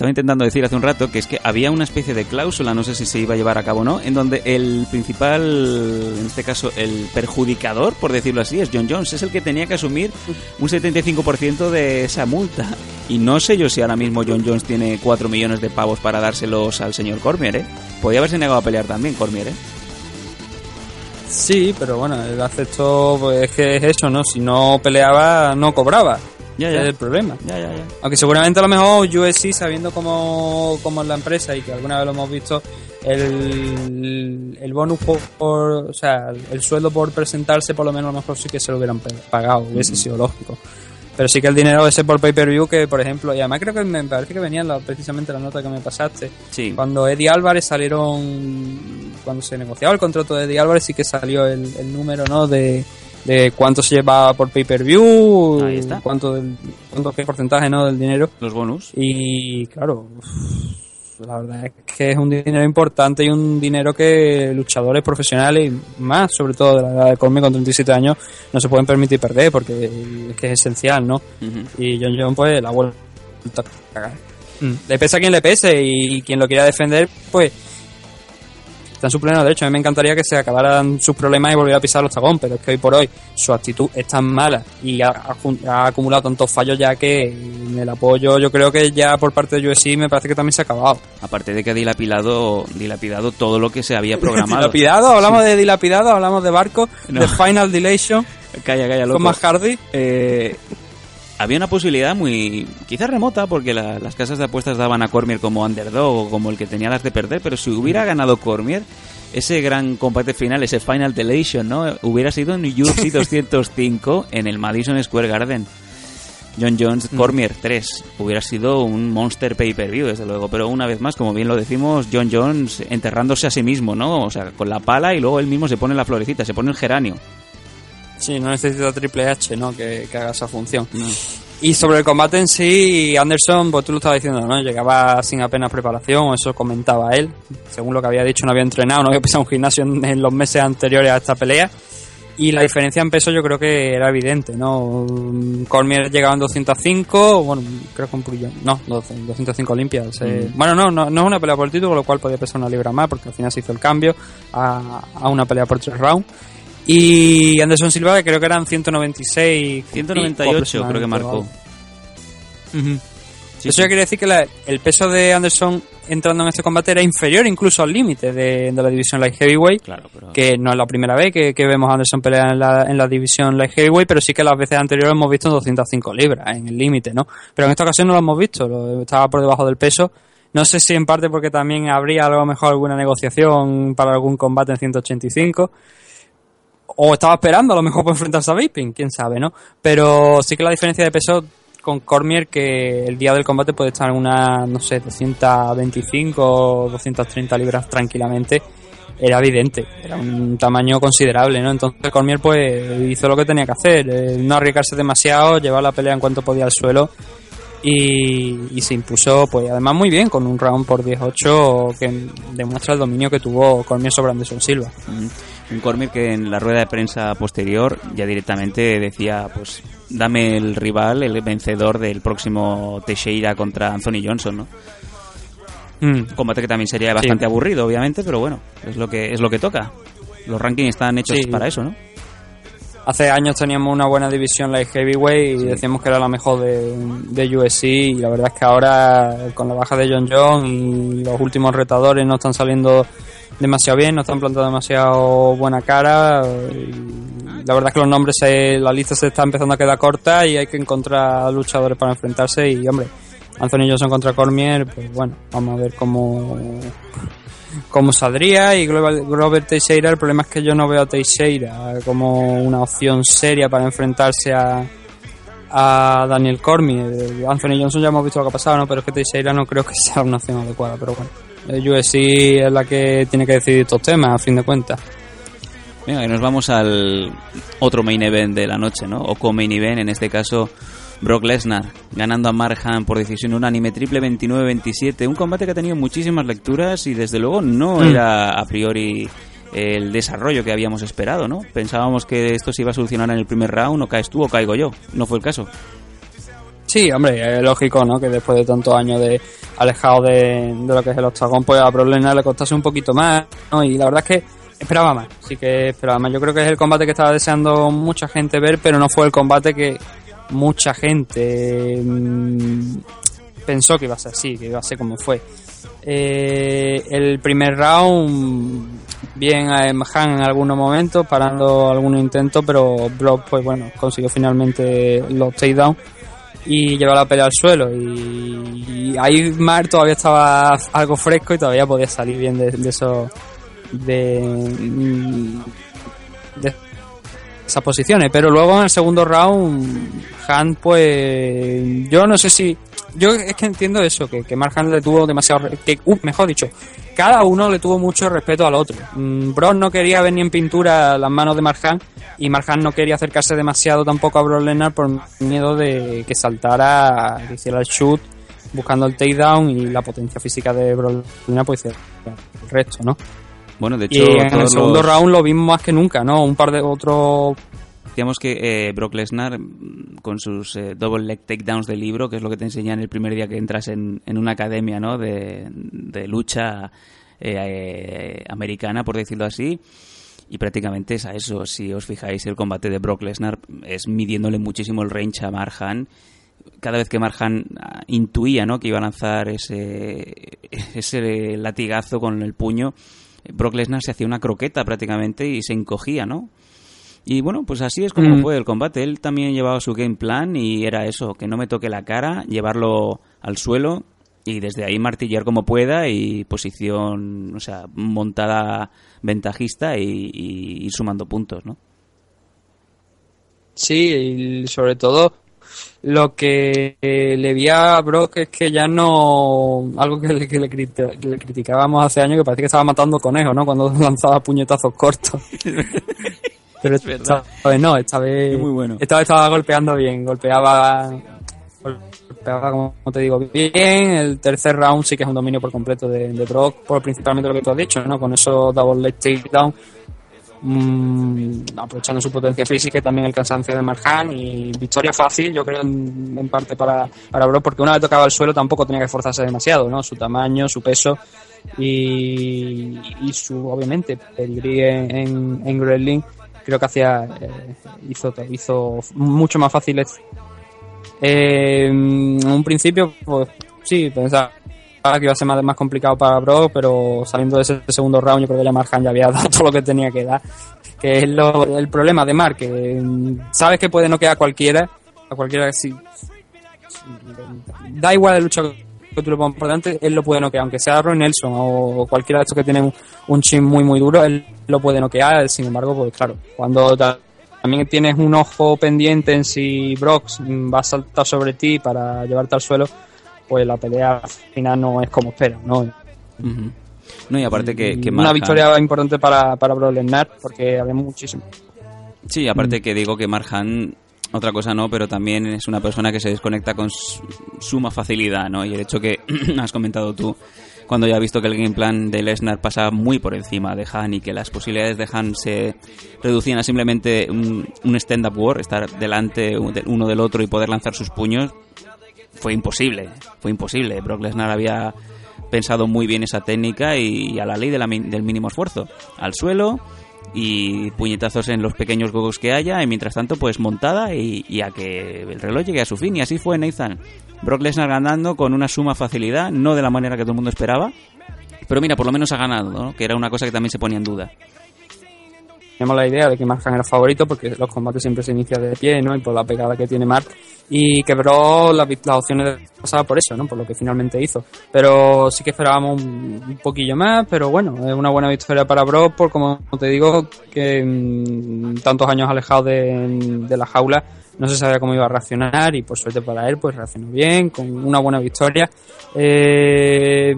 Intentando decir hace un rato que es que había una especie de cláusula, no sé si se iba a llevar a cabo o no, en donde el principal, en este caso el perjudicador, por decirlo así, es John Jones, es el que tenía que asumir un 75% de esa multa. Y no sé yo si ahora mismo John Jones tiene 4 millones de pavos para dárselos al señor Cormier, ¿eh? Podría haberse negado a pelear también Cormier, ¿eh? Sí, pero bueno, él aceptó, pues es que es eso, ¿no? Si no peleaba, no cobraba. Ya, ya. Es el problema. Ya, ya, ya. Aunque seguramente a lo mejor USC, sabiendo cómo, cómo es la empresa y que alguna vez lo hemos visto, el, el bonus por, por- o sea, el sueldo por presentarse por lo menos a lo mejor sí que se lo hubieran pagado, hubiese sido lógico. Pero sí que el dinero ese por pay-per-view, que por ejemplo, y además creo que me parece que venía la- precisamente la nota que me pasaste. Sí. Cuando Eddie Álvarez salieron, cuando se negociaba el contrato de Eddie Álvarez, sí que salió el, el número, ¿no? De, de cuánto se lleva por pay-per-view, cuánto, del, cuánto qué porcentaje, ¿no? Del dinero. Los bonus. Y claro, la verdad es que es un dinero importante y un dinero que luchadores profesionales más, sobre todo de la edad de Cormier con 37 años, no se pueden permitir perder porque es que es esencial, ¿no? Y John John pues la vuelta a cagar. Mm. Le pese a quien le pese y, quien lo quiera defender, pues está en su pleno derecho. A mí me encantaría que se acabaran sus problemas y volviera a pisar los tagón, pero es que hoy por hoy su actitud es tan mala y ha, ha jun- ha acumulado tantos fallos ya que en el apoyo yo creo que ya por parte de UFC me parece que también se ha acabado. Aparte de que ha dilapidado, dilapidado todo lo que se había programado. <laughs> dilapidado, hablamos de dilapidado, hablamos de barco, No. de Final Dilation Calla, calla, loco. con más Hardy. Eh, había una posibilidad muy quizás remota porque la- las casas de apuestas daban a Cormier como underdog o como el que tenía las de perder, pero si hubiera ganado Cormier, ese gran combate final, ese Final Delation, ¿no? Hubiera sido en UFC <laughs> 205 en el Madison Square Garden. John Jones, Cormier 3. Hubiera sido un monster pay-per-view, desde luego. Pero una vez más, como bien lo decimos, John Jones enterrándose a sí mismo, ¿no? O sea, con la pala y luego él mismo se pone la florecita, se pone el geranio. Sí, no necesita Triple H, ¿no? Que, que haga esa función. Y sobre el combate en sí, Anderson, pues tú lo estabas diciendo, ¿no? Llegaba sin apenas preparación, eso comentaba él. Según lo que había dicho, no había entrenado, no había pisado un gimnasio en, en los meses anteriores a esta pelea. Y la diferencia en peso yo creo que era evidente, ¿no? Cormier llegaba en 205, bueno, creo que un poquillo, no, 12, 205 limpias. eh. Mm. Bueno, no, no, no es una pelea por el título, con lo cual podía pesar una libra más, porque al final se hizo el cambio a, a una pelea por tres rounds. Y Anderson Silva, que creo que eran 196. 198 creo que marcó. Eso ya quiere decir que la- el peso de Anderson entrando en este combate era inferior incluso al límite de, de la división Light Heavyweight. Que no es la primera vez que, que vemos a Anderson pelear en la, en la división Light Heavyweight, pero sí que las veces anteriores hemos visto en 205 libras, en el límite, ¿no? Pero en esta ocasión no lo hemos visto, lo- estaba por debajo del peso. No sé si en parte porque también habría a lo mejor alguna negociación para algún combate en 185 o estaba esperando a lo mejor por enfrentarse a Vaping, quién sabe, ¿no? Pero sí que la diferencia de peso con Cormier que el día del combate puede estar en una, no sé, 225 o 230 libras tranquilamente, era evidente, era un tamaño considerable, ¿no? Entonces Cormier pues hizo lo que tenía que hacer, eh, no arriesgarse demasiado, llevar la pelea en cuanto podía al suelo y, se impuso pues además muy bien con un round por 18 que demuestra el dominio que tuvo Cormier sobre Anderson Silva. Un Cormier que en la rueda de prensa posterior ya directamente decía, pues dame el rival, el vencedor del próximo Teixeira contra Anthony Johnson, ¿no? Mm. Combate que también sería bastante Sí. aburrido, obviamente, pero bueno, es lo que es lo que toca. Los rankings están hechos Sí. para eso, ¿no? Hace años teníamos una buena división light heavyweight y decíamos que era la mejor de, de UFC y la verdad es que ahora con la baja de John John y los últimos retadores no están saliendo demasiado bien, no están plantando demasiado buena cara. y la verdad es que los nombres, se- la lista se está empezando a quedar corta y hay que encontrar luchadores para enfrentarse y hombre, Anthony Johnson contra Cormier, pues bueno, vamos a ver cómo cómo saldría y Robert Teixeira, el problema es que yo no veo a Teixeira como una opción seria para enfrentarse a a Daniel Cormier. Anthony Johnson ya hemos visto lo que ha pasado, ¿no? pero es que Teixeira no creo que sea una opción adecuada, pero bueno. UFC es la que tiene que decidir estos temas, a fin de cuentas. Venga, y nos vamos al otro main event de la noche, ¿no? O co-main event, en este caso Brock Lesnar, ganando a Marham por decisión unánime, triple 29-27. Un combate que ha tenido muchísimas lecturas y desde luego no Mm. era a priori el desarrollo que habíamos esperado, ¿no? Pensábamos que esto se iba a solucionar en el primer round, o caes tú o caigo yo. No fue el caso. Sí, hombre, es lógico, ¿no? Que después de tantos años de alejado de, de lo que es el octagón, pues a Brock Lesnar le costase un poquito más. Y la verdad es que esperaba más, sí que esperaba más. Yo creo que es el combate que estaba deseando mucha gente ver, pero no fue el combate que mucha gente mm, pensó que iba a ser así, que iba a ser como fue. Eh, el primer round, bien a Han en algunos momentos, parando algunos intentos, pero Brock, pues bueno, consiguió finalmente los takedowns y llevar la pelea al suelo. Y, y ahí Mar todavía estaba algo fresco y todavía podía salir bien de, de eso. De, mm, de esas posiciones. Pero luego en el segundo round, Hunt, pues. Yo no sé si. Yo es que entiendo eso, que, que Mark Hunt le tuvo demasiado. Que, uh, mejor dicho, cada uno le tuvo mucho respeto al otro. Mm, Brock no quería ver ni en pintura las manos de Mark Hunt, y Mark Hunt no quería acercarse demasiado tampoco a Brock Lesnar por miedo de que saltara, que hiciera el shoot buscando el takedown y la potencia física de Brock Lesnar pues el resto, ¿no? Bueno, de Y hecho, en el segundo los- round lo vimos más que nunca, ¿no? Un par de otros Decíamos que eh, Brock Lesnar, mm, con sus eh, double leg takedowns de libro, que es lo que te enseñan el primer día que entras en, una academia ¿no? de, de lucha eh, eh, americana, por decirlo así, y prácticamente es a eso. Si os fijáis, el combate de Brock Lesnar es midiéndole muchísimo el range a Marhan. Cada vez que Marhan ah, intuía ¿no? que iba a lanzar ese, ese latigazo con el puño, Brock Lesnar se hacía una croqueta prácticamente y se encogía, ¿no? Y bueno, pues así es como Mm. fue el combate. Él también llevaba su game plan y era eso, que no me toque la cara, llevarlo al suelo y desde ahí martillar como pueda y posición, o sea, montada ventajista y, y ir sumando puntos, ¿no? Sí, y sobre todo lo que le vi a Brock es que ya no. Algo que le, que le criti- que le criticábamos hace años, que parecía que estaba matando conejos, ¿no? Cuando <laughs> lanzaba puñetazos cortos. <laughs> Pero esta vez no, esta vez. muy bueno. Esta vez estaba golpeando bien, golpeaba. Golpeaba, como te digo, bien. El tercer round sí que es un dominio por completo de, de Brock, por principalmente lo que tú has dicho, ¿no? Con esos double leg takedown mm, aprovechando su potencia física y también el cansancio de Marjan y victoria fácil yo creo en, en parte para, para Brock porque una vez tocaba el suelo tampoco tenía que esforzarse demasiado ¿no? su tamaño, su peso y, y su obviamente pedigrí en, en, en Wrestling creo que hacía eh, hizo, hizo mucho más fácil eh, en un principio pues sí pensaba que iba a ser más, más complicado para Brock, pero saliendo de ese segundo round, yo creo que ya Mark ya había <laughs> dado todo lo que tenía que dar. Que es lo, el problema de Mark, que mm, sabes que puede no quedar cualquiera, a cualquiera sí. Da igual el lucha que tú le pongas por delante, él lo puede noquear, aunque sea Roy Nelson o cualquiera de estos que tienen un, un chin muy muy duro, él lo puede noquear, sin embargo, pues claro, cuando ta- también tienes un ojo pendiente en si mm, va a saltar sobre ti para llevarte al suelo, pues la pelea al final no es como esperas, ¿no? No, y aparte que, que una victoria importante para, para Brock Lesnar porque había muchísimo. Sí, aparte que digo que Marjan, otra cosa no, pero también es una persona que se desconecta con su- suma facilidad, ¿no? Y el hecho que <clears throat> has comentado tú, cuando ya ha visto que el game plan de Lesnar pasa muy por encima de Han y que las posibilidades de Han se reducían a simplemente un, stand-up war, estar delante de uno del otro y poder lanzar sus puños, fue imposible, fue imposible. Brock Lesnar había pensado muy bien esa técnica y a la ley del mínimo esfuerzo. Al suelo y puñetazos en los pequeños gogos que haya y mientras tanto pues montada y, a que el reloj llegue a su fin y así fue Nathan. Brock Lesnar ganando con una suma facilidad, no de la manera que todo el mundo esperaba, pero mira, por lo menos ha ganado, ¿no? que era una cosa que también se ponía en duda. Tenemos la idea de que Mark Hunt era favorito porque los combates siempre se inician de pie, ¿no? Y por la pegada que tiene Mark. Y quebró las, las opciones de pasada por eso, ¿no? Por lo que finalmente hizo. Pero sí que esperábamos un, poquillo más, pero bueno, es una buena victoria para Brock por, como te digo, que mm, tantos años alejado de la jaula no se sabía cómo iba a reaccionar y por suerte para él pues reaccionó bien, con una buena victoria. Eh,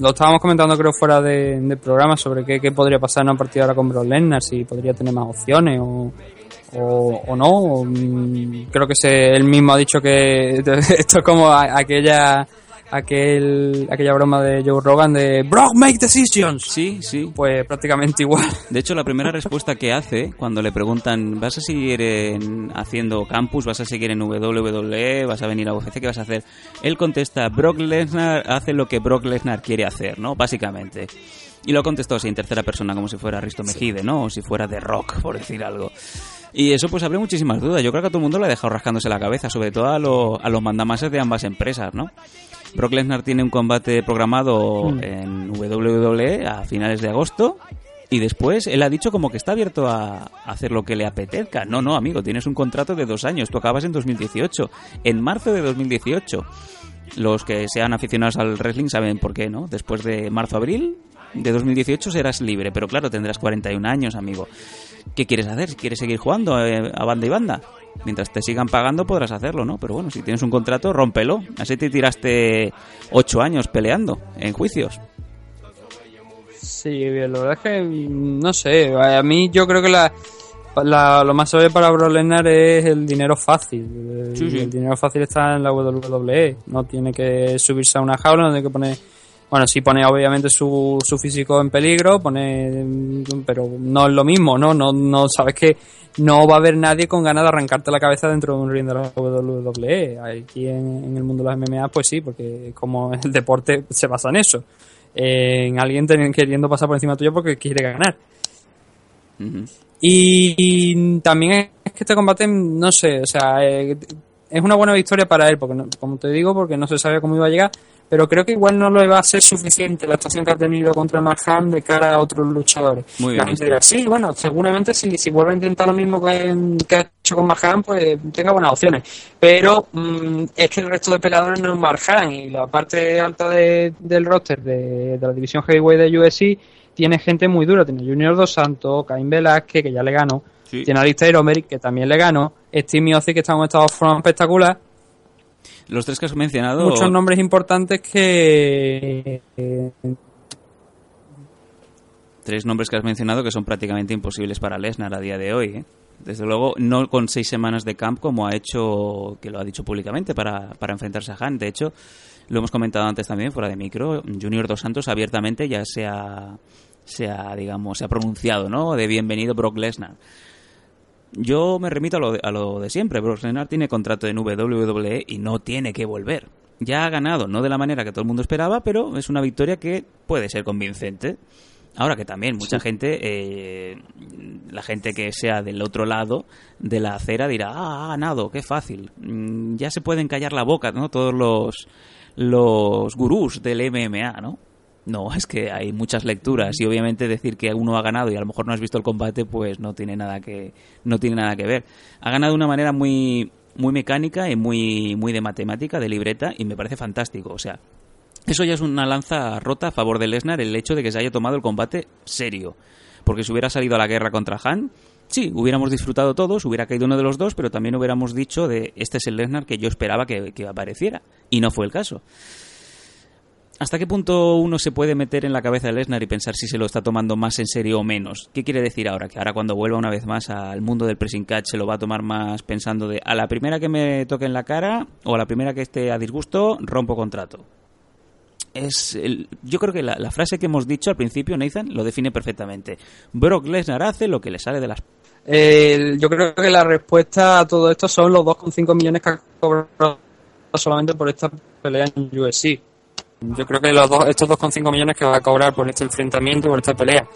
lo estábamos comentando creo fuera de, programa sobre qué, qué podría pasar en una partida ahora con Brock Lesnar, si podría tener más opciones o, o, o no. o, mm, creo que se, él mismo ha dicho que <laughs> esto es como aquella aquel, aquella broma de Joe Rogan de Brock make decisions. Sí, sí. Pues prácticamente igual. De hecho, la primera respuesta que hace cuando le preguntan, ¿vas a seguir en- haciendo campus? ¿Vas a seguir en WWE? ¿Vas a venir a UFC? ¿Qué vas a hacer? Él contesta, Brock Lesnar hace lo que Brock Lesnar quiere hacer, ¿no? Básicamente. Y lo contestó así en tercera persona, como si fuera Risto Mejide, ¿no? O si fuera The Rock, por decir algo. Y eso pues abre muchísimas dudas. Yo creo que a todo el mundo le ha dejado rascándose la cabeza, sobre todo a, lo- a los mandamases de ambas empresas, ¿no? Brock Lesnar tiene un combate programado Mm. en WWE a finales de agosto y después él ha dicho como que está abierto a hacer lo que le apetezca. No, no, amigo, tienes un contrato de dos años, tú acabas en 2018, en marzo de 2018. Los que sean aficionados al wrestling saben por qué, ¿no? Después de marzo-abril de 2018 serás libre, pero claro, tendrás 41 años, amigo. ¿qué quieres hacer? Quieres seguir jugando eh, a banda y banda. Mientras te sigan pagando podrás hacerlo, ¿no? Pero bueno, si tienes un contrato, rómpelo. Así te tiraste ocho años peleando en juicios. Sí, bien, la verdad es que mm, no sé, a mí yo creo que la, la- lo más sabio para Brock Lesnar es el dinero fácil. El, Sí, sí. el dinero fácil está en la WWE, no tiene que subirse a una jaula, no tiene que poner bueno, sí pone obviamente su, su físico en peligro, pone pero no es lo mismo, ¿no? No no sabes que no va a haber nadie con ganas de arrancarte la cabeza dentro de un ring de la WWE. Aquí en, en el mundo de las MMA, pues sí, porque como el deporte se basa en eso. En alguien queriendo pasar por encima tuyo porque quiere ganar. Y, y también es que este combate, no sé, o sea, eh, es una buena victoria para él, porque no- como te digo, porque no se sabía cómo iba a llegar, pero creo que igual no le va a ser suficiente la actuación que ha tenido contra Marham de cara a otros luchadores. Muy la bien gente dirá, sí, bueno, seguramente si, si vuelve a intentar lo mismo que, que ha hecho con Marham, pues tenga buenas opciones. Pero mm, es que el resto de peleadores no es Marham y la parte alta de- del roster de, de la división heavyweight de UFC tiene gente muy dura. Tiene Junior Dos Santos, Caín Velázquez, que ya le ganó. Sí. Tiene a que también le ganó. Steve Miocic, que está en un estado forma espectacular. Los tres que has mencionado... Muchos nombres importantes que... Tres nombres que has mencionado que son prácticamente imposibles para Lesnar a día de hoy. ¿eh? Desde luego, no con seis semanas de camp como ha hecho, que lo ha dicho públicamente, para, para enfrentarse a Han. De hecho, lo hemos comentado antes también, fuera de micro, Junior Dos Santos abiertamente ya se ha, se ha, digamos, se ha pronunciado, ¿no? De bienvenido Brock Lesnar. Yo me remito a lo, de, a lo de siempre. Brock Lesnar tiene contrato en WWE y no tiene que volver. Ya ha ganado, no de la manera que todo el mundo esperaba, pero es una victoria que puede ser convincente. Ahora que también mucha gente, eh, la gente que sea del otro lado de la acera dirá, ah, ha ganado, qué fácil. Mm, Ya se pueden callar la boca, ¿no? Todos los, los gurús del MMA, ¿no? No, es que hay muchas lecturas y obviamente decir que uno ha ganado y a lo mejor no has visto el combate, pues no tiene nada que no tiene nada que ver. Ha ganado de una manera muy muy mecánica y muy muy de matemática, de libreta y me parece fantástico, o sea, eso ya es una lanza rota a favor de Lesnar el hecho de que se haya tomado el combate serio, porque si hubiera salido a la guerra contra Han, sí, hubiéramos disfrutado todos, hubiera caído uno de los dos, pero también hubiéramos dicho de este es el Lesnar que yo esperaba que, que apareciera y no fue el caso. ¿Hasta qué punto uno se puede meter en la cabeza de Lesnar y pensar si se lo está tomando más en serio o menos? ¿Qué quiere decir ahora? Que ahora cuando vuelva una vez más al mundo del pressing catch se lo va a tomar más pensando de a la primera que me toque en la cara o a la primera que esté a disgusto, rompo contrato. Es el- yo creo que la, frase que hemos dicho al principio, Nathan, lo define perfectamente. Brock Lesnar hace lo que le sale de las... Yo creo que la respuesta a todo esto son los 2,5 millones que ha cobrado solamente por esta pelea en UFC. Yo creo que los dos, estos 2,5 millones que va a cobrar por este enfrentamiento, por esta pelea.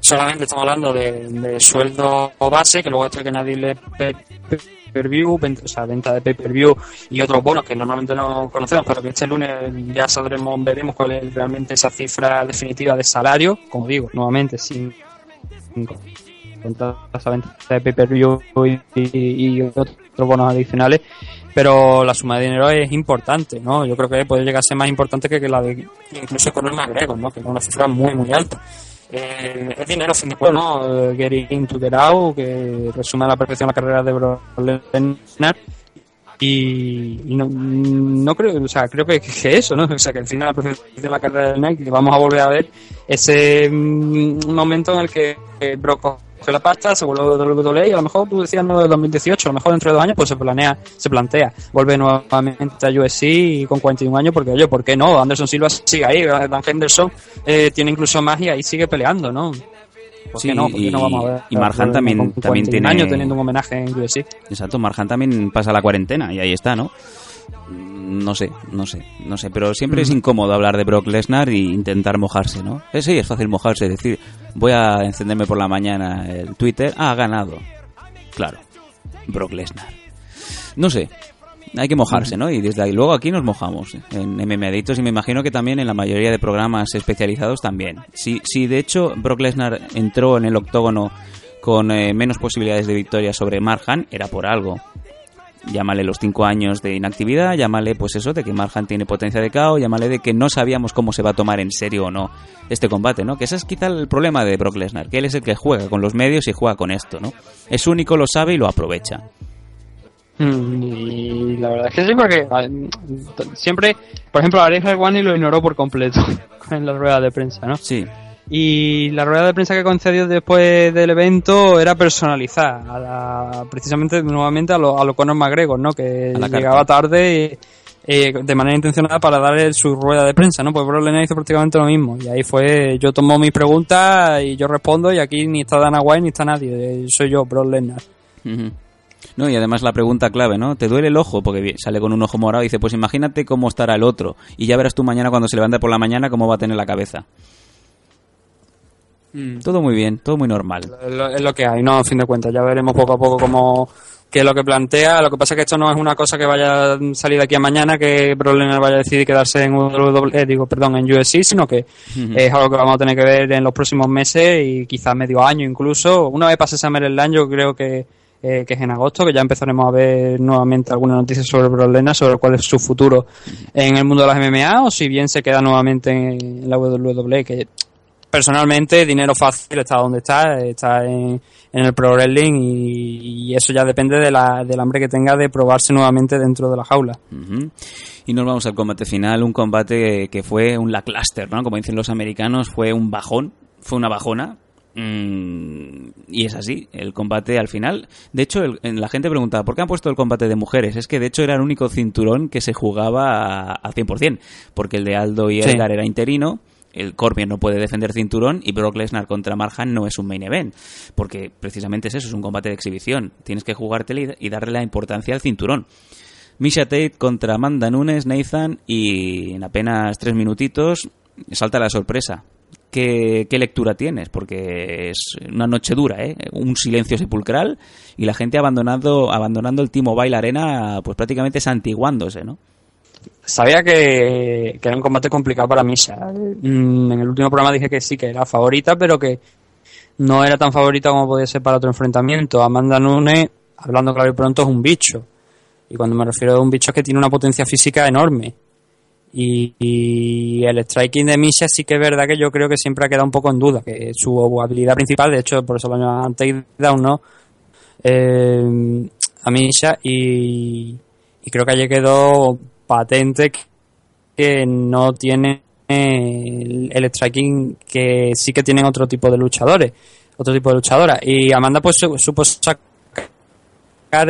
Solamente estamos hablando de, sueldo base, que luego esto que nadie le pay-per-view, venta- o sea, venta de pay-per-view y otros bonos que normalmente no conocemos, pero que este lunes ya sabremos, veremos cuál es realmente esa cifra definitiva de salario, como digo, nuevamente sin esa venta de pay-per-view y otros bonos adicionales, pero la suma de dinero es importante, ¿no? Yo creo que puede llegar a ser más importante que, la de incluso con el McGregor, ¿no? Que es una cifra muy, muy alta. Eh, es dinero sin después, ¿no? Eh, Get in to get out, que resume a la perfección la carrera de Lesnar. Y, no, no creo, o sea, creo que, que eso, ¿no? O sea, que al final de la carrera de Nike, vamos a volver a ver ese mm, momento en el que Brock coge la pasta, se vuelve a WWE y a lo mejor tú decías no del 2018, a lo mejor dentro de dos años pues se planea, se plantea, vuelve nuevamente a UFC y con 41 años porque oye, ¿por qué no? Anderson Silva sigue ahí, Dan Henderson eh, tiene incluso más y ahí sigue peleando, ¿no? ¿Por Sí, qué no? ¿Por qué y- no vamos a ver? y Marjan Con también- 41 también tiene- años teniendo un homenaje en UFC. Exacto, Marjan también pasa la cuarentena y ahí está, ¿no? No sé, no sé, no sé, pero siempre es incómodo hablar de Brock Lesnar e intentar mojarse, ¿no? Eh, sí, es fácil mojarse, decir, voy a encenderme por la mañana el Twitter, ah, ha ganado. Claro, Brock Lesnar. No sé, hay que mojarse, ¿no? Y desde ahí luego aquí nos mojamos en MMA Adictos y me imagino que también en la mayoría de programas especializados también. Si, si de hecho Brock Lesnar entró en el octógono con eh, menos posibilidades de victoria sobre Marhan, era por algo. Llámale los cinco años de inactividad, llámale pues eso de que Marhan tiene potencia de KO, llámale de que no sabíamos cómo se va a tomar en serio o no este combate, ¿no? Que ese es quizá el problema de Brock Lesnar, que él es el que juega con los medios y juega con esto, ¿no? Es único, lo sabe y lo aprovecha. Mm, Y la verdad es que sí, porque a- siempre, por ejemplo, Alex One lo ignoró por completo <laughs> en la rueda de prensa, ¿no? Sí. Y la rueda de prensa que concedió después del evento era personalizada, a la- precisamente nuevamente a lo, a lo Conor McGregor, ¿no? Que A la llegaba tarde eh, de manera intencionada para darle su rueda de prensa, ¿no? Pues Brock Lesnar hizo prácticamente lo mismo. Y ahí fue, yo tomo mis preguntas y yo respondo y aquí ni está Dana White ni está nadie, eh, soy yo, Brock Lesnar. No, y además la pregunta clave, ¿no? ¿Te duele el ojo? Porque sale con un ojo morado y dice, pues imagínate cómo estará el otro. Y ya verás tú mañana cuando se levante por la mañana cómo va a tener la cabeza. Todo muy bien, todo muy normal. Es lo, es lo que hay, ¿no? A fin de cuentas, ya veremos poco a poco cómo qué es lo que plantea. Lo que pasa es que esto no es una cosa que vaya a salir de aquí a mañana, que Lesnar vaya a decidir quedarse en WWE, digo, perdón, en USC, sino que es algo que vamos a tener que ver en los próximos meses y quizás medio año incluso. Una vez pase SummerSlam, yo creo que, eh, que es en agosto, que ya empezaremos a ver nuevamente algunas noticias sobre Brock sobre cuál es su futuro en el mundo de las MMA, o si bien se queda nuevamente en la WWE, que personalmente dinero fácil está donde está, está en, en el Pro Wrestling y, y eso ya depende de la, del hambre que tenga de probarse nuevamente dentro de la jaula. Y nos vamos al combate final, un combate que fue un lackluster, ¿no? Como dicen los americanos, fue un bajón, fue una bajona. Mm, y es así, el combate al final. De hecho, el- la gente preguntaba, ¿por qué han puesto el combate de mujeres? Es que de hecho era el único cinturón que se jugaba a- al 100%, porque el de Aldo y Sí. Edgar era interino, el Corbin no puede defender cinturón y Brock Lesnar contra Marhan no es un main event, porque precisamente es eso, es un combate de exhibición. Tienes que jugártelo y, darle la importancia al cinturón. Misha Tate contra Amanda Nunes, Nathan, y en apenas tres minutitos salta la sorpresa. ¿Qué, qué lectura tienes? Porque es una noche dura, ¿eh? Un silencio sepulcral y la gente abandonando, abandonando el T-Mobile Arena, pues prácticamente santiguándose, ¿no? Sabía que, era un combate complicado para Misha. Mm, En el último programa dije que sí, que era favorita, pero que no era tan favorita como podía ser para otro enfrentamiento. Amanda Nunes, hablando claro y pronto, es un bicho. Y cuando me refiero a un bicho es que tiene una potencia física enorme. Y, el striking de Misha sí que es verdad que yo creo que siempre ha quedado un poco en duda. Que su habilidad principal, de hecho, por eso lo llaman takedown, ¿no? Eh, a Misha y, y creo que allí quedó patente que- no tiene el, striking que sí que tienen otro tipo de luchadores, otro tipo de luchadoras. Y Amanda pues su- supo sacar,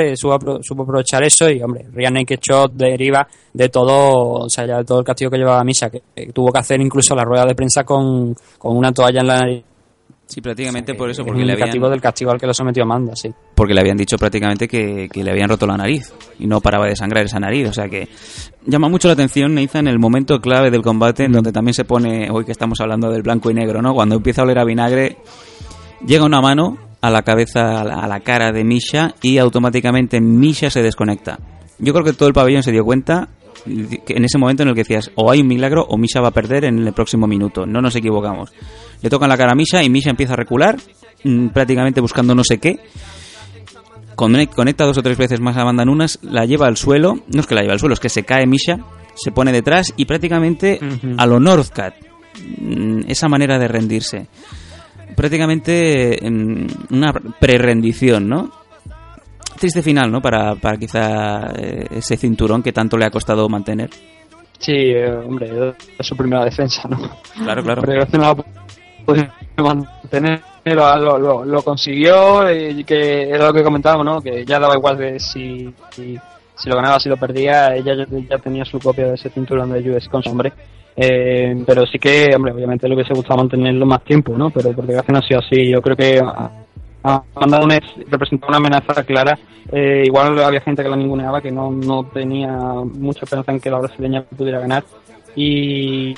eh, supo, apro- supo aprovechar eso y hombre, Real Naked Shot deriva de todo, o sea, ya de todo el castigo que llevaba Misha, que, que tuvo que hacer incluso la rueda de prensa con, con una toalla en la nariz. Sí, prácticamente por eso, Es porque le, indicativo habían, del castigo al que lo sometió Amanda, sí. porque le habían dicho prácticamente que, que le habían roto la nariz y no paraba de sangrar esa nariz. O sea que llama mucho la atención, Nathan, el momento clave del combate en donde también se pone, hoy que estamos hablando del blanco y negro, ¿no? Cuando empieza a oler a vinagre, llega una mano a la cabeza, a la, a la cara de Misha y automáticamente Misha se desconecta. Yo creo que todo el pabellón se dio cuenta en ese momento en el que decías o hay un milagro o Misha va a perder en el próximo minuto. No nos equivocamos. Le tocan la cara a Misha y Misha empieza a recular, mm, prácticamente buscando no sé qué. Conec- Conecta dos o tres veces más a Amanda Nunes, la lleva al suelo. No es que la lleva al suelo, es que se cae Misha, se pone detrás y prácticamente a lo Northcat. Mm, Esa manera de rendirse. Prácticamente mm, una pre-rendición, ¿no? Triste final, ¿no? Para, para quizá eh, ese cinturón que tanto le ha costado mantener. Sí, eh, hombre, es su primera defensa, ¿no? Claro, claro. Pero no la podido mantener, lo, lo, lo- consiguió y que era lo que comentábamos, ¿no? Que ya daba igual de si, si, si lo ganaba, si lo perdía, ella ya, ya tenía su copia de ese cinturón de US con su hombre. Eh, pero sí que, hombre, obviamente le hubiese gustado mantenerlo más tiempo, ¿no? Pero por desgracia no ha sido así. Yo creo que a- a- Nunes representaba una amenaza clara. Eh, igual había gente que la ninguneaba, que no, no tenía mucha esperanza en que la brasileña pudiera ganar. Y,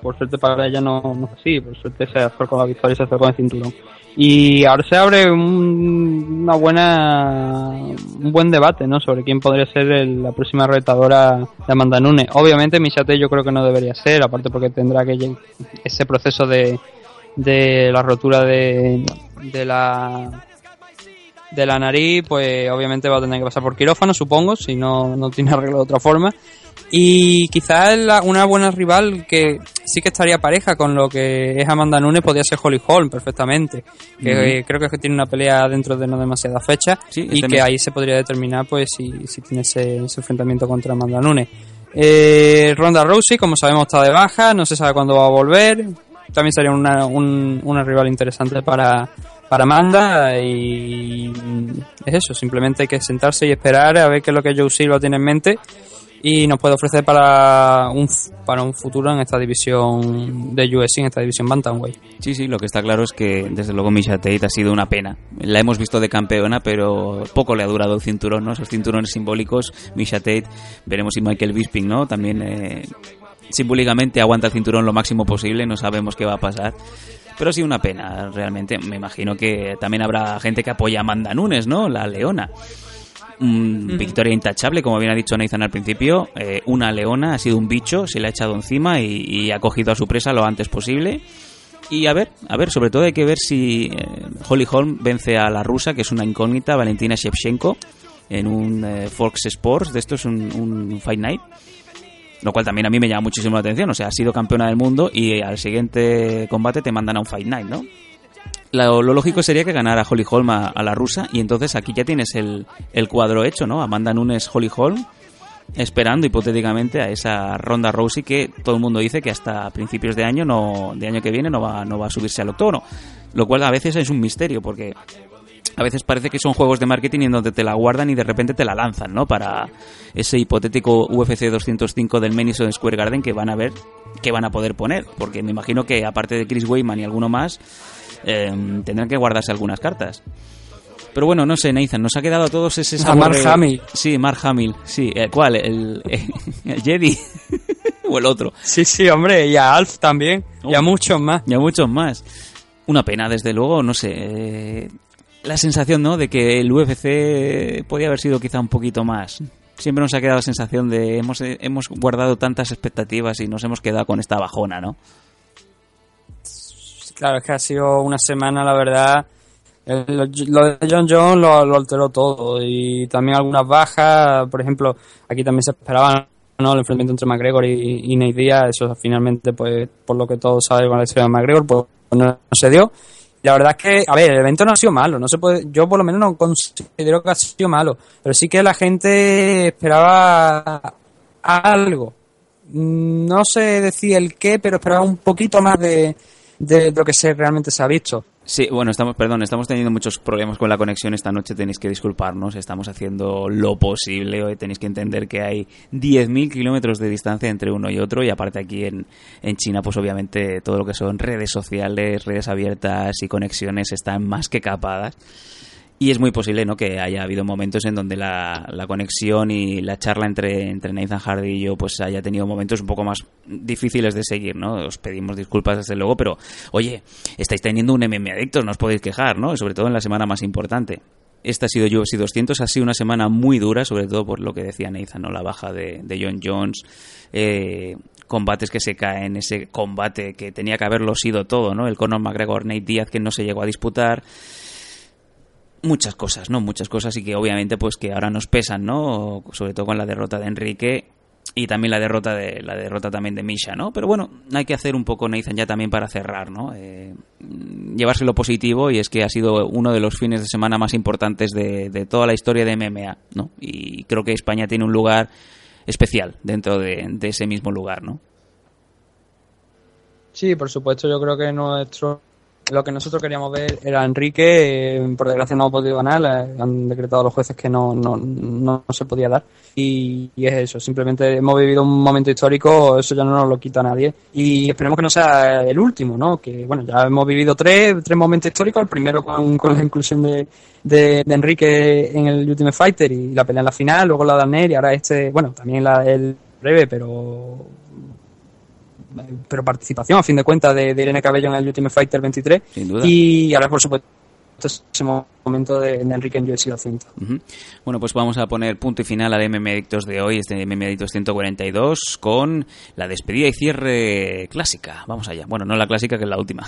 por suerte para ella no, no fue así, por suerte se acercó con la victoria y se acercó con el cinturón. Y ahora se abre un, una buena, un buen debate, ¿no? Sobre quién podría ser el- la próxima retadora de Amanda Nunes. Obviamente Michate yo creo que no debería ser, aparte porque tendrá que ese proceso de, de la rotura de, de la de la nariz, pues obviamente va a tener que pasar por quirófano, supongo, si no, no tiene arreglo de otra forma. Y quizás una buena rival que sí que estaría pareja con lo que es Amanda Nunes podría ser Holly Holm perfectamente. Que Ujú. eh, creo que tiene una pelea dentro de no demasiadas fechas y que mes. ahí se podría determinar pues si, si tiene ese, ese enfrentamiento contra Amanda Nunes. Eh, Ronda Rousey, como sabemos, está de baja, no se sabe cuándo va a volver. También sería una, un- una rival interesante para, para Amanda y es eso, simplemente hay que sentarse y esperar a ver qué es lo que Joe Silva tiene en mente y nos puede ofrecer para un, para un futuro en esta división de UFC, en esta división Bantamweight. Sí, sí, lo que está claro es que desde luego Misha Tate ha sido una pena. La hemos visto de campeona, pero poco le ha durado el cinturón, ¿no? Esos cinturones simbólicos, Misha Tate, veremos si Michael Bisping, ¿no? También eh, simbólicamente aguanta el cinturón lo máximo posible, no sabemos qué va a pasar. Pero sí una pena, realmente. Me imagino que también habrá gente que apoya a Amanda Nunes, ¿no? La leona. Mm, Victoria intachable, como bien ha dicho Nathan al principio. Eh, una leona, ha sido un bicho, se le ha echado encima y, y ha cogido a su presa lo antes posible. Y a ver, a ver, sobre todo hay que ver si eh, Holly Holm vence a la rusa, que es una incógnita, Valentina Shevchenko, en un eh, Fox Sports, de esto es un, un Fight Night. Lo cual también a mí me llama muchísimo la atención. O sea, ha sido campeona del mundo y al siguiente combate te mandan a un Fight Night, ¿no? Lo, lógico sería que ganara Holly Holm a, a la rusa y entonces aquí ya tienes el, el cuadro hecho, ¿no? Amanda Nunes, Holly Holm, esperando hipotéticamente a esa ronda Rousey que todo el mundo dice que hasta principios de año no de año que viene no va no va a subirse al octógono lo cual a veces es un misterio porque a veces parece que son juegos de marketing en donde te la guardan y de repente te la lanzan, ¿no? Para ese hipotético UFC 205 del Madison Square Garden que van a ver qué van a poder poner, porque me imagino que aparte de Chris Weyman y alguno más eh, tendrán que guardarse algunas cartas. Pero bueno, no sé, Nathan, nos ha quedado a todos ese A sabor Mark de- Hamill. Sí, Mark Hamill, sí. eh, ¿Cuál? ¿El, <laughs> el Jedi? <laughs> ¿O el otro? Sí, sí, hombre, y a Alf también, y a muchos más. Y a muchos más. Una pena, desde luego, no sé. La sensación, ¿no? De que el UFC podía haber sido quizá un poquito más. Siempre nos ha quedado la sensación de hemos, eh, hemos guardado tantas expectativas y nos hemos quedado con esta bajona, ¿no? Claro, es que ha sido una semana, la verdad. Lo, de John Jones lo, lo alteró todo y también algunas bajas. Por ejemplo, aquí también se esperaba ¿no? el enfrentamiento entre McGregor y, y. Eso finalmente, pues, por lo que todos saben con la de McGregor, pues no se dio. La verdad es que, a ver, el evento no ha sido malo. No se puede, yo por lo menos no considero que ha sido malo. Pero sí que la gente esperaba algo. No sé decir el qué, pero esperaba un poquito más de, de lo que se realmente se ha visto. Sí, bueno, estamos, perdón, estamos teniendo muchos problemas con la conexión esta noche, tenéis que disculparnos, estamos haciendo lo posible, hoy tenéis que entender que hay 10.000 kilómetros de distancia entre uno y otro y aparte aquí en, en China, pues obviamente todo lo que son redes sociales, redes abiertas y conexiones están más que capadas. Y es muy posible ¿no? que haya habido momentos en donde la, conexión y la charla entre, entre Nathan Hardy y yo pues haya tenido momentos un poco más difíciles de seguir, ¿no? Os pedimos disculpas desde luego, pero oye, estáis teniendo un MMA adicto, no os podéis quejar, ¿no? Sobre todo en la semana más importante. Esta ha sido UFC 200, ha sido una semana muy dura, sobre todo por lo que decía Nathan, ¿no? La baja de, de John Jones, eh, combates que se caen, ese combate que tenía que haberlo sido todo, ¿no? El Conor McGregor, Nate Diaz que no se llegó a disputar, muchas cosas, ¿no? Muchas cosas y que obviamente pues que ahora nos pesan, ¿no? Sobre todo con la derrota de Enrique y también la derrota de la derrota también de Misha, ¿no? Pero bueno, hay que hacer un poco Nathan ya también para cerrar, ¿no? Eh, llevarse lo positivo y es que ha sido uno de los fines de semana más importantes de, toda la historia de MMA, ¿no? Y creo que España tiene un lugar especial dentro de, de ese mismo lugar, ¿no? Sí, por supuesto, yo creo que nuestro lo que nosotros queríamos ver era Enrique, eh, por desgracia no ha podido ganar, eh, han decretado los jueces que no, no, no, se podía dar y, es eso, simplemente hemos vivido un momento histórico, eso ya no nos lo quita nadie y esperemos que no sea el último, ¿no? Que bueno, ya hemos vivido tres, tres momentos históricos, el primero con, con la inclusión de, de, Enrique en el Ultimate Fighter y la pelea en la final, luego la de Arner y ahora este, bueno, también la, el breve, pero pero participación a fin de cuentas de, de Irene Cabello en el Ultimate Fighter 23 Sin duda. y ahora por supuesto ese momento de, de Enrique en UFC 200 Ujú. Bueno, pues vamos a poner punto y final al MM Adictos de hoy, este MM Adictos 142, con la despedida y cierre clásica. Vamos allá. Bueno, no la clásica, que es la última.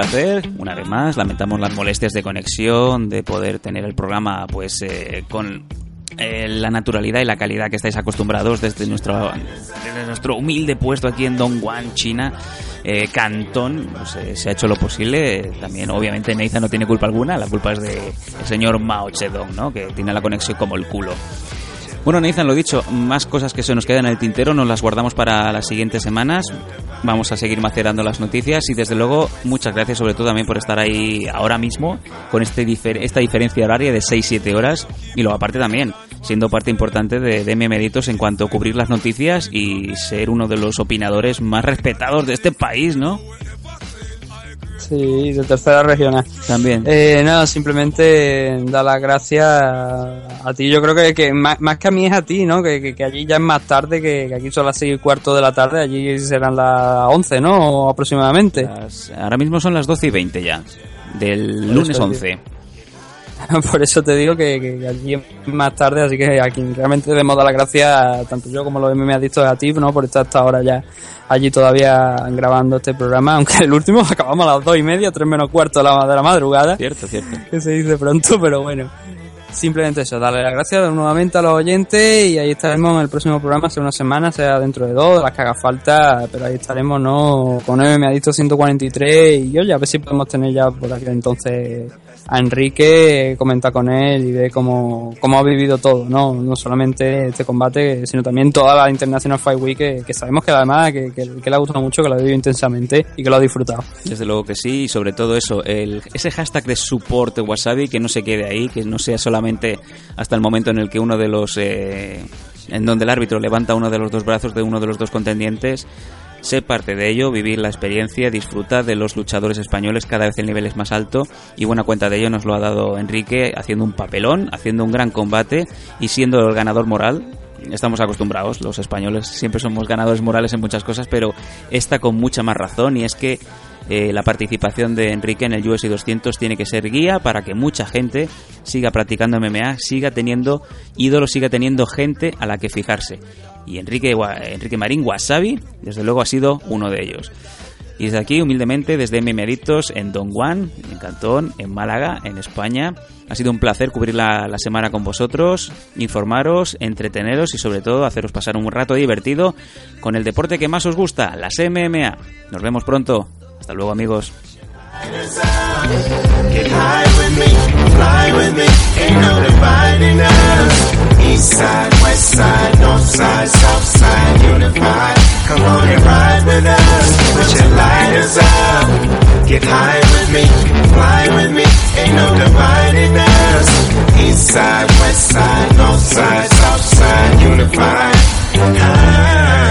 Placer, una vez más. Lamentamos las molestias de conexión, de poder tener el programa pues eh, con eh, la naturalidad y la calidad que estáis acostumbrados desde nuestro, desde nuestro humilde puesto aquí en Dongguan, China. Eh, Cantón, pues, eh, se ha hecho lo posible. También, obviamente, Neiza no tiene culpa alguna. La culpa es del señor Mao Zedong, ¿no? Que tiene la conexión como el culo. Bueno, Nathan, lo dicho, más cosas que se nos quedan en el tintero, nos las guardamos para las siguientes semanas. Vamos a seguir macerando las noticias y desde luego muchas gracias sobre todo también por estar ahí ahora mismo con este esta diferencia horaria de 6-7 horas y luego aparte también siendo parte importante de, de Meditos en cuanto a cubrir las noticias y ser uno de los opinadores más respetados de este país, ¿no? Sí, de tercera regional. También. Eh, nada, simplemente da las gracias a, ti. Yo creo que, que más, más, que a mí es a ti, ¿no? Que, que, que allí ya es más tarde, que, aquí son las seis y cuarto de la tarde, allí serán las once, ¿no? aproximadamente. Las, ahora mismo son las doce y veinte ya, del Por lunes once. <laughs> Por eso te digo que, que, allí es más tarde, así que aquí realmente debemos dar las gracias, tanto yo como los dicho a ti, ¿no? Por estar hasta ahora ya allí todavía grabando este programa, <laughs> aunque el último acabamos a las dos y media, tres menos cuarto de la, de la madrugada. Cierto, cierto. <laughs> Que se dice pronto, pero bueno. Simplemente eso, darle las gracias nuevamente a los oyentes y ahí estaremos en el próximo programa, sea una semana, sea dentro de dos, las que haga falta, pero ahí estaremos, ¿no? Con M me ha dicho 143 y yo ya a ver si podemos tener ya por aquí entonces a Enrique, comenta con él y ve cómo, cómo ha vivido todo, ¿no? No solamente este combate, sino también toda la International Fight Week, que, que sabemos que además que, que, que, le ha gustado mucho, que lo ha vivido intensamente y que lo ha disfrutado. Desde luego que sí, y sobre todo eso, el, ese hashtag de support Wasabi, que no se quede ahí, que no sea solamente hasta el momento en el que uno de los... Eh, en donde el árbitro levanta uno de los dos brazos de uno de los dos contendientes, Sé parte de ello, vivir la experiencia, disfrutar de los luchadores españoles, cada vez el nivel es más alto y buena cuenta de ello nos lo ha dado Enrique haciendo un papelón, haciendo un gran combate y siendo el ganador moral. Estamos acostumbrados, los españoles siempre somos ganadores morales en muchas cosas, pero esta con mucha más razón y es que eh, la participación de Enrique en el UFC 200 tiene que ser guía para que mucha gente siga practicando MMA, siga teniendo ídolos, siga teniendo gente a la que fijarse y Enrique, Enrique Marín Wasabi, desde luego ha sido uno de ellos. Y desde aquí, humildemente, desde Memeritos, en Don Juan, en Cantón, en Málaga, en España. Ha sido un placer cubrir la, la, semana con vosotros, informaros, entreteneros y sobre todo haceros pasar un rato divertido con el deporte que más os gusta, las MMA. Nos vemos pronto. Hasta luego amigos. east side, west side, north side, south side, unified. Come on and ride with us. Put your lighters up. Get high with me, fly with me. Ain't no dividing us. East side, west side, north side, south side, unified. High.